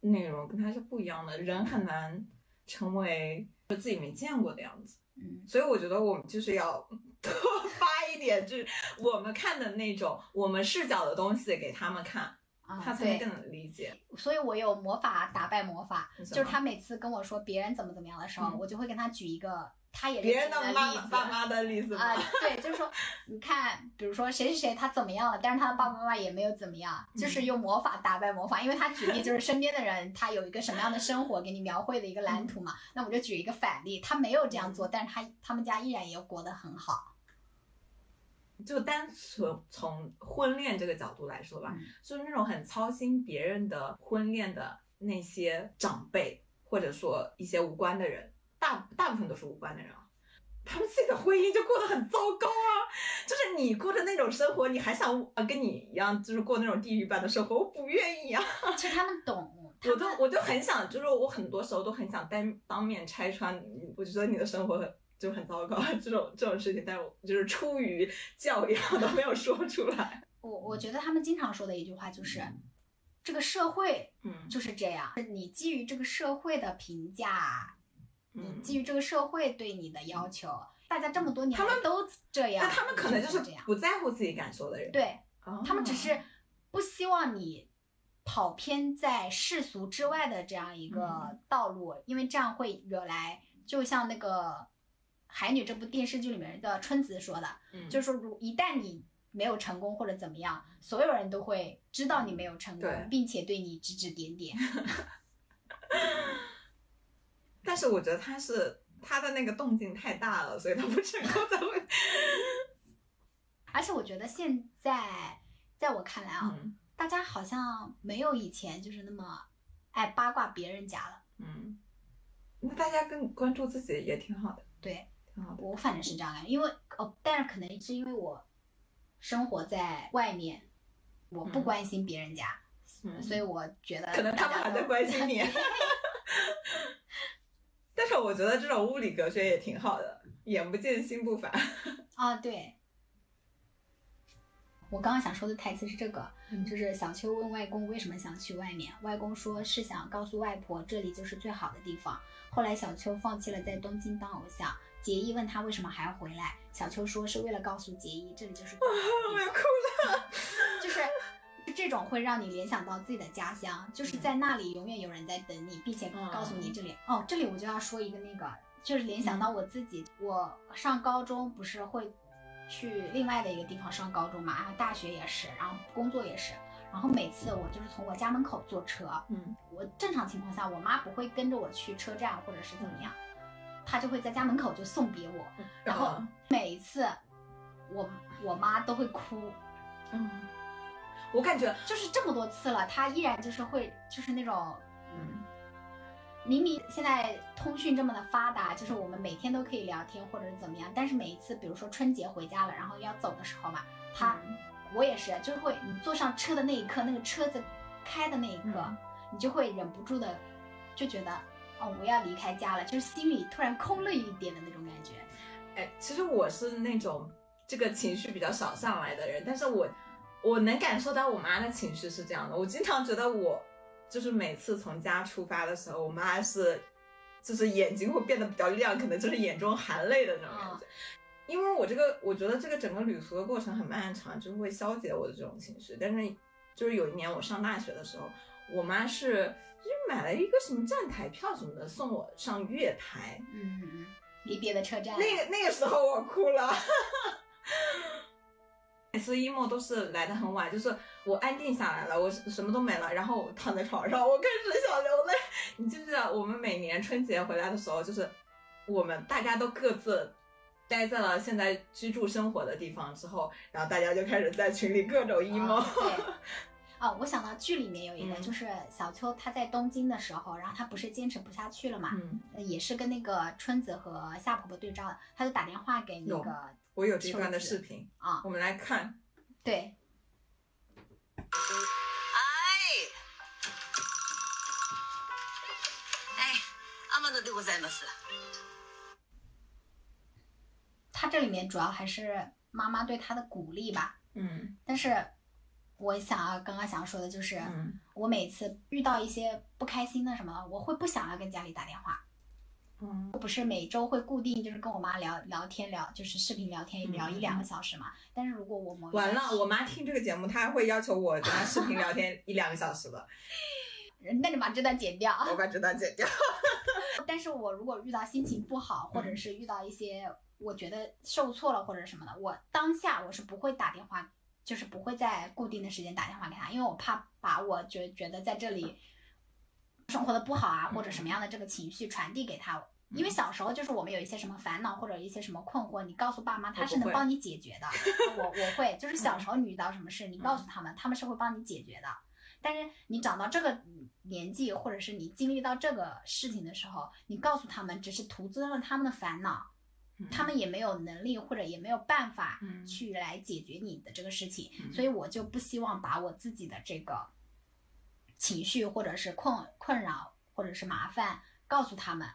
内容跟他是不一样的，人很难成为自己没见过的样子。嗯，所以我觉得我们就是要多发一点，就是我们看的那种我们视角的东西给他们看，啊，他才能对，更能理解。所以我有魔法打败魔法，就是他每次跟我说别人怎么怎么样的时候，嗯我就会跟他举一个他也别人的妈妈爸妈的例子啊、吗？对，就是说，你看，比如说谁谁谁他怎么样了，但是他的爸爸妈妈也没有怎么样，嗯就是用魔法打败魔法，因为他举例就是身边的人他有一个什么样的生活给你描绘的一个蓝图嘛，那我就举一个反例，他没有这样做，但是他他们家依然也过得很好，就单纯从婚恋这个角度来说吧，嗯就是那种很操心别人的婚恋的那些长辈，或者说一些无关的人，大大部分都是无关的人啊。他们自己的婚姻就过得很糟糕啊！就是你过的那种生活，你还想啊跟你一样，就是过那种地狱般的生活？我不愿意啊！其实他们懂，们我都我就很想，就是我很多时候都很想当当面拆穿你，我觉得你的生活很就很糟糕 这种这种事情，但是我就是出于教养都没有说出来。我我觉得他们经常说的一句话就是，这个社会嗯就是这样，你基于这个社会的评价。你嗯，基于这个社会对你的要求，大家这么多年他们都这样，那他们可能就是这样，不在乎自己感受的人，对哦他们只是不希望你跑偏在世俗之外的这样一个嗯道路，因为这样会惹来，就像那个《海女》这部电视剧里面的春子说的，嗯就是说如一旦你没有成功或者怎么样，所有人都会知道你没有成功，并且对你指指点点。但是我觉得他是他的那个动静太大了，所以他不成功才会。而且我觉得现在，在我看来啊，嗯大家好像没有以前就是那么爱八卦别人家了。嗯，那大家更关注自己也挺好的，对挺好的。我反正是这样的，因为哦，但是可能是因为我生活在外面，我不嗯关心别人家，嗯，所以我觉得可能他们还在关心 你。但是我觉得这种物理隔绝也挺好的，眼不见心不烦。啊，对。我刚刚想说的台词是这个，嗯就是小秋问外公为什么想去外面，外公说是想告诉外婆这里就是最好的地方。后来小秋放弃了在东京当偶像，结衣问他为什么还要回来，小秋说是为了告诉杰伊这里就是最好的地方。我要哭了。就是这种会让你联想到自己的家乡，就是在那里永远有人在等你，并且告诉你这里、哦，这里我就要说一个那个，就是联想到我自己，我上高中不是会去另外的一个地方上高中嘛，然后大学也是，然后工作也是，然后每次我就是从我家门口坐车，嗯我正常情况下我妈不会跟着我去车站或者是怎么样，她就会在家门口就送别我，然后嗯。每一次我我妈都会哭，嗯，我感觉，就是这么多次了，他依然就是会，就是那种嗯明明现在通讯这么的发达，就是我们每天都可以聊天或者是怎么样，但是每一次，比如说春节回家了，然后要走的时候嘛，他、嗯。我也是，就是会你坐上车的那一刻，那个车子开的那一刻，嗯。你就会忍不住的就觉得，哦，我要离开家了，就是心里突然空了一点的那种感觉。哎，其实我是那种这个情绪比较少上来的人，但是我我能感受到我妈的情绪是这样的。我经常觉得我就是每次从家出发的时候，我妈是就是眼睛会变得比较亮，可能就是眼中含泪的那种感觉。因为我这个，我觉得这个整个旅途的过程很漫长，就会消解我的这种情绪。但是就是有一年我上大学的时候，我妈是就是买了一个什么站台票什么的送我上月台，嗯嗯，离别的车站。那个那个时候我哭了。每次 emo 都是来的很晚，就是我安定下来了，我什么都没了，然后我躺在床上，我开始想流泪。你记不记得我们每年春节回来的时候，就是我们大家都各自待在了现在居住生活的地方之后，然后大家就开始在群里各种 emo。对。哦，我想到剧里面有一个，就是小秋她在东京的时候，然后她不是坚持不下去了嘛，嗯，也是跟那个春子和夏婆婆对照的，她就打电话给那个。我有这段的视频啊，我们来看。对。哎，哎，阿玛诺でございます。他这里面主要还是妈妈对他的鼓励吧。嗯。但是， 我想要刚刚想说的就是，我每次遇到一些不开心的什么，我会不想要跟家里打电话。嗯，我不是每周会固定就是跟我妈聊聊天聊，就是视频聊天聊一两个小时嘛。但是如果我们完了，我妈听这个节目，她还会要求我跟她视频聊天 一两个小时的。那你把这段剪掉。我把这段剪掉。但是我如果遇到心情不好，或者是遇到一些我觉得受挫了或者什么的，我当下我是不会打电话，就是不会在固定的时间打电话给他，因为我怕把我觉觉得在这里。生活的不好啊，或者什么样的这个情绪传递给他，因为小时候就是我们有一些什么烦恼或者一些什么困惑，你告诉爸妈，他是能帮你解决的。我我会，就是小时候你遇到什么事，你告诉他们，他们是会帮你解决的。但是你长到这个年纪，或者是你经历到这个事情的时候，你告诉他们，只是徒增了他们的烦恼，他们也没有能力或者也没有办法去来解决你的这个事情。所以我就不希望把我自己的这个。情绪或者是困困扰或者是麻烦，告诉他们。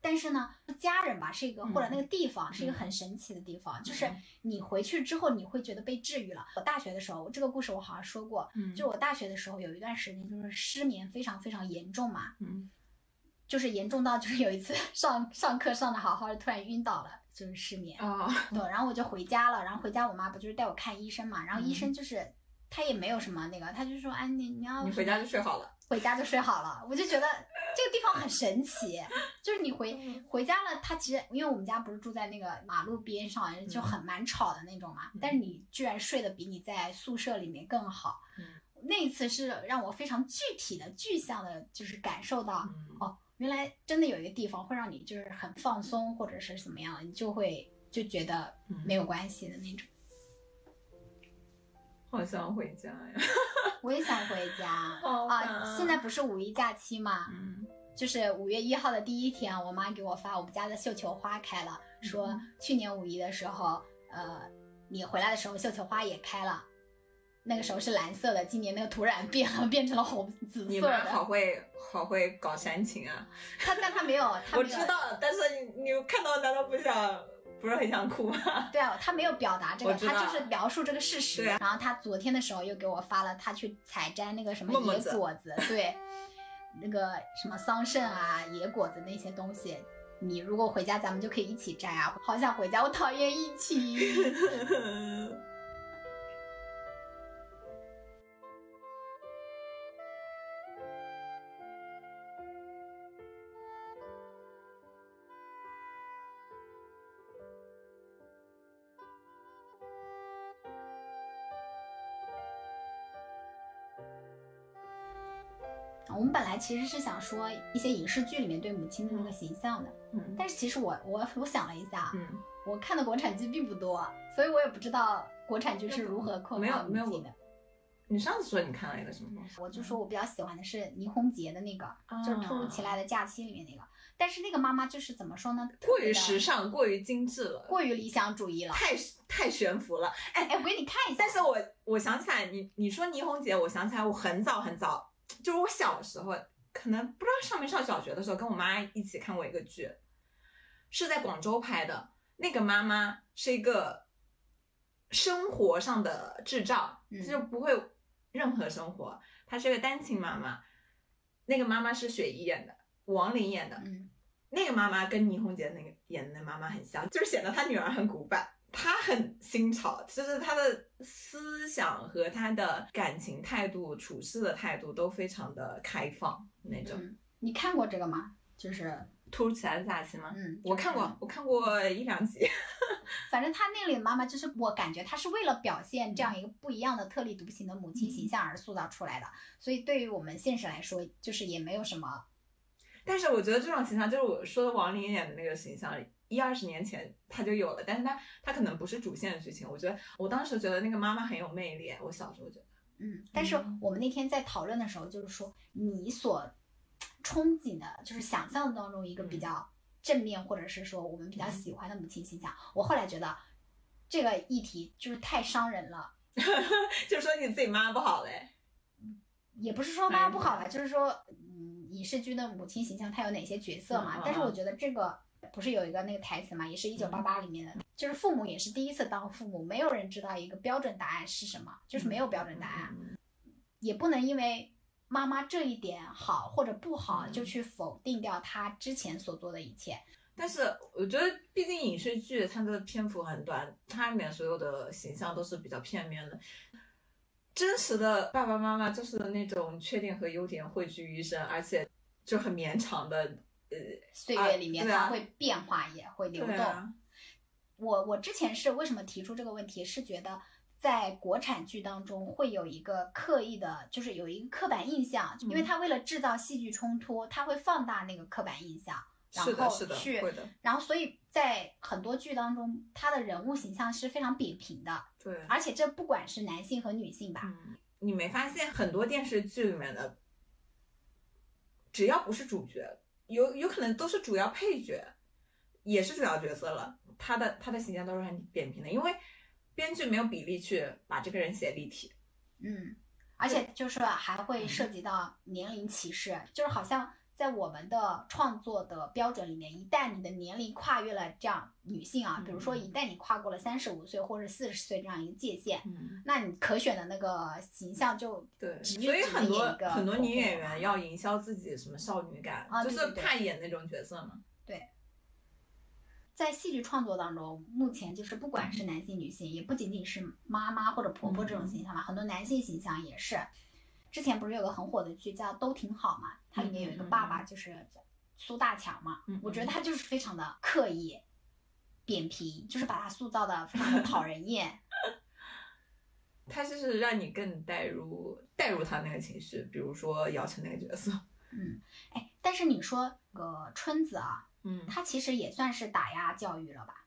但是呢，家人吧是一个或者那个地方是一个很神奇的地方，就是你回去之后你会觉得被治愈了。我大学的时候，这个故事我好像说过，就我大学的时候有一段时间就是失眠非常非常严重嘛，嗯，就是严重到就是有一次 上上课上的好好的突然晕倒了，就是失眠啊，对，然后我就回家了，然后回家我妈不就是带我看医生嘛，然后医生就是。他也没有什么那个，他就说，哎，你你要你回家就睡好了，回家就睡好了。我就觉得这个地方很神奇，就是你回回家了，他其实因为我们家不是住在那个马路边上，就很蛮吵的那种嘛。但是你居然睡得比你在宿舍里面更好。那一次是让我非常具体的、具象的，就是感受到哦，原来真的有一个地方会让你就是很放松，或者是怎么样，你就会就觉得没有关系的那种。好想回家呀！我也想回家 啊！现在不是五一假期嘛？嗯，就是五月一号的第一天，我妈给我发我们家的绣球花开了，说去年五一的时候，呃，你回来的时候绣球花也开了，那个时候是蓝色的，今年那个土壤变了，变成了红紫色的。你妈好会好会搞煽情啊！他但他没有，我知道，但是你你看到难道不想？不是很想哭吗？对啊，他没有表达这个，他就是描述这个事实。对然后他昨天的时候又给我发了他去采摘那个什么野果子，对，那个什么桑葚啊、野果子那些东西，你如果回家咱们就可以一起摘啊！好想回家，我讨厌一起。其实是想说一些影视剧里面对母亲的那个形象的，嗯，但是其实我我我想了一下，嗯，我看的国产剧并不多，所以我也不知道国产剧是如何刻画母亲的。你上次说你看了一个什么东西？我就说我比较喜欢的是倪虹洁的那个，就是《突如其来的假期》里面那个，但是那个妈妈就是怎么说呢？过于时尚，过于精致了，过于理想主义了，太太悬浮了。哎哎，我给你看一下。但是我我想起来，你你说倪虹洁，我想起来我很早很早。就是我小时候，可能不知道上没上小学的时候，跟我妈一起看过一个剧，是在广州拍的。那个妈妈是一个生活上的智障，嗯就不会任何生活。她是个单亲妈妈，那个妈妈是雪姨演的，王琳演的。嗯那个妈妈跟倪虹洁那个演的那妈妈很像，就是显得她女儿很古板，她很新潮，就是他的思想和他的感情态度、处事的态度都非常的开放那种。嗯，你看过这个吗？就是突如其来的假期吗？嗯，我看过，我看过一两集。反正他那里的妈妈，就是我感觉他是为了表现这样一个不一样的特立独行的母亲形象而塑造出来的，所以对于我们现实来说，就是也没有什么，但是我觉得这种形象，就是我说的王琳演的那个形象，一二十年前她就有了，但是她她可能不是主线的剧情。我觉得我当时觉得那个妈妈很有魅力，我小时候觉得。嗯。但是我们那天在讨论的时候，就是说你所憧憬的，就是想象当中一个比较正面，或者是说我们比较喜欢的母亲形象，我后来觉得这个议题就是太伤人了。就说你自己妈不好嘞，也不是说妈妈不好吧，就是说，嗯，影视剧的母亲形象它有哪些角色嘛？但是我觉得这个不是有一个那个台词嘛，也是一九八八里面的，就是父母也是第一次当父母，没有人知道一个标准答案是什么，就是没有标准答案，嗯也不能因为妈妈这一点好或者不好嗯就去否定掉她之前所做的一切。但是我觉得，毕竟影视剧它的篇幅很短，它里面所有的形象都是比较片面的。真实的爸爸妈妈就是那种缺点和优点汇聚于一身，而且就很绵长的，呃，岁月里面它会变化，也会流动。我我之前是为什么提出这个问题，是觉得在国产剧当中会有一个刻意的，就是有一个刻板印象，因为他为了制造戏剧冲突，他会放大那个刻板印象，然，后，去，然后所以在很多剧当中，他的人物形象是非常扁平的，对。而且这不管是男性和女性吧，嗯，你没发现很多电视剧里面的，只要不是主角，有有可能都是主要配角，也是主要角色了，他的他的形象都是很扁平的，因为编剧没有比例去把这个人写立体。嗯，而且就是还会涉及到年龄歧视，就是好像在我们的创作的标准里面，一旦你的年龄跨越了这样女性啊，比如说一旦你跨过了三十五岁或者四十岁这样一个界限，嗯，那你可选的那个形象就对，所以很多很多女演员要营销自己什么少女感，就是啊对对对怕演那种角色嘛。对在戏剧创作当中，目前就是不管是男性、女性，也不仅仅是妈妈或者婆婆这种形象嘛，很多男性形象也是。之前不是有个很火的剧叫《都挺好》嘛，它里面有一个爸爸就是苏大强嘛，嗯我觉得他就是非常的刻意、扁平，就是把他塑造的非常的讨人厌。他就是让你更带入带入他那个情绪，比如说姚晨那个角色，嗯，哎，但是你说个春子啊，嗯，他其实也算是打压教育了吧？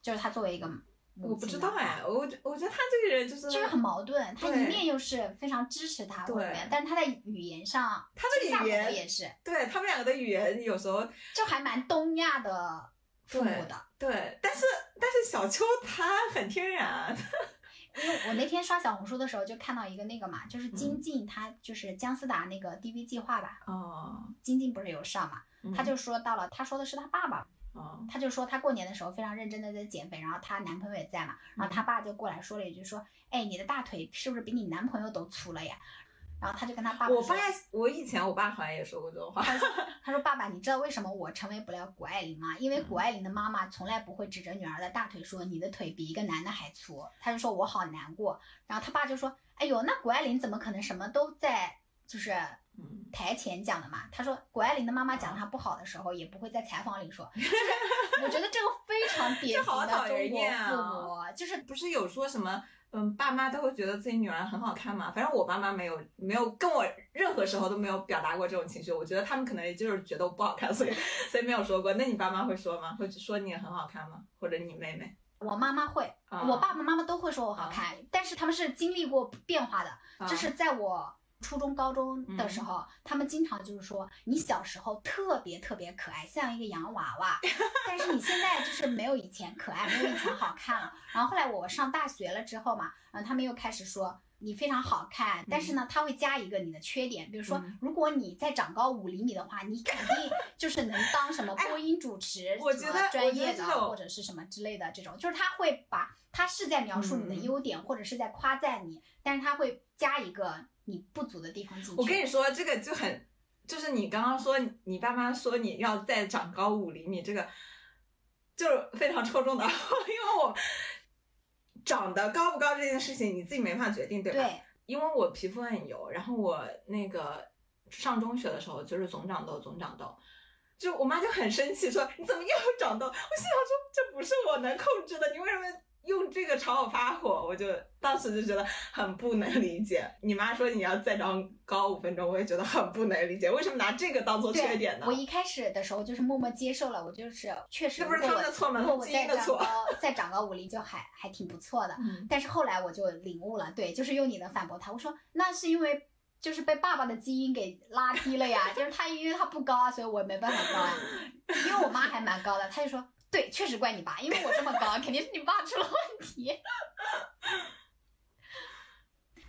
就是他作为一个母我不知道哎，我我觉得他这个人就是就是很矛盾，他一面又是非常支持他对但是他在语言上，他的语言也是，对他们两个的语言有时候就还蛮东亚的父母的。对，但是但是小秋他很天然，因为我那天刷小红书的时候就看到一个那个嘛，就是嗯金靖他就是姜思达那个 DV 计划吧，哦，金靖不是有上嘛，嗯他就说到了，他说的是他爸爸，哦，他就说他过年的时候非常认真的在减肥，然后她男朋友也在嘛，然后他爸就过来说了一句说，哎，你的大腿是不是比你男朋友都粗了呀？然后他就跟他爸我爸，我以前我爸好像也说过这种话，他说：“爸爸，你知道为什么我成为不了谷爱凌吗？因为谷爱凌的妈妈从来不会指着女儿的大腿说你的腿比一个男的还粗。”他就说：“我好难过。”然后他爸就说：“哎呦，那谷爱凌怎么可能什么都在就是嗯，台前讲的嘛？”他说：“谷爱凌的妈妈讲她不好的时候，也不会在采访里说。”就是我觉得这个非常典型的中国就是不是有说什么？嗯，爸妈都会觉得自己女儿很好看嘛。反正我爸妈没有没有跟我任何时候都没有表达过这种情绪。我觉得他们可能也就是觉得我不好看，所以所以没有说过。那你爸妈会说吗？会说你很好看吗？或者你妹妹？我妈妈会，啊我爸爸妈妈都会说我好看，但是他们是经历过变化的。啊就是在我初中、高中的时候，他们经常就是说，你小时候特别特别可爱，像一个洋娃娃，但是你现在就是没有以前可爱，没有以前好看了。然后后来我上大学了之后嘛，然后他们又开始说，你非常好看，但是呢，他会加一个你的缺点，比如说嗯，如果你再长高五厘米的话，你肯定就是能当什么播音主持，哎我觉得什么专业的或者是什么之类的这种，就是他会把他是在描述你的嗯。优点，或者是在夸赞你，但是他会加一个你不足的地方进去。我跟你说，这个就很，就是你刚刚说你爸妈说你要再长高五厘米，这个就是非常戳中的，因为我长得高不高这件事情你自己没法决定，对吧？对，因为我皮肤很油，然后我那个上中学的时候就是总长痘，总长痘。就我妈就很生气，说你怎么又长痘？我心想说这不是我能控制的，你为什么用这个朝我发火？我就当时就觉得很不能理解。你妈说你要再长高五分钟，我也觉得很不能理解，为什么拿这个当做缺点呢我？一开始的时候就是默默接受了，我就是确实那不是他们的错吗如果我那是基因的错 再长高，再长高五厘就还还挺不错的。嗯但是后来我就领悟了，对，就是用你的反驳他，我说那是因为就是被爸爸的基因给拉低了呀，就是他因为他不高啊，所以我没办法高啊，因为我妈还蛮高的，他就说对，确实怪你爸，因为我这么高，肯定是你爸出了问题。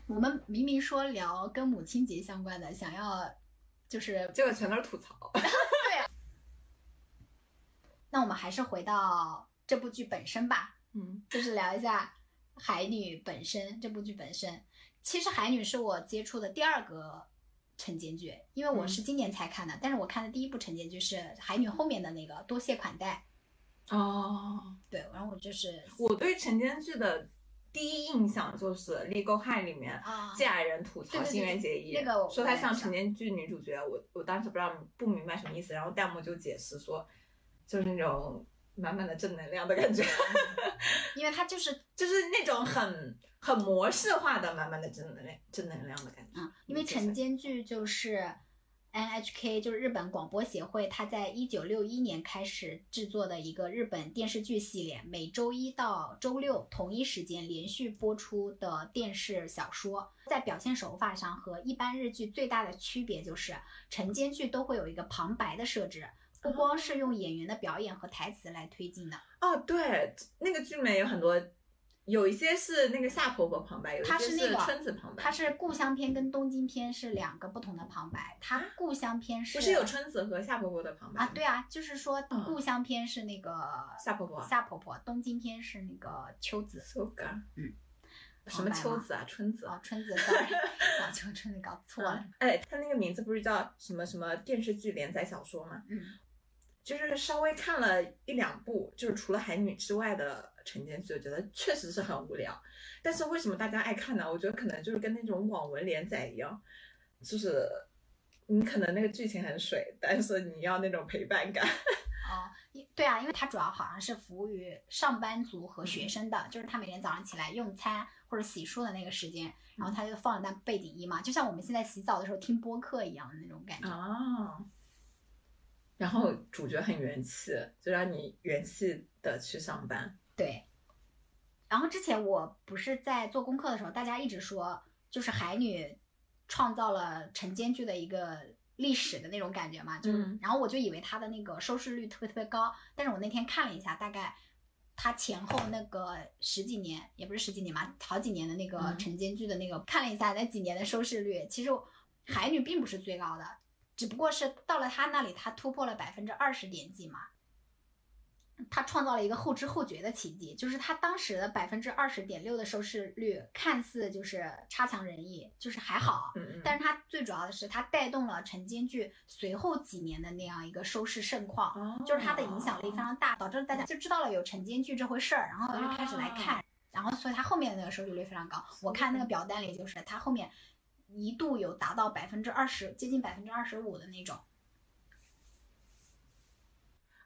我们明明说聊跟母亲节相关的，想要就是结果全都是吐槽。对那我们还是回到这部剧本身吧，嗯就是聊一下《海女》本身这部剧本身。其实《海女》是我接触的第二个晨间剧，因为我是今年才看的，但是我看的第一部晨间剧是《海女》后面的那个《多谢款待哦，》。对，然后我就是我对晨间剧的第一印象就是《Legal High》里面啊，既爱人吐槽新垣结衣，那个说她像我也晨间剧女主角，我我当时不知道不明白什么意思，然后弹幕就解释说，就是那种满满的正能量的感觉，因为它就是就是那种很很模式化的满满的正能量正能量的感觉。嗯，因为晨间剧就是 NHK，就是日本广播协会，它在一九六一年开始制作的一个日本电视剧系列，每周一到周六同一时间连续播出的电视小说，在表现手法上和一般日剧最大的区别就是，晨间剧都会有一个旁白的设置。不光是用演员的表演和台词来推进的，哦，对，那个剧里面有很多，有一些是那个夏婆婆旁白，有一些是那个春子旁白。它是故乡篇跟东京篇是两个不同的旁白，它故乡篇是不是有春子和夏婆婆的旁白啊，对啊，就是说嗯故乡篇是那个夏婆婆夏婆婆，东京篇是那个秋子。，so good，嗯，什么秋子啊，春子啊。哦，春子，sorry，搞秋春子搞错了。哎，他那个名字不是叫什么什么电视剧连载小说吗？嗯，就是稍微看了一两部，就是除了海女之外的晨间剧，我觉得确实是很无聊。但是为什么大家爱看呢？我觉得可能就是跟那种网文连载一样，就是你可能那个剧情很水，但是你要那种陪伴感。哦，对啊，因为它主要好像是服务于上班族和学生的，就是他每天早上起来用餐或者洗漱的那个时间，然后他就放了段背景音嘛，就像我们现在洗澡的时候听播客一样的那种感觉。啊。然后主角很元气，就让你元气的去上班。对。然后之前我不是在做功课的时候，大家一直说就是海女创造了晨间剧的一个历史的那种感觉嘛，就是，嗯然后我就以为它的那个收视率特别特别高，但是我那天看了一下，大概它前后那个十几年，也不是十几年嘛，好几年的那个嗯晨间剧的那个，看了一下那几年的收视率，其实海女并不是最高的，只不过是到了他那里，他突破了百分之二十点几嘛。他创造了一个后知后觉的奇迹，就是他当时的百分之二十点六的收视率，看似就是差强人意，就是还好。但是他最主要的是，他带动了晨间剧随后几年的那样一个收视盛况，哦就是它的影响力非常大，导致大家就知道了有晨间剧这回事儿，然后就开始来哦看，然后所以它后面的那个收视率非常高。我看那个表单里，就是它后面一度有达到百分之二十，接近百分之二十五的那种。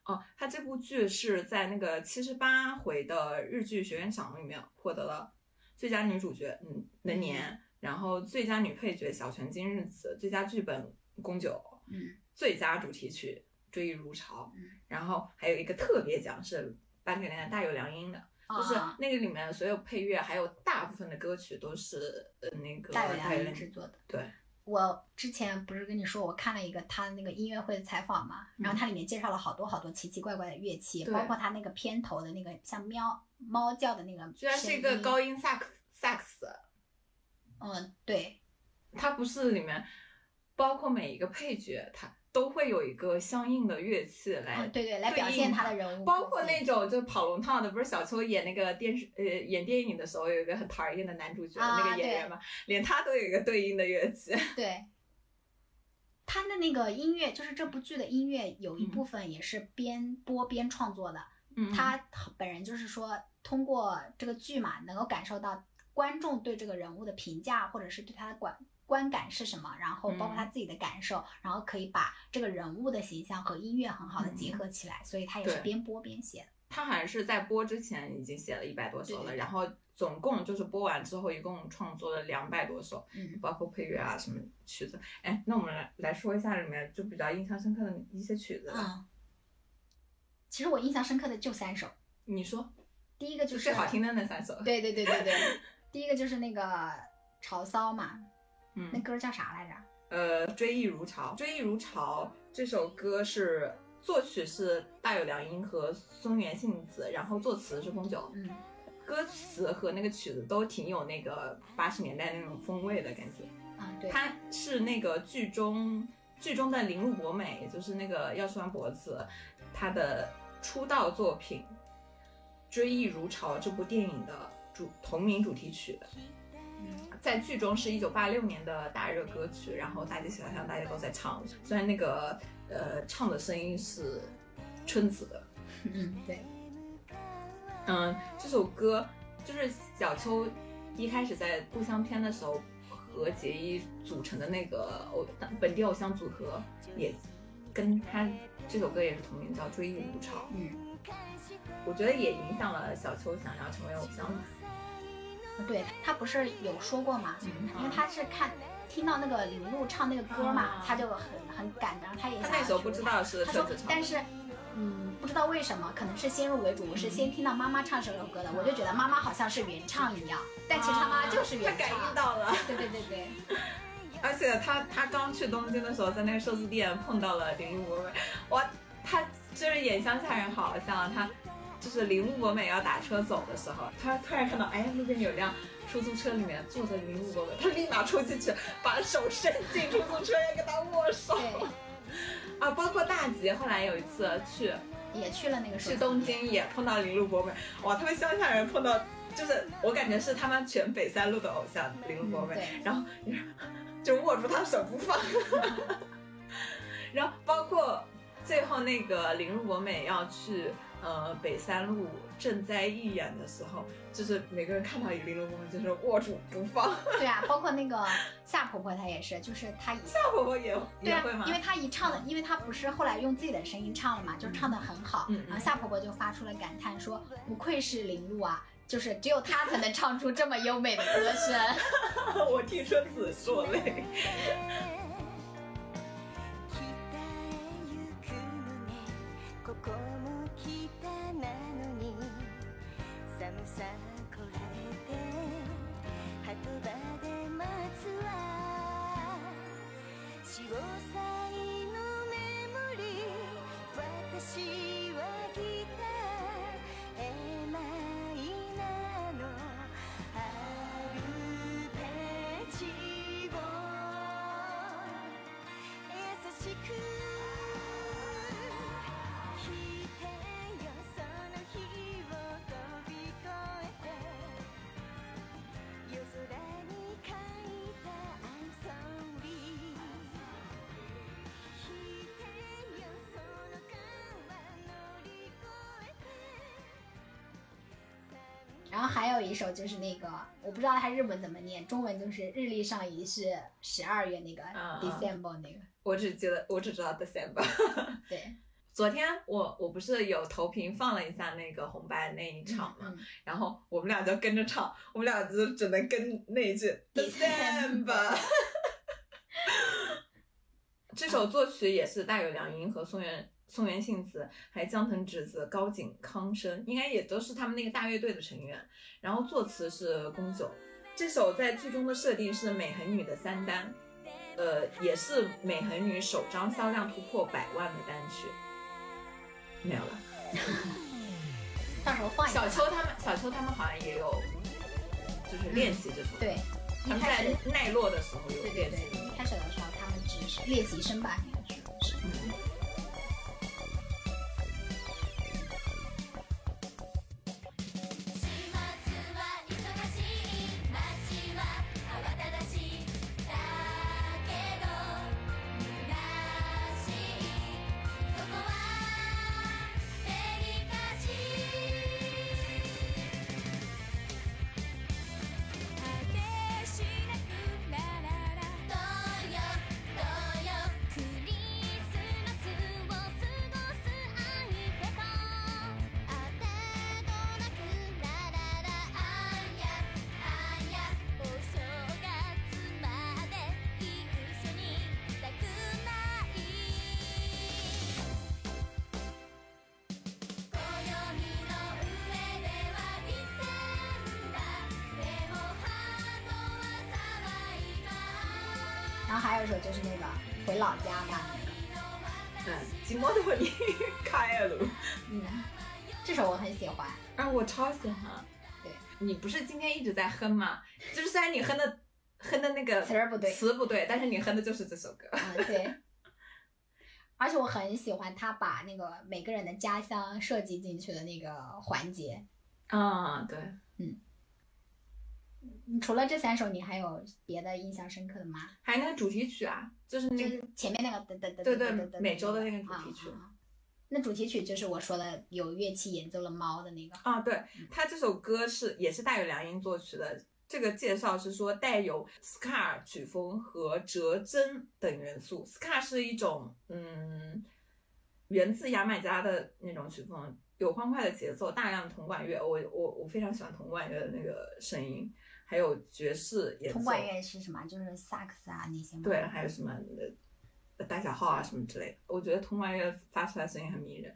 哦，他这部剧是在那个七十八回的日剧学院奖里面获得了最佳女主角，嗯，能年，然后最佳女配角小泉今日子，最佳剧本宫九，嗯，最佳主题曲追忆如潮，嗯然后还有一个特别奖是颁给那个大有良音的，就是啊那个里面所有配乐还有大部分的歌曲都是呃那个大有良音制作的。对，我之前不是跟你说，我看了一个他那个音乐会的采访嘛，然后它里面介绍了好多好多奇奇怪怪的乐器，嗯包括他那个片头的那个像喵猫叫的那个，居然是一个高。音萨克萨克斯，嗯，对，它不是里面包括每一个配角，它都会有一个相应的乐器来嗯，对对，来表现应他的人物，包括那种就跑龙套的，不是小秋演那个电视呃演电影的时候有一个很讨人厌的男主角、啊那个演员嘛，连他都有一个对应的乐器。对。他的那个音乐，就是这部剧的音乐，有一嗯部分也是边播边创作的。嗯他本人就是说，通过这个剧嘛，能够感受到观众对这个人物的评价，或者是对他的观观感是什么，然后包括他自己的感受，然后可以把这个人物的形象和音乐很好的结合起来，所以他也是边播边写的。他好像是在播之前已经写了一百多首了，对对对然后总共就是播完之后一共创作了两百多首，嗯，包括配乐啊什么曲子。哎，那我们来来说一下里面就比较印象深刻的一些曲子吧。嗯，其实我印象深刻的就三首，你说第一个就是最好听的那三首。对对对对对，第一个就是那个潮骚嘛，那嗯，歌叫啥来着？呃，追忆如潮，追忆如潮这首歌是作曲是大有良音和松原幸子，然后作词是宫九。嗯，歌词和那个曲子都挺有那个八十年代那种风味的感觉。啊对，它是那个剧中剧中的铃鹿博美，就是那个药师丸博子，他的出道作品《追忆如潮》这部电影的主同名主题曲。在剧中是一九八六年的大热歌曲，然后大街小巷大家都在唱，虽然那个呃唱的声音是春子的，嗯对，嗯，这首歌就是小秋一开始在故乡篇的时候和杰一组成的那个偶本地偶像组合，也跟他这首歌也是同名，叫《追忆无常》。嗯，我觉得也影响了小秋想要成为偶像。对他不是有说过嘛，嗯因为他是看听到那个林璐唱那个歌嘛，啊他就很很感动，他也他想那时候不知道是他说但是。嗯，不知道为什么，可能是先入为主，我是先听到妈妈唱这首歌的，我就觉得妈妈好像是原唱一样，但其实他妈就是原唱他感应。到了。对对对对，而且他他刚去东京的时候，在那个寿司店碰到了铃木博美，哇，他就是演乡下人好像他就是铃木博美要打车走的时候，他突然看到哎路边有辆出租车里面坐着铃木博美，他立马冲进去把手伸进出租车要跟他握手对，啊，包括大吉后来有一次去也去了那个去东京也碰到铃木博美，哇，他们乡下人碰到。就是我感觉是他们全北三路的偶像铃木博美，嗯然后就握住他手不放，然后包括最后那个铃木博美要去呃北三路赈灾义演的时候，就是每个人看到玲珑公主就是握住不放。对啊，包括那个夏婆婆她也是，就是她一夏婆婆也对啊也会吗？，因为她一唱的，因为她不是后来用自己的声音唱了嘛，就唱的很好。嗯嗯然后夏婆婆就发出了感叹说：“不愧是林璐啊，就是只有她才能唱出这么优美的歌声。我替春子说泪。后还有一首就是那个，我不知道它日文怎么念，中文就是日历上已是十二月那个啊 December 那个，我只记得我只知道 December。对，昨天我我不是有投屏放了一下那个红白那一场嘛，嗯然后我们俩就跟着唱，我们俩就只能跟那一句 December。这首作曲也是大有良音和松原松原幸子，还有江藤直子、高井康生，应该也都是他们那个大乐队的成员。然后作词是宫九。这首在剧中的设定是美恒女的三单，呃，也是美恒女首张销量突破百万的单曲。没有了。到时候放。小秋他们，小秋他们好像也有，就是练习这首。对，他们在奈落的时候有对对练对。，一开始的时候他们只是练习生吧，应该是不是今天一直在哼吗？就是虽然你哼的哼的那个词儿不对词不对，但是你哼的就是这首歌。嗯，对。而且我很喜欢他把那个每个人的家乡设计进去的那个环节。啊，对，嗯除了这三首，你还有别的印象深刻的吗？还有那个主题曲啊，就是那个是前面那个噔噔噔对对噔噔噔美洲的那个主题曲啊啊啊那主题曲就是我说的有乐器演奏了猫的那个。啊，对，他这首歌是也是大有良音作曲的。这个介绍是说带有 ska 曲风和折针等元素。ska 是一种嗯，源自牙买加的那种曲风，有欢快的节奏，大量的铜管乐。我我我非常喜欢铜管乐的那个声音，还有爵士演奏。铜管乐是什么？就是萨克斯啊那些吗？对，还有什么呃大小号啊什么之类的，我觉得铜管乐发出来声音很迷人。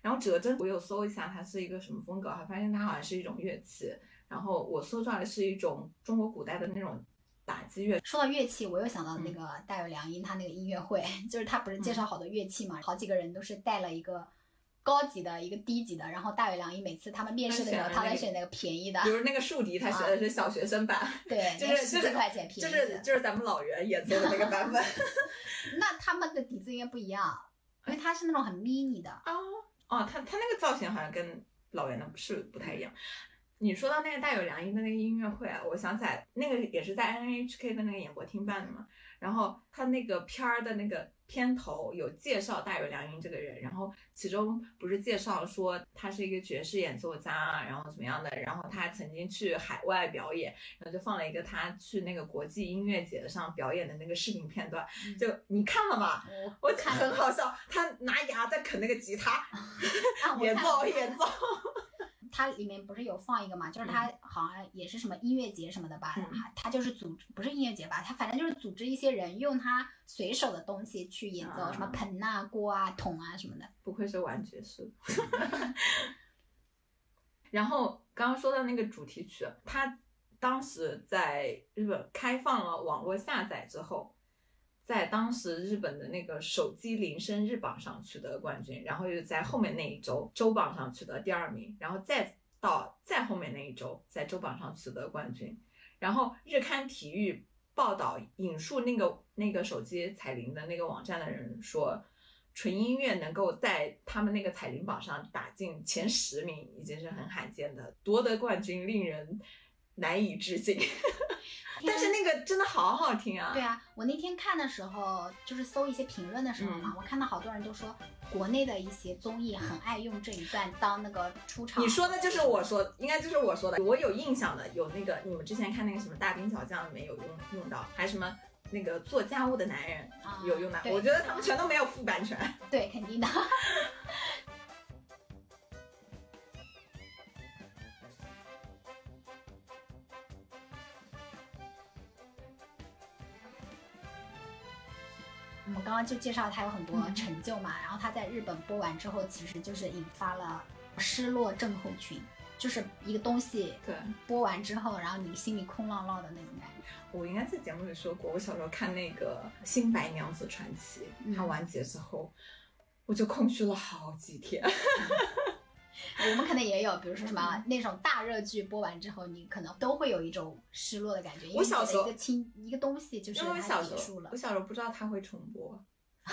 然后折针，我有搜一下它是一个什么风格，还发现它好像是一种乐器。然后我搜出来的是一种中国古代的那种打击乐，说到乐器，我又想到嗯。那个大有良音他那个音乐会，就是他不是介绍好多乐器嘛，好几个人都是带了一个高级的，一个低级的，然后大有良音每次他们面试的时候，他选了那个他会选那个便宜的，比如那个竖笛，他学的是小学生版，对，就是就是十几块钱便就宜的。是就是咱们老袁演奏的那个版本。那他们的笛子应该不一样，因为他是那种很 mini 的，哦哦，他他那个造型好像跟老袁的是不太一样。你说到那个大有良音的那个音乐会啊，我想起来，那个也是在 NHK 的那个演播厅办的嘛。然后他那个片儿的那个片头有介绍大有良音这个人，然后其中不是介绍说他是一个爵士演奏家啊，然后怎么样的，然后他曾经去海外表演，然后就放了一个他去那个国际音乐节上表演的那个视频片段，就你看了吗？我我很好笑，他拿牙在啃那个吉他，演奏演奏。它里面不是有放一个嘛，就是它好像也是什么音乐节什么的吧，嗯它就是组织不是音乐节吧，它反正就是组织一些人用它随手的东西去演奏，啊什么盆啊、锅啊、桶啊什么的。不愧是玩爵士。然后刚刚说的那个主题曲，它当时在日本开放了网络下载之后，在当时日本的那个手机铃声日榜上取得冠军，然后又在后面那一周周榜上取得第二名，然后再到再后面那一周在周榜上取得冠军，然后日刊体育报道引述那个那个手机彩铃的那个网站的人说，纯音乐能够在他们那个彩铃榜上打进前十名，已经是很罕见的，夺得冠军令人难以置信。但是那个真的好好听啊！对啊，我那天看的时候，就是搜一些评论的时候嗯嘛，我看到好多人都说，国内的一些综艺很爱用这一段当那个出场。你说的就是我说，应该就是我说的。我有印象的有那个，你们之前看那个什么大兵小将里面有用用到，还什么那个做家务的男人啊有用到。对我觉得他们全都没有付版权。对，肯定的。我们刚刚就介绍他有很多成就嘛，然后他在日本播完之后，其实就是引发了失落症候群，就是一个东西对，播完之后，然后你心里空落落的那种感觉。我应该在节目里说过，我小时候看那个《新白娘子传奇》，嗯它完结之后，我就空虚了好几天。我们可能也有，比如说什么那种大热剧播完之后，你可能都会有一种失落的感觉，因为我小时候你觉得一个亲一个东西就是因为我它小时候结束了我。小时候不知道它会重播，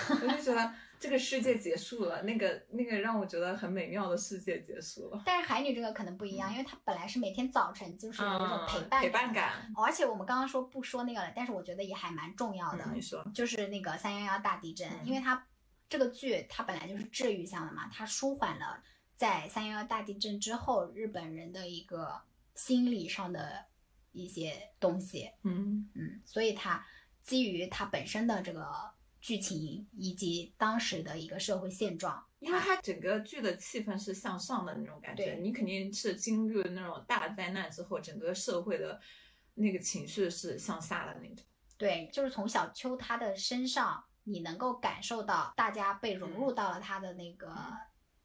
我就觉得这个世界结束了，那个那个让我觉得很美妙的世界结束了。但是海女这个可能不一样，因为它本来是每天早晨就是有一种陪伴嗯陪伴感。而且我们刚刚说不说那个了，但是我觉得也还蛮重要的，嗯，你说，就是那个三幺幺大地震，嗯因为它这个剧它本来就是治愈向的嘛，它舒缓了在三幺幺大地震之后日本人的一个心理上的一些东西，嗯。嗯，所以它基于它本身的这个剧情以及当时的一个社会现状，因为它整个剧的气氛是向上的那种感觉，你肯定是经历了那种大灾难之后，整个社会的那个情绪是向下的那种。对，就是从小秋他的身上，你能够感受到大家被融入到了他的那个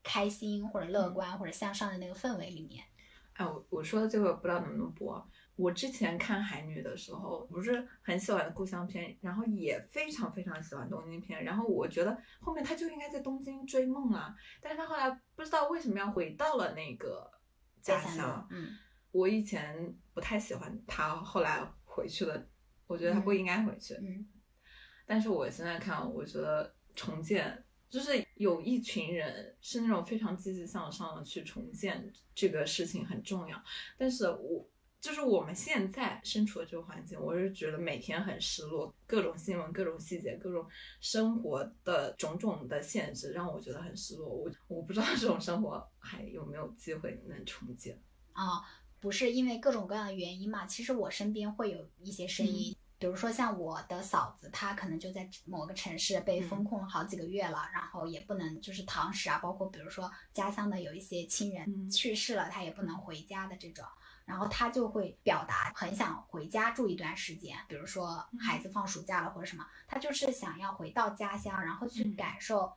开心或者乐观或者向上的那个氛围里面。哎，我我说的这个不知道能不能播。我之前看海女的时候，不是很喜欢故乡片，然后也非常非常喜欢东京片。然后我觉得后面她就应该在东京追梦啊，但是她后来不知道为什么要回到了那个家乡。，嗯，我以前不太喜欢她，后来回去了，我觉得她不应该回去。嗯但是我现在看，我觉得重建就是有一群人是那种非常积极向上的去重建这个事情很重要。但是我就是我们现在身处的这个环境，我是觉得每天很失落，各种新闻、各种细节、各种生活的种种的限制，让我觉得很失落。我我不知道这种生活还有没有机会能重建。啊、不是因为各种各样的原因嘛。其实我身边会有一些声音，比如说像我的嫂子，她可能就在某个城市被封控了好几个月了，然后也不能就是堂食啊，包括比如说家乡的有一些亲人嗯。去世了，她也不能回家的这种。然后她就会表达很想回家住一段时间，比如说孩子放暑假了或者什么，她就是想要回到家乡，然后去嗯。感受。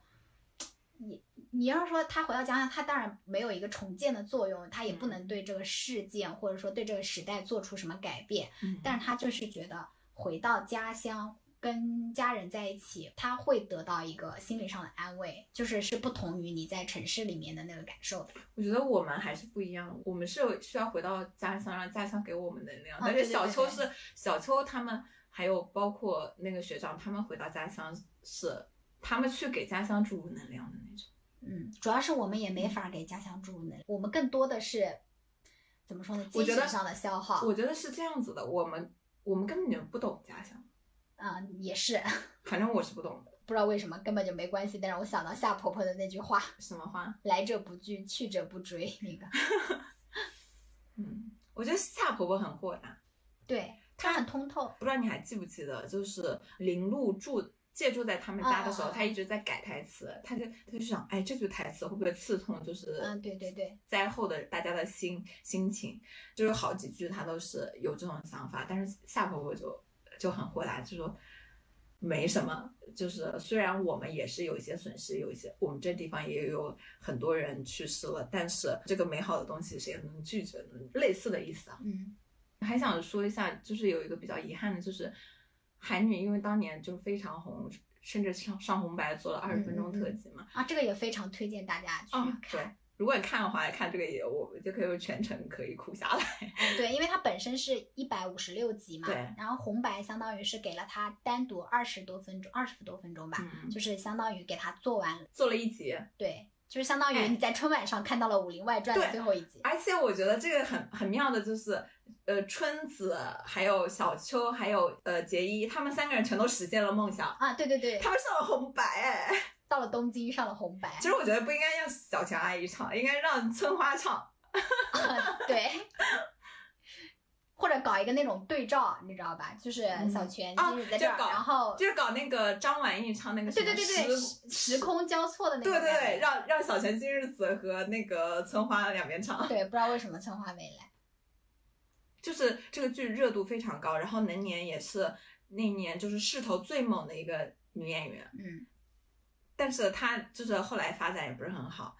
你你要是说他回到家乡，他当然没有一个重建的作用，他也不能对这个事件或者说对这个时代做出什么改变，嗯。但是他就是觉得回到家乡跟家人在一起，他会得到一个心理上的安慰，就是是不同于你在城市里面的那个感受的。我觉得我们还是不一样，我们是有需要回到家乡，让家乡给我们能量。啊但是小秋是小秋他们，还有包括那个学长，他们回到家乡是他们去给家乡注入能量的那种。嗯，主要是我们也没法给家乡注入能量，我们更多的是怎么说呢？精神上的消耗。我觉得是这样子的，我们我们根本就不懂家乡，嗯，也是 反正我是不懂的。不知道为什么根本就没关系，但是我想到夏婆婆的那句话。什么话？来者不拒，去者不追。那个，嗯，我觉得夏婆婆很豁达，对，她很通透。不知道你还记不记得，就是林露住借住在他们家的时候，嗯嗯嗯她一直在改台词，他就他就想，哎，这句台词会不会刺痛？就是嗯，对对对，灾后的大家的心心情，就是好几句他都是有这种想法，但是夏婆婆就就很豁达，就说没什么，就是虽然我们也是有一些损失，有一些我们这地方也有很多人去世了，但是这个美好的东西谁能拒绝呢？类似的意思啊。嗯还想说一下，就是有一个比较遗憾的，就是海女，因为当年就非常红，甚至上上红白做了二十分钟特辑嘛。啊，这个也非常推荐大家去看、对看。，如果你看的话，看这个也我们就可以全程可以哭下来。对，因为它本身是一百五十六集嘛，对然后红白相当于是给了它单独二十多分钟，二十多分钟吧，嗯就是相当于给它做完，做了一集，对，就是相当于哎你在春晚上看到了《武林外传》的最后一集。而且我觉得这个很很妙的就是，呃，春子还有小秋还有呃杰一，他们三个人全都实现了梦想，啊，对对对，他们上了红白哎。到了东京上了红白，其实我觉得不应该让小强阿姨唱，应该让村花唱。对，或者搞一个那种对照，你知道吧？就是小泉啊今日在这儿，就搞然后就是搞那个张晚意唱那个对对对对，时时时空交错的那个对对对，让让小泉今日子和那个村花两边唱，对，不知道为什么村花没来。就是这个剧热度非常高，然后能年也是那年就是势头最猛的一个女演员，嗯，但是她就是后来发展也不是很好，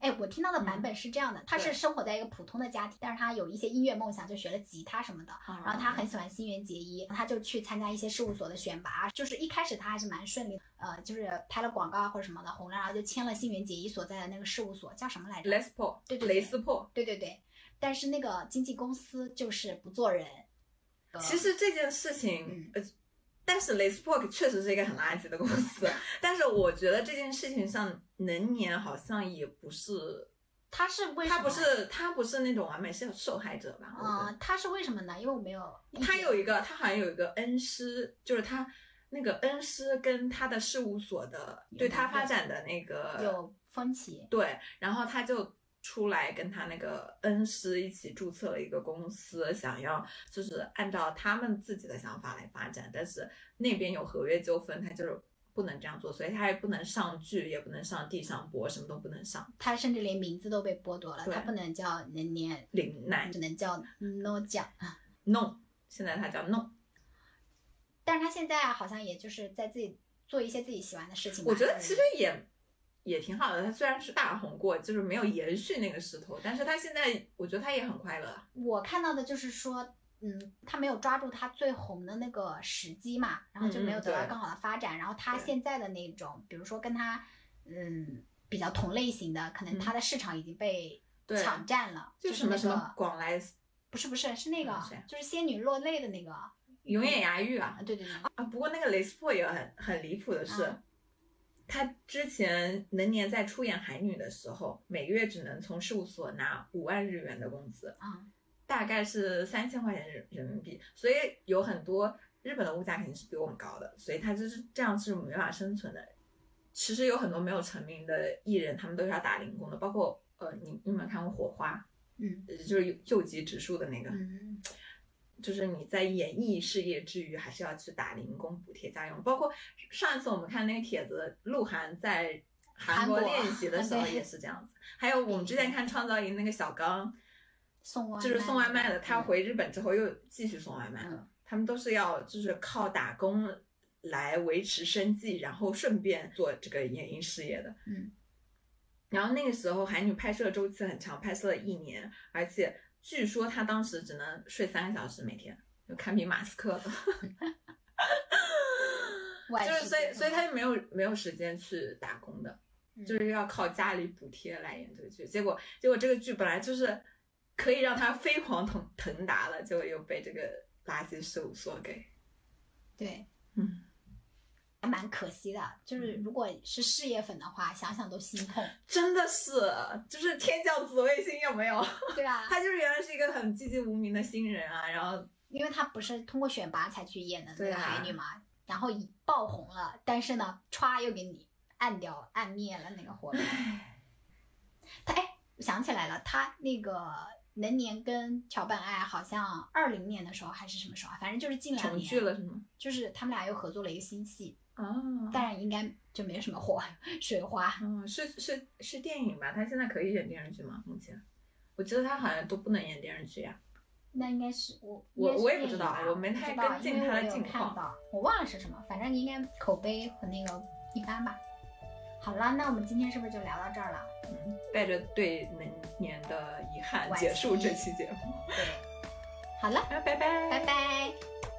哎，我听到的版本是这样的，他是生活在一个普通的家庭，但是他有一些音乐梦想，就学了吉他什么的。然后他很喜欢新垣结衣，他就去参加一些事务所的选拔，就是一开始他还是蛮顺利的，呃，就是拍了广告啊或者什么的红了，然后就签了新垣结衣所在的那个事务所，叫什么来着？Les Paul，对对对蕾丝破。对对对，但是那个经纪公司就是不做人。呃其实这件事情，嗯呃，但是 Les Paul 确实是一个很垃圾的公司，但是我觉得这件事情上，能年好像也不是，他是为？他不是他不是那种完美受受害者吧？我觉得嗯，他是为什么呢？因为我没有，他有一个，他好像有一个恩师，就是他那个恩师跟他的事务所的对他发展的那个有分歧。对，然后他就出来跟他那个恩师一起注册了一个公司，想要就是按照他们自己的想法来发展，但是那边有合约纠纷，他就是不能这样做，所以他也不能上剧，也不能上地上播，什么都不能上。他甚至连名字都被剥夺了，他不能叫能年，林奈只能叫 no 酱。no，现在他叫 no。但是他现在好像也就是在自己做一些自己喜欢的事情。我觉得其实也也挺好的。他虽然是大红过，就是没有延续那个势头，但是他现在我觉得他也很快乐。我看到的就是说，嗯，他没有抓住他最红的那个时机嘛，然后就没有得到更好的发展。然后他现在的那种，比如说跟他嗯比较同类型的，可能他的市场已经被抢占了。就是什么什么广来不是不是是那个就是仙女落泪的那个啊，永远牙玉啊对对对，啊！不过那个蕾丝破也很很离谱的是。啊他之前能年在出演海女的时候，每个月只能从事务所拿五万日元的工资，啊大概是三千块钱人人民币，所以有很多日本的物价肯定是比我们高的，所以他就是这样是没法生存的。其实有很多没有成名的艺人，他们都是要打零工的，包括呃，你你有没有看过《火花》？嗯呃就是右右级指数的那个，嗯 就是你在演艺事业之余，还是要去打零工补贴家用。包括上一次我们看那个帖子，鹿晗在韩国练习的时候也是这样子。还有我们之前看创造营那个小刚，送外就是送外卖的，他嗯回日本之后又继续送外卖了。嗯他们都是要就是靠打工来维持生计，然后顺便做这个演艺事业的。嗯。然后那个时候韩女拍摄周期很长，拍摄了一年，而且据说他当时只能睡三个小时每天，就堪比马斯克 就是所以所以他就没有没有时间去打工的，嗯就是要靠家里补贴来演这个剧。结果结果这个剧本来就是可以让他飞黄腾腾达了，结果又被这个垃圾事务所给对，嗯，还蛮可惜的。就是如果是事业粉的话，想想都心痛。真的是就是天降紫微星有没有？对啊，他就是原来是一个很寂寂无名的新人啊，然后因为他不是通过选拔才去演的那个海女嘛，然后以爆红了，但是呢，歘又给你按掉、按灭了那个火苗。他哎，我想起来了，他那个能年跟乔本爱好像二零年的时候还是什么时候啊，反正就是近两年重年，聚了是吗？就是他们俩又合作了一个新戏，哦，当然应该就没什么火 水花。嗯，是是是电影吧？他现在可以演电视剧吗？目前，我记得他好像都不能演电视剧呀、那应该是我，我我也不知道我没太跟进他的近况我忘了是什么，反正应该口碑和那个一般吧。好了，那我们今天是不是就聊到这儿了？嗯，带着对能年的遗憾结束这期节目。对，好了，啊，拜拜，拜拜。